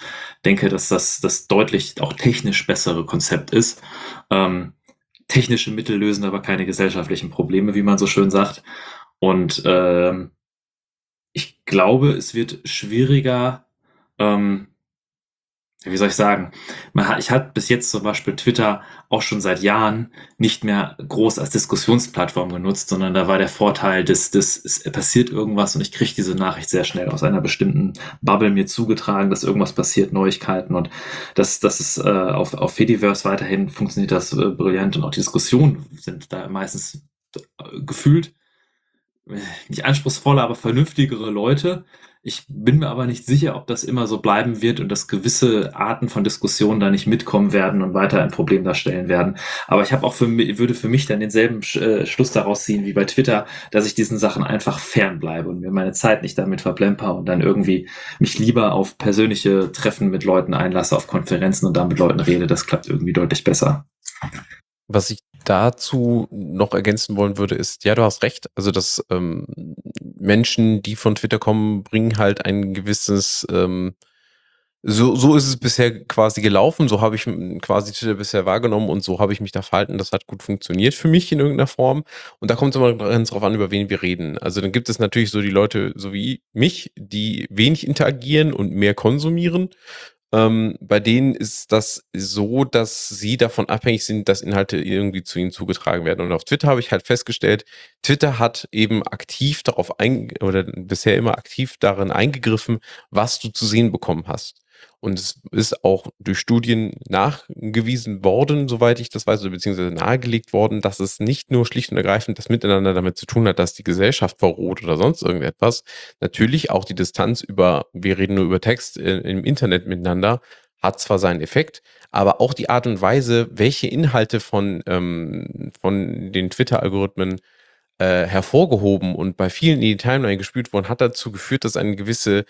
denke, dass das das deutlich auch technisch bessere Konzept ist. Ähm, technische Mittel lösen aber keine gesellschaftlichen Probleme, wie man so schön sagt. Und ähm, ich glaube, es wird schwieriger, ähm, wie soll ich sagen, man hat, ich hatte bis jetzt zum Beispiel Twitter auch schon seit Jahren nicht mehr groß als Diskussionsplattform genutzt, sondern da war der Vorteil, dass, dass es passiert irgendwas und ich kriege diese Nachricht sehr schnell aus einer bestimmten Bubble mir zugetragen, dass irgendwas passiert, Neuigkeiten und das, das ist äh, auf, auf Fediverse weiterhin funktioniert das äh, brillant und auch die Diskussionen sind da meistens äh, gefühlt äh, nicht anspruchsvoller, aber vernünftigere Leute, Ich bin mir aber nicht sicher, ob das immer so bleiben wird und dass gewisse Arten von Diskussionen da nicht mitkommen werden und weiter ein Problem darstellen werden. Aber ich habe auch für mich, würde für mich dann denselben äh, Schluss daraus ziehen wie bei Twitter, dass ich diesen Sachen einfach fernbleibe und mir meine Zeit nicht damit verplemper und dann irgendwie mich lieber auf persönliche Treffen mit Leuten einlasse, auf Konferenzen und da mit Leuten rede. Das klappt irgendwie deutlich besser. Was ich dazu noch ergänzen wollen würde, ist, ja, du hast recht. Also, dass ähm, Menschen, die von Twitter kommen, bringen halt ein gewisses, ähm, so, so ist es bisher quasi gelaufen, so habe ich quasi Twitter bisher wahrgenommen und so habe ich mich da verhalten. Das hat gut funktioniert für mich in irgendeiner Form. Und da kommt es immer ganz drauf an, über wen wir reden. Also dann gibt es natürlich so die Leute, so wie mich, die wenig interagieren und mehr konsumieren. Ähm, bei denen ist das so, dass sie davon abhängig sind, dass Inhalte irgendwie zu ihnen zugetragen werden. Und auf Twitter habe ich halt festgestellt, Twitter hat eben aktiv darauf ein oder bisher immer aktiv darin eingegriffen, was du zu sehen bekommen hast. Und es ist auch durch Studien nachgewiesen worden, soweit ich das weiß, beziehungsweise nahegelegt worden, dass es nicht nur schlicht und ergreifend das Miteinander damit zu tun hat, dass die Gesellschaft verroht oder sonst irgendetwas. Natürlich auch die Distanz über, wir reden nur über Text äh, im Internet miteinander, hat zwar seinen Effekt, aber auch die Art und Weise, welche Inhalte von, ähm, von den Twitter-Algorithmen äh, hervorgehoben und bei vielen in die Timeline gespült wurden, hat dazu geführt, dass eine gewisse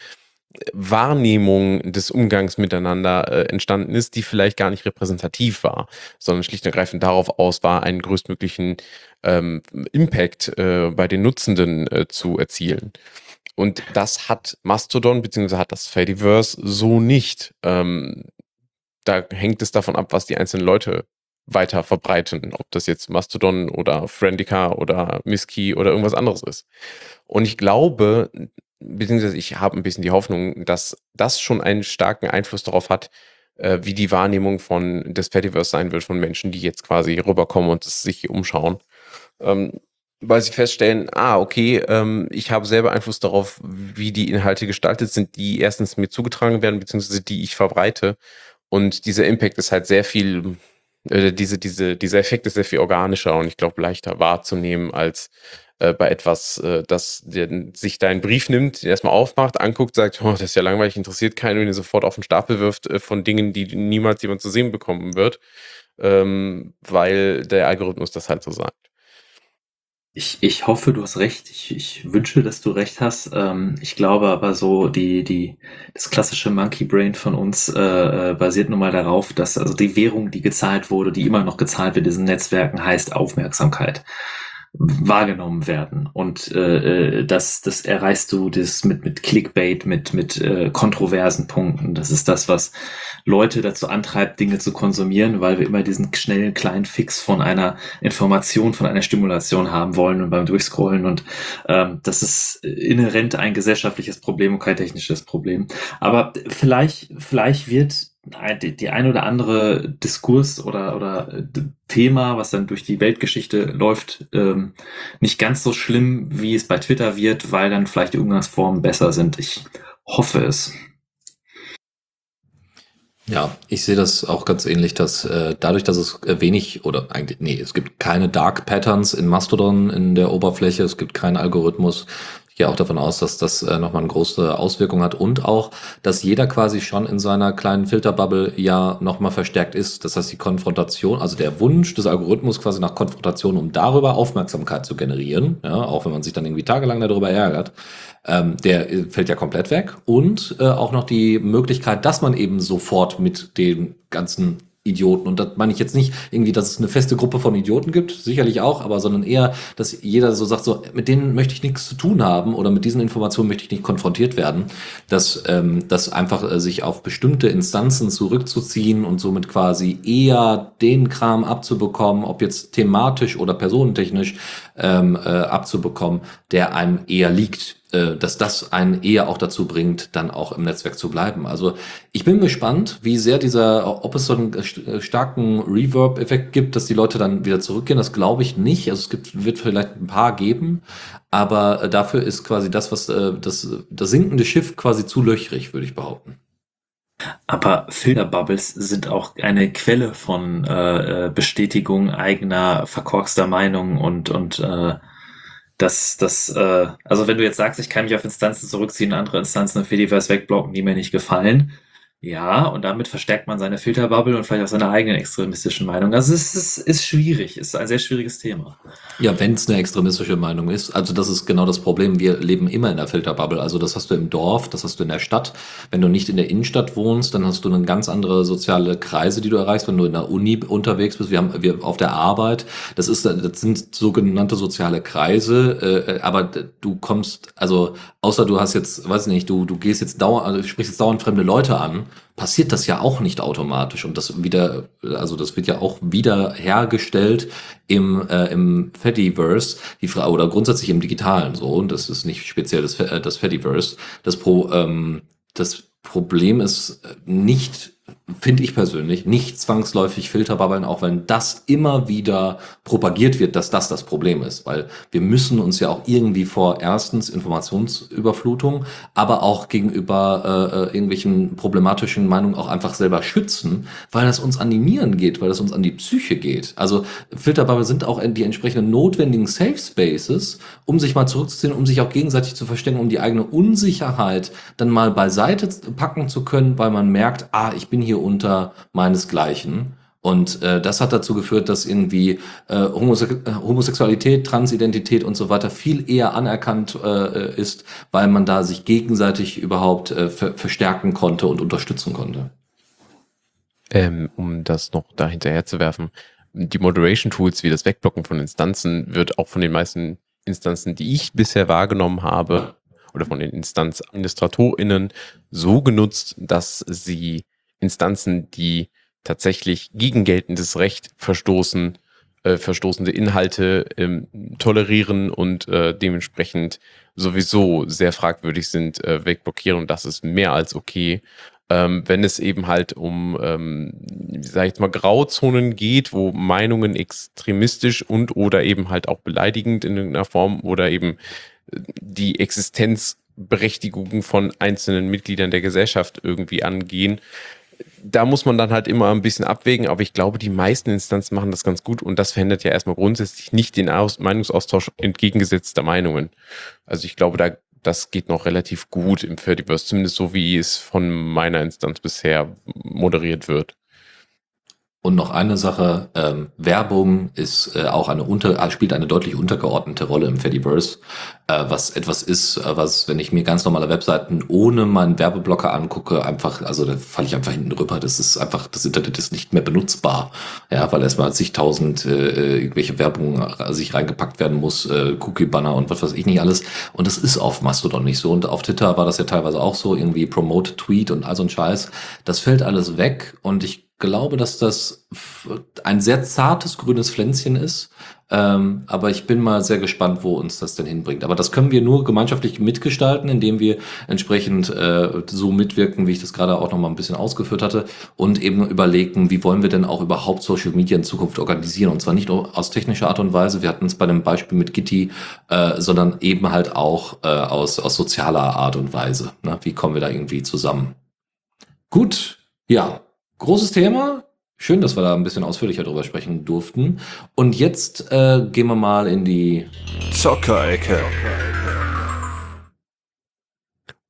Wahrnehmung des Umgangs miteinander äh, entstanden ist, die vielleicht gar nicht repräsentativ war, sondern schlicht und ergreifend darauf aus war, einen größtmöglichen ähm, Impact äh, bei den Nutzenden äh, zu erzielen. Und das hat Mastodon bzw. hat das Fediverse so nicht. Ähm, da hängt es davon ab, was die einzelnen Leute weiter verbreiten, ob das jetzt Mastodon oder Friendica oder Miski oder irgendwas anderes ist. Und ich glaube, beziehungsweise ich habe ein bisschen die Hoffnung, dass das schon einen starken Einfluss darauf hat, äh, wie die Wahrnehmung von des Fediverse sein wird von Menschen, die jetzt quasi rüberkommen und sich umschauen. Ähm, weil sie feststellen, ah, okay, ähm, ich habe selber Einfluss darauf, wie die Inhalte gestaltet sind, die erstens mir zugetragen werden, beziehungsweise die ich verbreite. Und dieser Impact ist halt sehr viel, äh, diese, diese, dieser Effekt ist sehr viel organischer und ich glaube leichter wahrzunehmen als äh, bei etwas, äh, das der, sich deinen Brief nimmt, den erstmal aufmacht, anguckt, sagt, oh, das ist ja langweilig, interessiert keinen und ihn sofort auf den Stapel wirft äh, von Dingen, die niemals jemand zu sehen bekommen wird, ähm, weil der Algorithmus das halt so sagt. Ich, ich hoffe, du hast recht. Ich, ich wünsche, dass du recht hast. Ähm, ich glaube aber so, die, die, das klassische Monkey Brain von uns äh, äh basiert nun mal darauf, dass also die Währung, die gezahlt wurde, die immer noch gezahlt wird in diesen Netzwerken, heißt Aufmerksamkeit wahrgenommen werden. Und äh, äh, das, das erreichst du das mit, mit Clickbait, mit, mit äh, kontroversen Punkten. Das ist das, was Leute dazu antreibt, Dinge zu konsumieren, weil wir immer diesen schnellen kleinen Fix von einer Information, von einer Stimulation haben wollen und beim Durchscrollen. Und ähm, das ist inhärent ein gesellschaftliches Problem und kein technisches Problem. Aber vielleicht, vielleicht wird die, ein oder andere Diskurs oder, oder äh, Thema, was dann durch die Weltgeschichte läuft, ähm, nicht ganz so schlimm, wie es bei Twitter wird, weil dann vielleicht die Umgangsformen besser sind. Ich hoffe es. Ja, ich sehe das auch ganz ähnlich, dass äh, dadurch, dass es äh, wenig oder eigentlich, nee, es gibt keine Dark Patterns in Mastodon in der Oberfläche, es gibt keinen Algorithmus, gehe auch davon aus, dass das äh, nochmal eine große Auswirkung hat und auch, dass jeder quasi schon in seiner kleinen Filterbubble ja nochmal verstärkt ist. Das heißt, die Konfrontation, also der Wunsch des Algorithmus quasi nach Konfrontation, um darüber Aufmerksamkeit zu generieren, ja, auch wenn man sich dann irgendwie tagelang darüber ärgert, ähm, der äh, fällt ja komplett weg. Und äh, auch noch die Möglichkeit, dass man eben sofort mit den ganzen Idioten. Und das meine ich jetzt nicht irgendwie, dass es eine feste Gruppe von Idioten gibt, sicherlich auch, aber sondern eher, dass jeder so sagt, so, mit denen möchte ich nichts zu tun haben oder mit diesen Informationen möchte ich nicht konfrontiert werden, dass, ähm, dass einfach äh, sich auf bestimmte Instanzen zurückzuziehen und somit quasi eher den Kram abzubekommen, ob jetzt thematisch oder personentechnisch ähm, äh, abzubekommen, der einem eher liegt dass das einen eher auch dazu bringt, dann auch im Netzwerk zu bleiben. Also ich bin gespannt, wie sehr dieser, ob es so einen äh, starken Reverb-Effekt gibt, dass die Leute dann wieder zurückgehen. Das glaube ich nicht. Also es gibt, wird vielleicht ein paar geben, aber äh, dafür ist quasi das, was das, das sinkende Schiff quasi zu löchrig, würde ich behaupten. Aber Filterbubbles sind auch eine Quelle von äh, Bestätigung eigener verkorkster Meinungen und, und äh, Das, das, äh, also wenn du jetzt sagst, ich kann mich auf Instanzen zurückziehen, andere Instanzen im Fediverse wegblocken, die mir nicht gefallen, ja, und damit verstärkt man seine Filterbubble und vielleicht auch seine eigenen extremistischen Meinungen. Also es ist, ist schwierig, es ist ein sehr schwieriges Thema. Ja, wenn es eine extremistische Meinung ist, also das ist genau das Problem. Wir leben immer in der Filterbubble. Also das hast du im Dorf, das hast du in der Stadt. Wenn du nicht in der Innenstadt wohnst, dann hast du eine ganz andere soziale Kreise, die du erreichst. Wenn du in der Uni unterwegs bist, wir haben wir auf der Arbeit, das ist, das sind sogenannte soziale Kreise. Äh, aber du kommst, also außer du hast jetzt, weiß nicht, du du gehst jetzt dauernd, also sprichst jetzt dauernd fremde Leute an passiert das ja auch nicht automatisch und das wieder, also das wird ja auch wieder hergestellt im, äh, im Fediverse, die Frage, oder grundsätzlich im Digitalen so, und das ist nicht speziell das, äh, das Fediverse. Das, Pro, ähm, das Problem ist nicht finde ich persönlich, nicht zwangsläufig Filterbubbeln, auch wenn das immer wieder propagiert wird, dass das das Problem ist. Weil wir müssen uns ja auch irgendwie vor erstens Informationsüberflutung, aber auch gegenüber äh, äh irgendwelchen problematischen Meinungen auch einfach selber schützen, weil das uns an die Nieren geht, weil das uns an die Psyche geht. Also Filterbubble sind auch die entsprechenden notwendigen Safe Spaces, um sich mal zurückzuziehen, um sich auch gegenseitig zu verstehen, um die eigene Unsicherheit dann mal beiseite packen zu können, weil man merkt, ah, ich bin hier unter meinesgleichen. Und äh, das hat dazu geführt, dass irgendwie äh, Homose Homosexualität, Transidentität und so weiter viel eher anerkannt äh, ist, weil man da sich gegenseitig überhaupt äh, ver verstärken konnte und unterstützen konnte. Ähm, um das noch da hinterher zu werfen, die Moderation Tools wie das Wegblocken von Instanzen wird auch von den meisten Instanzen, die ich bisher wahrgenommen habe, oder von den Instanzadministratorinnen so genutzt, dass sie Instanzen, die tatsächlich gegen geltendes Recht verstoßen, äh, verstoßende Inhalte ähm, tolerieren und äh, dementsprechend sowieso sehr fragwürdig sind, äh, wegblockieren. Und das ist mehr als okay. Ähm, wenn es eben halt um, ähm, sag ich jetzt mal, Grauzonen geht, wo Meinungen extremistisch und oder eben halt auch beleidigend in irgendeiner Form oder eben äh, die Existenzberechtigung von einzelnen Mitgliedern der Gesellschaft irgendwie angehen, da muss man dann halt immer ein bisschen abwägen, aber ich glaube, die meisten Instanzen machen das ganz gut und das verhindert ja erstmal grundsätzlich nicht den Aus Meinungsaustausch entgegengesetzter Meinungen. Also ich glaube, da das geht noch relativ gut im Fediverse, zumindest so wie es von meiner Instanz bisher moderiert wird. Und noch eine Sache, ähm, Werbung ist äh, auch eine unter, spielt eine deutlich untergeordnete Rolle im Fediverse, äh, was etwas ist, äh, was, wenn ich mir ganz normale Webseiten ohne meinen Werbeblocker angucke, einfach, also da falle ich einfach hinten rüber. Das ist einfach, das Internet ist nicht mehr benutzbar. Ja, weil erstmal zigtausend äh, irgendwelche Werbung äh, sich reingepackt werden muss, äh, Cookie-Banner und was weiß ich nicht alles. Und das ist auf Mastodon nicht so. Und auf Twitter war das ja teilweise auch so, irgendwie Promote Tweet und all so ein Scheiß. Das fällt alles weg und ich glaube, dass das ein sehr zartes grünes Pflänzchen ist. Ähm, aber ich bin mal sehr gespannt, wo uns das denn hinbringt. Aber das können wir nur gemeinschaftlich mitgestalten, indem wir entsprechend äh, so mitwirken, wie ich das gerade auch noch mal ein bisschen ausgeführt hatte und eben überlegen, wie wollen wir denn auch überhaupt Social Media in Zukunft organisieren. Und zwar nicht nur aus technischer Art und Weise, wir hatten es bei dem Beispiel mit Gitti, äh, sondern eben halt auch äh, aus, aus sozialer Art und Weise. Ne? Wie kommen wir da irgendwie zusammen? Gut, ja, großes Thema. Schön, dass wir da ein bisschen ausführlicher drüber sprechen durften. Und jetzt äh, gehen wir mal in die Zockerecke.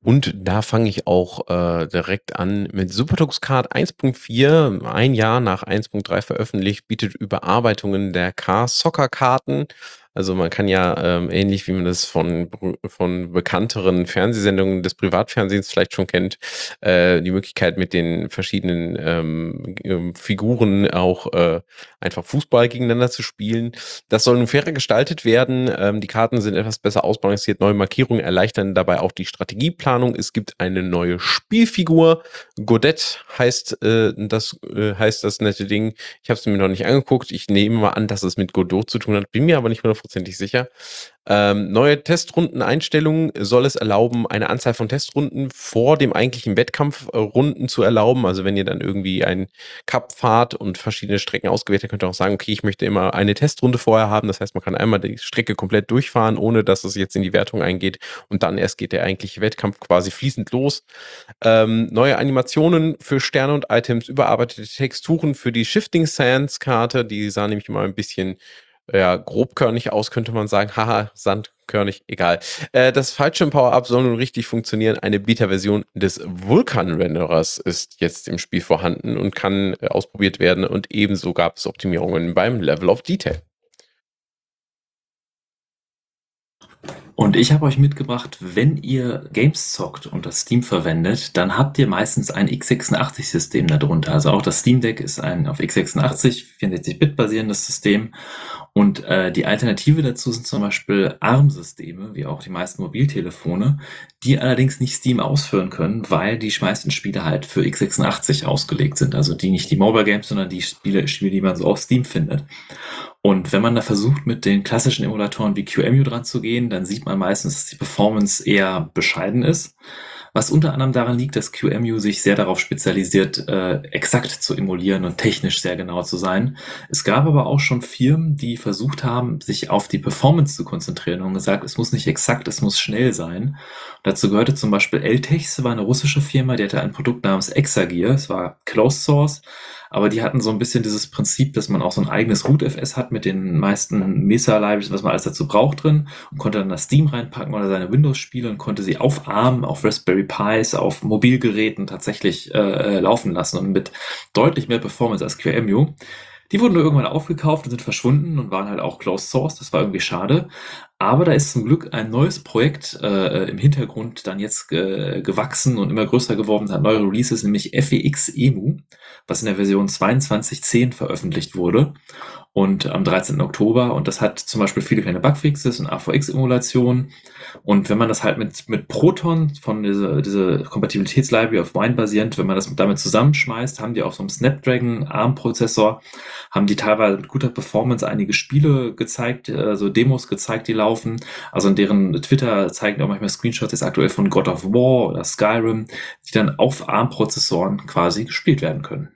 Und da fange ich auch äh, direkt an mit Supertux Card 1.4. Ein Jahr nach 1.3 veröffentlicht, bietet Überarbeitungen der Car-Soccer-Karten also man kann ja ähm, ähnlich wie man das von, von bekannteren Fernsehsendungen des Privatfernsehens vielleicht schon kennt, äh, die Möglichkeit mit den verschiedenen ähm, ähm, Figuren auch äh, einfach Fußball gegeneinander zu spielen. Das soll nun fairer gestaltet werden. Ähm, die Karten sind etwas besser ausbalanciert. Neue Markierungen erleichtern dabei auch die Strategieplanung. Es gibt eine neue Spielfigur. Godet heißt äh, das äh, heißt das nette Ding. Ich habe es mir noch nicht angeguckt. Ich nehme mal an, dass es mit Godot zu tun hat. Bin mir aber nicht mehr hundertprozentig sicher. Ähm, neue Testrundeneinstellungen soll es erlauben, eine Anzahl von Testrunden vor dem eigentlichen Wettkampfrunden zu erlauben. Also wenn ihr dann irgendwie einen Cup fahrt und verschiedene Strecken ausgewählt habt, könnt ihr auch sagen, okay, ich möchte immer eine Testrunde vorher haben. Das heißt, man kann einmal die Strecke komplett durchfahren, ohne dass es jetzt in die Wertung eingeht. Und dann erst geht der eigentliche Wettkampf quasi fließend los. Ähm, neue Animationen für Sterne und Items, überarbeitete Texturen für die Shifting Sands Karte. Die sah nämlich immer ein bisschen ja, grobkörnig aus, könnte man sagen. Haha, Sand körnig, egal. Äh, das Fallschirm-Power-Up soll nun richtig funktionieren. Eine Beta-Version des Vulkan-Renderers ist jetzt im Spiel vorhanden und kann äh, ausprobiert werden und ebenso gab es Optimierungen beim Level of Detail. Und ich habe euch mitgebracht, wenn ihr Games zockt und das Steam verwendet, dann habt ihr meistens ein x86-System darunter. Also auch das Steam Deck ist ein auf x86, 64-Bit basierendes System. Und äh, die Alternative dazu sind zum Beispiel ARM-Systeme, wie auch die meisten Mobiltelefone, die allerdings nicht Steam ausführen können, weil die meisten Spiele halt für x86 ausgelegt sind. Also die nicht die Mobile Games, sondern die Spiele, Spiele, die man so auf Steam findet. Und wenn man da versucht, mit den klassischen Emulatoren wie QEMU dran zu gehen, dann sieht man meistens, dass die Performance eher bescheiden ist. Was unter anderem daran liegt, dass QEMU sich sehr darauf spezialisiert, äh, exakt zu emulieren und technisch sehr genau zu sein. Es gab aber auch schon Firmen, die versucht haben, sich auf die Performance zu konzentrieren und gesagt, es muss nicht exakt, es muss schnell sein. Dazu gehörte zum Beispiel Eltex, war eine russische Firma, die hatte ein Produkt namens Exagear, es war Closed Source aber die hatten so ein bisschen dieses Prinzip, dass man auch so ein eigenes Root-FS hat mit den meisten Mesa-Libraries, was man alles dazu braucht drin und konnte dann das Steam reinpacken oder seine Windows-Spiele und konnte sie auf ARM, auf Raspberry Pis, auf Mobilgeräten tatsächlich äh, äh laufen lassen und mit deutlich mehr Performance als QEMU. Die wurden nur irgendwann aufgekauft und sind verschwunden und waren halt auch closed source. Das war irgendwie schade. Aber da ist zum Glück ein neues Projekt äh, im Hintergrund dann jetzt äh, gewachsen und immer größer geworden, hat neue Releases, nämlich FEX EMU, was in der Version 22.10 veröffentlicht wurde und am 13. Oktober. Und das hat zum Beispiel viele kleine Bugfixes und AVX-Emulationen. Und wenn man das halt mit, mit Proton von dieser, diese Kompatibilitätslibrary auf Wine basierend, wenn man das damit zusammenschmeißt, haben die auf so einem Snapdragon ARM-Prozessor, haben die teilweise mit guter Performance einige Spiele gezeigt, also Demos gezeigt, die laufen. Also in deren Twitter zeigen auch manchmal Screenshots jetzt aktuell von God of War oder Skyrim, die dann auf ARM-Prozessoren quasi gespielt werden können.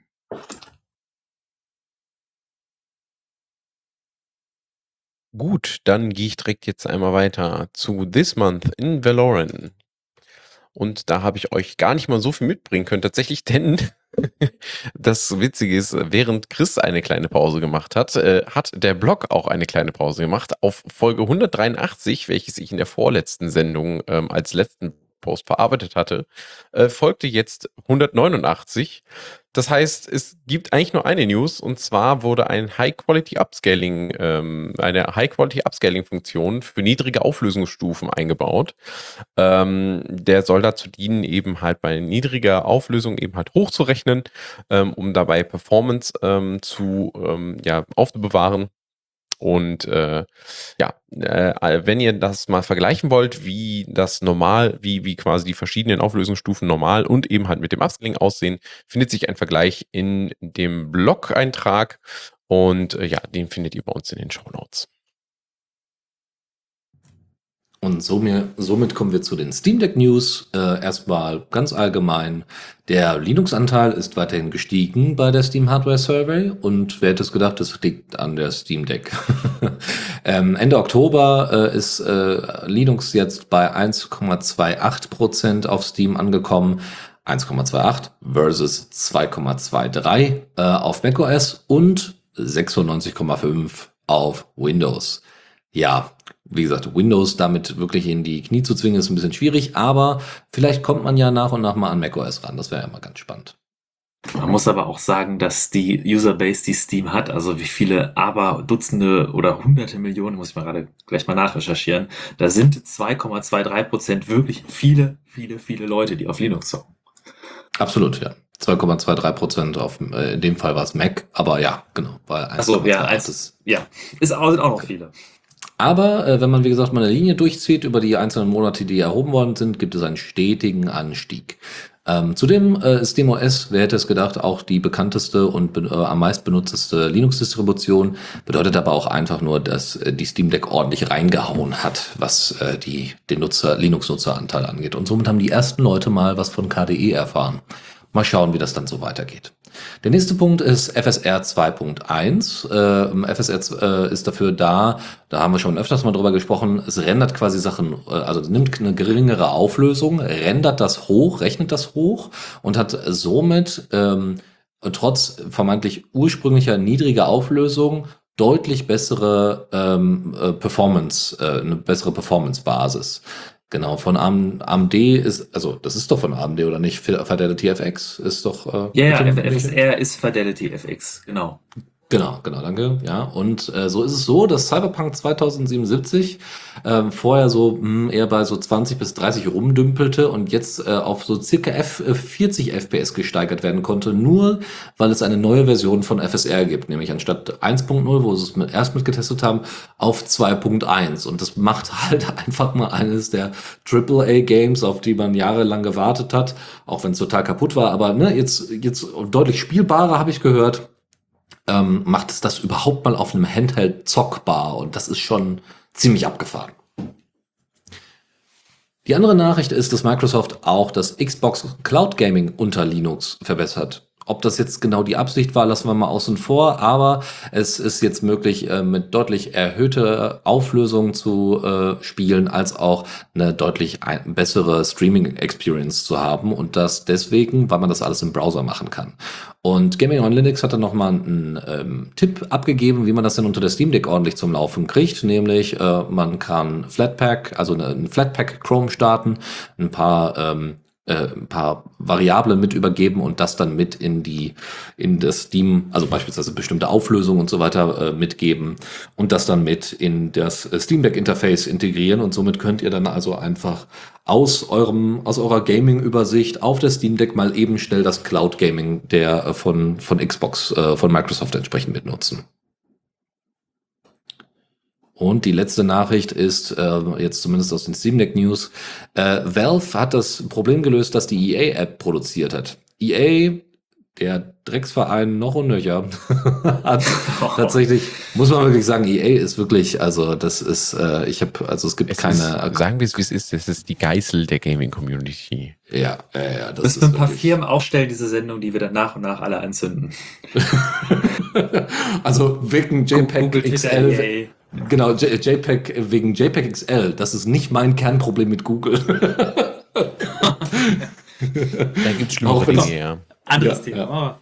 Gut, dann gehe ich direkt jetzt einmal weiter zu This Month in Valoran. Und da habe ich euch gar nicht mal so viel mitbringen können, tatsächlich, denn das Witzige ist, während Chris eine kleine Pause gemacht hat, äh, hat der Blog auch eine kleine Pause gemacht. Auf Folge 183, welches ich in der vorletzten Sendung ähm, als letzten Post verarbeitet hatte, äh, folgte jetzt 189. Das heißt, es gibt eigentlich nur eine News und zwar wurde ein High-Quality Upscaling, ähm, eine High-Quality Upscaling-Funktion für niedrige Auflösungsstufen eingebaut. Ähm, der soll dazu dienen, eben halt bei niedriger Auflösung eben halt hochzurechnen, ähm, um dabei Performance ähm, zu ähm, ja, aufzubewahren und äh, ja, äh, wenn ihr das mal vergleichen wollt, wie das normal, wie, wie quasi die verschiedenen Auflösungsstufen normal und eben halt mit dem Upscaling aussehen, findet sich ein Vergleich in dem Blog-Eintrag und äh, ja, den findet ihr bei uns in den Show Notes. Und somit kommen wir zu den Steam Deck News. Äh, erstmal ganz allgemein. Der Linux-Anteil ist weiterhin gestiegen bei der Steam Hardware Survey. Und wer hätte es gedacht, das liegt an der Steam Deck. ähm, Ende Oktober äh, ist äh, Linux jetzt bei 1,28 Prozent auf Steam angekommen. 1,28 versus 2,23 äh, auf macOS und 96,5 auf Windows. Ja, wie gesagt, Windows damit wirklich in die Knie zu zwingen, ist ein bisschen schwierig, aber vielleicht kommt man ja nach und nach mal an macOS ran. Das wäre ja mal ganz spannend. Man muss aber auch sagen, dass die Userbase, die Steam hat, also wie viele aber Dutzende oder hunderte Millionen, muss ich mal gerade gleich mal nachrecherchieren, da sind 2,23 Prozent wirklich viele, viele, viele Leute, die auf Linux zocken. Absolut, ja. 2,23 Prozent auf, äh, in dem Fall war es Mac, aber ja, genau. Weil Achso, ja, eins, ist, ja, ist auch, sind auch noch viele. Aber äh, wenn man, wie gesagt, mal eine Linie durchzieht über die einzelnen Monate, die erhoben worden sind, gibt es einen stetigen Anstieg. Ähm, zudem äh, ist SteamOS, wer hätte es gedacht, auch die bekannteste und äh, am meist benutzteste Linux-Distribution. Bedeutet aber auch einfach nur, dass äh, die Steam Deck ordentlich reingehauen hat, was äh, die, den Nutzer, Linux-Nutzeranteil angeht. Und somit haben die ersten Leute mal was von KDE erfahren. Mal schauen, wie das dann so weitergeht. Der nächste Punkt ist FSR 2.1. Äh, FSR äh, ist dafür da, da haben wir schon öfters mal drüber gesprochen, es rendert quasi Sachen, äh, also nimmt eine geringere Auflösung, rendert das hoch, rechnet das hoch und hat somit ähm, trotz vermeintlich ursprünglicher niedriger Auflösung deutlich bessere ähm, äh, Performance, äh, eine bessere Performance-Basis. Genau, von AMD ist, also das ist doch von AMD oder nicht? Fidelity FX ist doch. Äh, ja, ja, FSR ist Fidelity FX, genau. Genau, genau, danke. Ja, und äh, so ist es so, dass Cyberpunk 2077 äh, vorher so mh, hm, eher bei so 20 bis 30 rumdümpelte und jetzt äh, auf so circa F 40 äh, FPS gesteigert werden konnte, nur weil es eine neue Version von FSR gibt, nämlich anstatt 1.0, wo sie es mit, erst mitgetestet haben, auf 2.1. Und das macht halt einfach mal eines der AAA-Games, auf die man jahrelang gewartet hat, auch wenn es total kaputt war. Aber ne, jetzt, jetzt deutlich spielbarer, habe ich gehört ähm, macht es das überhaupt mal auf einem Handheld zockbar und das ist schon ziemlich abgefahren. Die andere Nachricht ist, dass Microsoft auch das Xbox Cloud Gaming unter Linux verbessert. Ob das jetzt genau die Absicht war, lassen wir mal außen vor, aber es ist jetzt möglich, äh, mit deutlich erhöhter Auflösung zu äh, spielen, als auch eine deutlich bessere Streaming-Experience zu haben und das deswegen, weil man das alles im Browser machen kann. Und Gaming on Linux hat dann nochmal einen ähm, Tipp abgegeben, wie man das denn unter der Steam Deck ordentlich zum Laufen kriegt, nämlich äh, man kann Flatpak, also einen Flatpak Chrome starten, ein paar ähm, äh, ein paar Variablen mit übergeben und das dann mit in die in das Steam, also beispielsweise bestimmte Auflösungen und so weiter äh, mitgeben und das dann mit in das äh, Steam Deck Interface integrieren und somit könnt ihr dann also einfach aus eurem aus eurer Gaming Übersicht auf der Steam Deck mal eben schnell das Cloud Gaming der äh, von von Xbox äh, von Microsoft entsprechend mitnutzen. Und die letzte Nachricht ist, äh, jetzt zumindest aus den Steam Deck News, äh, Valve hat das Problem gelöst, dass die EA-App produziert hat. EA, der Drecksverein noch und nöcher, hat tatsächlich, muss man wirklich sagen, EA ist wirklich, also das ist, äh, ich habe, also es gibt es keine... Ist, sagen wir es, wie es ist, das ist die Geißel der Gaming-Community. Ja, ja, ja. Das Müssen wir ein paar wirklich... Firmen aufstellen, diese Sendung, die wir dann nach und nach alle anzünden. also wegen JPEG XL... Genau, JPEG wegen JPEG XL. Das ist nicht mein Kernproblem mit Google. da gibt es schlimmere Dinge, ja. Anderes ja, Thema. Ja.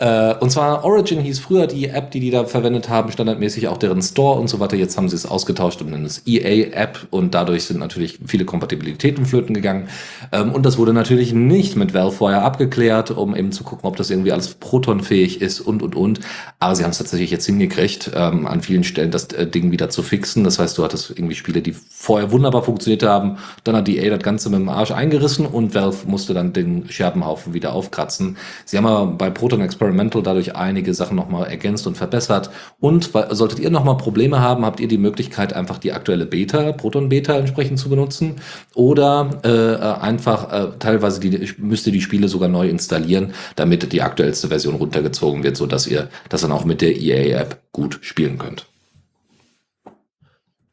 Äh, und zwar Origin hieß früher die App, die die da verwendet haben, standardmäßig auch deren Store und so weiter. Jetzt haben sie es ausgetauscht und nennen es EA-App und dadurch sind natürlich viele Kompatibilitäten flöten gegangen. Ähm, und das wurde natürlich nicht mit Valve vorher abgeklärt, um eben zu gucken, ob das irgendwie alles Proton-fähig ist und, und, und. Aber sie haben es tatsächlich jetzt hingekriegt, ähm, an vielen Stellen das äh, Ding wieder zu fixen. Das heißt, du hattest irgendwie Spiele, die vorher wunderbar funktioniert haben. Dann hat EA das Ganze mit dem Arsch eingerissen und Valve musste dann den Scherbenhaufen wieder aufkratzen. Sie haben aber bei Proton Experiment Experimental dadurch einige Sachen nochmal ergänzt und verbessert. Und solltet ihr nochmal Probleme haben, habt ihr die Möglichkeit, einfach die aktuelle Beta, Proton Beta entsprechend zu benutzen. Oder äh, einfach äh, teilweise die, müsst ihr die Spiele sogar neu installieren, damit die aktuellste Version runtergezogen wird, sodass ihr das dann auch mit der EA-App gut spielen könnt.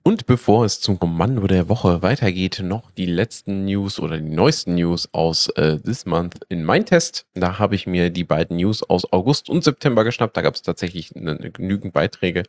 Und bevor es zum Kommando der Woche weitergeht, noch die letzten News oder die neuesten News aus äh, This Month in mein Test. Da habe ich mir die beiden News aus August und September geschnappt. Da gab es tatsächlich eine, genügend Beiträge.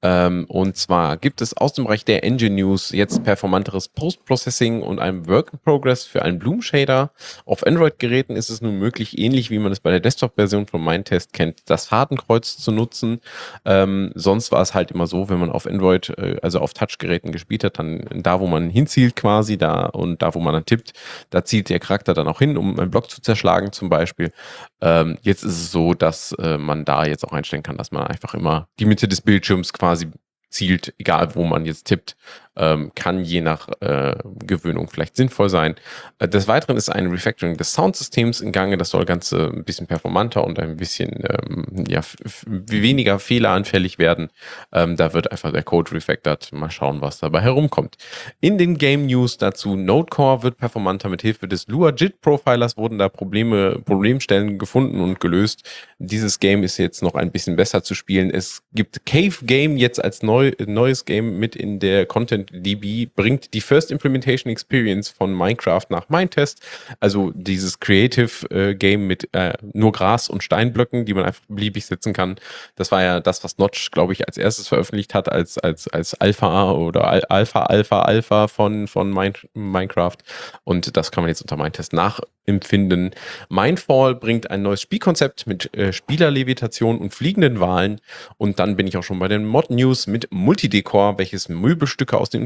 Ähm, und zwar gibt es aus dem Bereich der Engine News jetzt performanteres Post-Processing und ein Work in Progress für einen Bloom Shader. Auf Android-Geräten ist es nun möglich, ähnlich wie man es bei der Desktop-Version von Mindtest kennt, das Fadenkreuz zu nutzen. Ähm, sonst war es halt immer so, wenn man auf Android, äh, also auf Touch Touchgeräten gespielt hat, dann da, wo man hinzielt quasi, da und da, wo man dann tippt, da zielt der Charakter dann auch hin, um einen Block zu zerschlagen zum Beispiel. Ähm, jetzt ist es so, dass äh, man da jetzt auch einstellen kann, dass man einfach immer die Mitte des Bildschirms quasi zielt, egal wo man jetzt tippt ähm, kann je nach äh, Gewöhnung vielleicht sinnvoll sein. Äh, des Weiteren ist ein Refactoring des Soundsystems in Gange. Das soll Ganze ein bisschen performanter und ein bisschen ähm, ja, weniger fehleranfällig werden. Ähm, da wird einfach der Code refactored. Mal schauen, was dabei herumkommt. In den Game News dazu, Nodecore wird performanter. Mit Hilfe des Lua JIT Profilers wurden da Probleme, Problemstellen gefunden und gelöst. Dieses Game ist jetzt noch ein bisschen besser zu spielen. Es gibt Cave Game jetzt als neu, neues Game mit in der Content DB bringt die First Implementation Experience von Minecraft nach Mindtest. Also dieses Creative äh, Game mit äh, nur Gras und Steinblöcken, die man einfach beliebig setzen kann. Das war ja das, was Notch, glaube ich, als erstes veröffentlicht hat, als, als, als Alpha oder Al Alpha, Alpha, Alpha von, von Minecraft. Und das kann man jetzt unter Mindtest nach empfinden. Mindfall bringt ein neues Spielkonzept mit äh, Spielerlevitation und fliegenden Wahlen. Und dann bin ich auch schon bei den Mod-News mit Multidecor, welches Möbelstücke aus den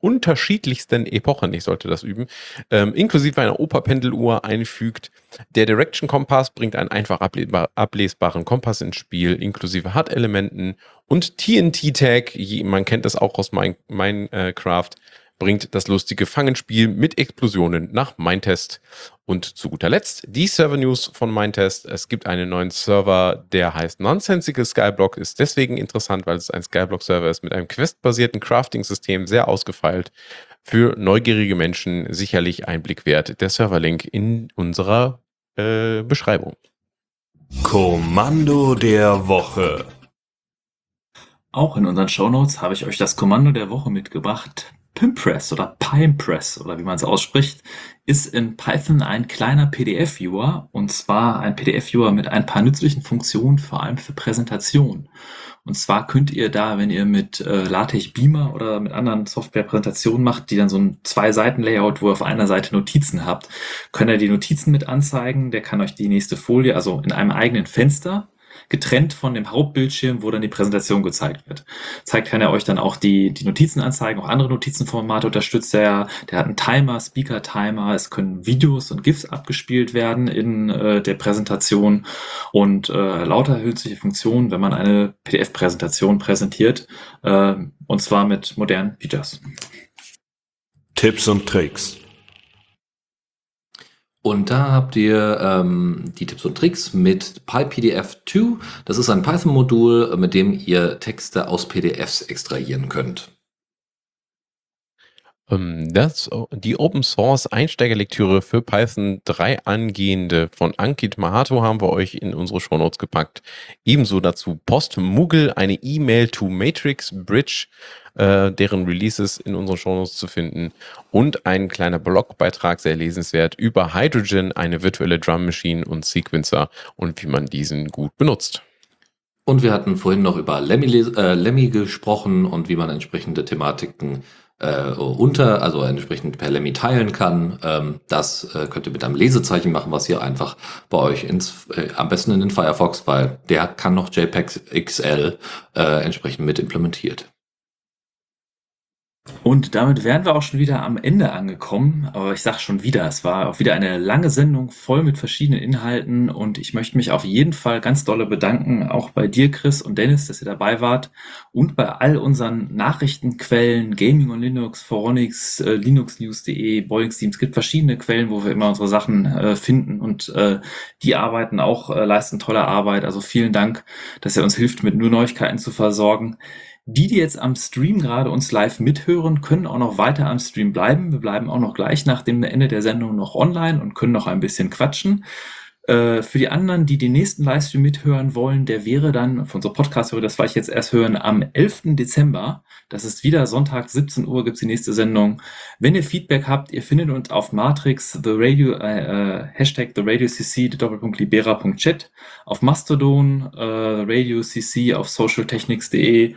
unterschiedlichsten, Epochen, ich sollte das üben, ähm, inklusive einer Operpendeluhr einfügt. Der Direction Kompass bringt einen einfach ablesbaren Kompass ins Spiel, inklusive HUD-Elementen und TNT Tag, man kennt das auch aus Minecraft, bringt das lustige Fangenspiel mit Explosionen nach Mindtest. Und zu guter Letzt die Server News von Mindtest. Es gibt einen neuen Server, der heißt Nonsensical Skyblock. Ist deswegen interessant, weil es ein Skyblock-Server ist mit einem questbasierten Crafting-System, sehr ausgefeilt. Für neugierige Menschen sicherlich ein Blick wert. Der Serverlink in unserer äh, Beschreibung. Kommando der Woche. Auch in unseren Shownotes habe ich euch das Kommando der Woche mitgebracht. Pimpress oder Pimepress oder wie man es ausspricht, ist in Python ein kleiner PDF-Viewer und zwar ein PDF-Viewer mit ein paar nützlichen Funktionen, vor allem für Präsentation. Und zwar könnt ihr da, wenn ihr mit äh, LaTeX Beamer oder mit anderen Software-Präsentationen macht, die dann so ein Zwei-Seiten-Layout, wo ihr auf einer Seite Notizen habt, könnt ihr die Notizen mit anzeigen. Der kann euch die nächste Folie, also in einem eigenen Fenster, getrennt von dem Hauptbildschirm, wo dann die Präsentation gezeigt wird. Zeigt kann er euch dann auch die, die Notizen anzeigen, auch andere Notizenformate unterstützt er. Der hat einen Timer, Speaker-Timer, es können Videos und GIFs abgespielt werden in äh, der Präsentation und äh, lauter nützliche Funktionen, wenn man eine PDF-Präsentation präsentiert, äh, und zwar mit modernen Features. Tipps und Tricks. Und da habt ihr ähm, die Tipps und Tricks mit PyPDF2. Das ist ein Python-Modul, mit dem ihr Texte aus PDFs extrahieren könnt. Ähm, das, die Open Source Einsteigerlektüre für Python 3 Angehende von Ankit Mahato haben wir euch in unsere Shownotes gepackt. Ebenso dazu Post Muggel, eine E-Mail to Matrix Bridge äh, deren Releases in unseren Shownotes zu finden und ein kleiner Blogbeitrag, sehr lesenswert, über Hydrogen, eine virtuelle Drum Machine und Sequencer und wie man diesen gut benutzt. Und wir hatten vorhin noch über Lemmy, äh, Lemmy gesprochen und wie man entsprechende Thematiken äh, unter, also entsprechend per Lemmy teilen kann. Ähm, das äh, könnt ihr mit einem Lesezeichen machen, was ihr einfach bei euch ins, äh, am besten in den Firefox, weil der kann noch JPEG XL äh, entsprechend mit implementiert. Und damit wären wir auch schon wieder am Ende angekommen. Aber ich sage schon wieder, es war auch wieder eine lange Sendung voll mit verschiedenen Inhalten. Und ich möchte mich auf jeden Fall ganz dolle bedanken, auch bei dir, Chris und Dennis, dass ihr dabei wart. Und bei all unseren Nachrichtenquellen, Gaming und Linux, Foronix, äh, linuxnews.de, Boeing Steam. Es gibt verschiedene Quellen, wo wir immer unsere Sachen äh, finden. Und äh, die arbeiten auch, äh, leisten tolle Arbeit. Also vielen Dank, dass ihr uns hilft, mit nur Neuigkeiten zu versorgen. Die, die jetzt am Stream gerade uns live mithören, können auch noch weiter am Stream bleiben. Wir bleiben auch noch gleich nach dem Ende der Sendung noch online und können noch ein bisschen quatschen. Äh, für die anderen, die den nächsten Livestream mithören wollen, der wäre dann, für unsere Podcast-Hörer, das war ich jetzt erst hören, am 11. Dezember. Das ist wieder Sonntag, 17 Uhr gibt's die nächste Sendung. Wenn ihr Feedback habt, ihr findet uns auf Matrix, The Radio, äh, äh Hashtag The Radio CC, Doppelpunkt Libera.chat, auf Mastodon, äh, Radio CC, auf socialtechnics.de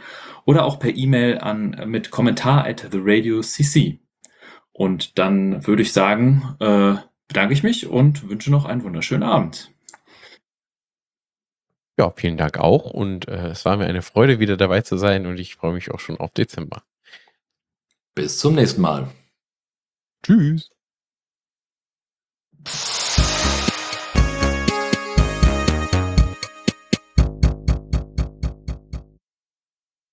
oder auch per E-Mail an äh, mit Kommentar at The Radio CC. Und dann würde ich sagen, äh, bedanke ich mich und wünsche noch einen wunderschönen Abend. Ja, vielen Dank auch und äh, es war mir eine Freude, wieder dabei zu sein und ich freue mich auch schon auf Dezember. Bis zum nächsten Mal. Tschüss.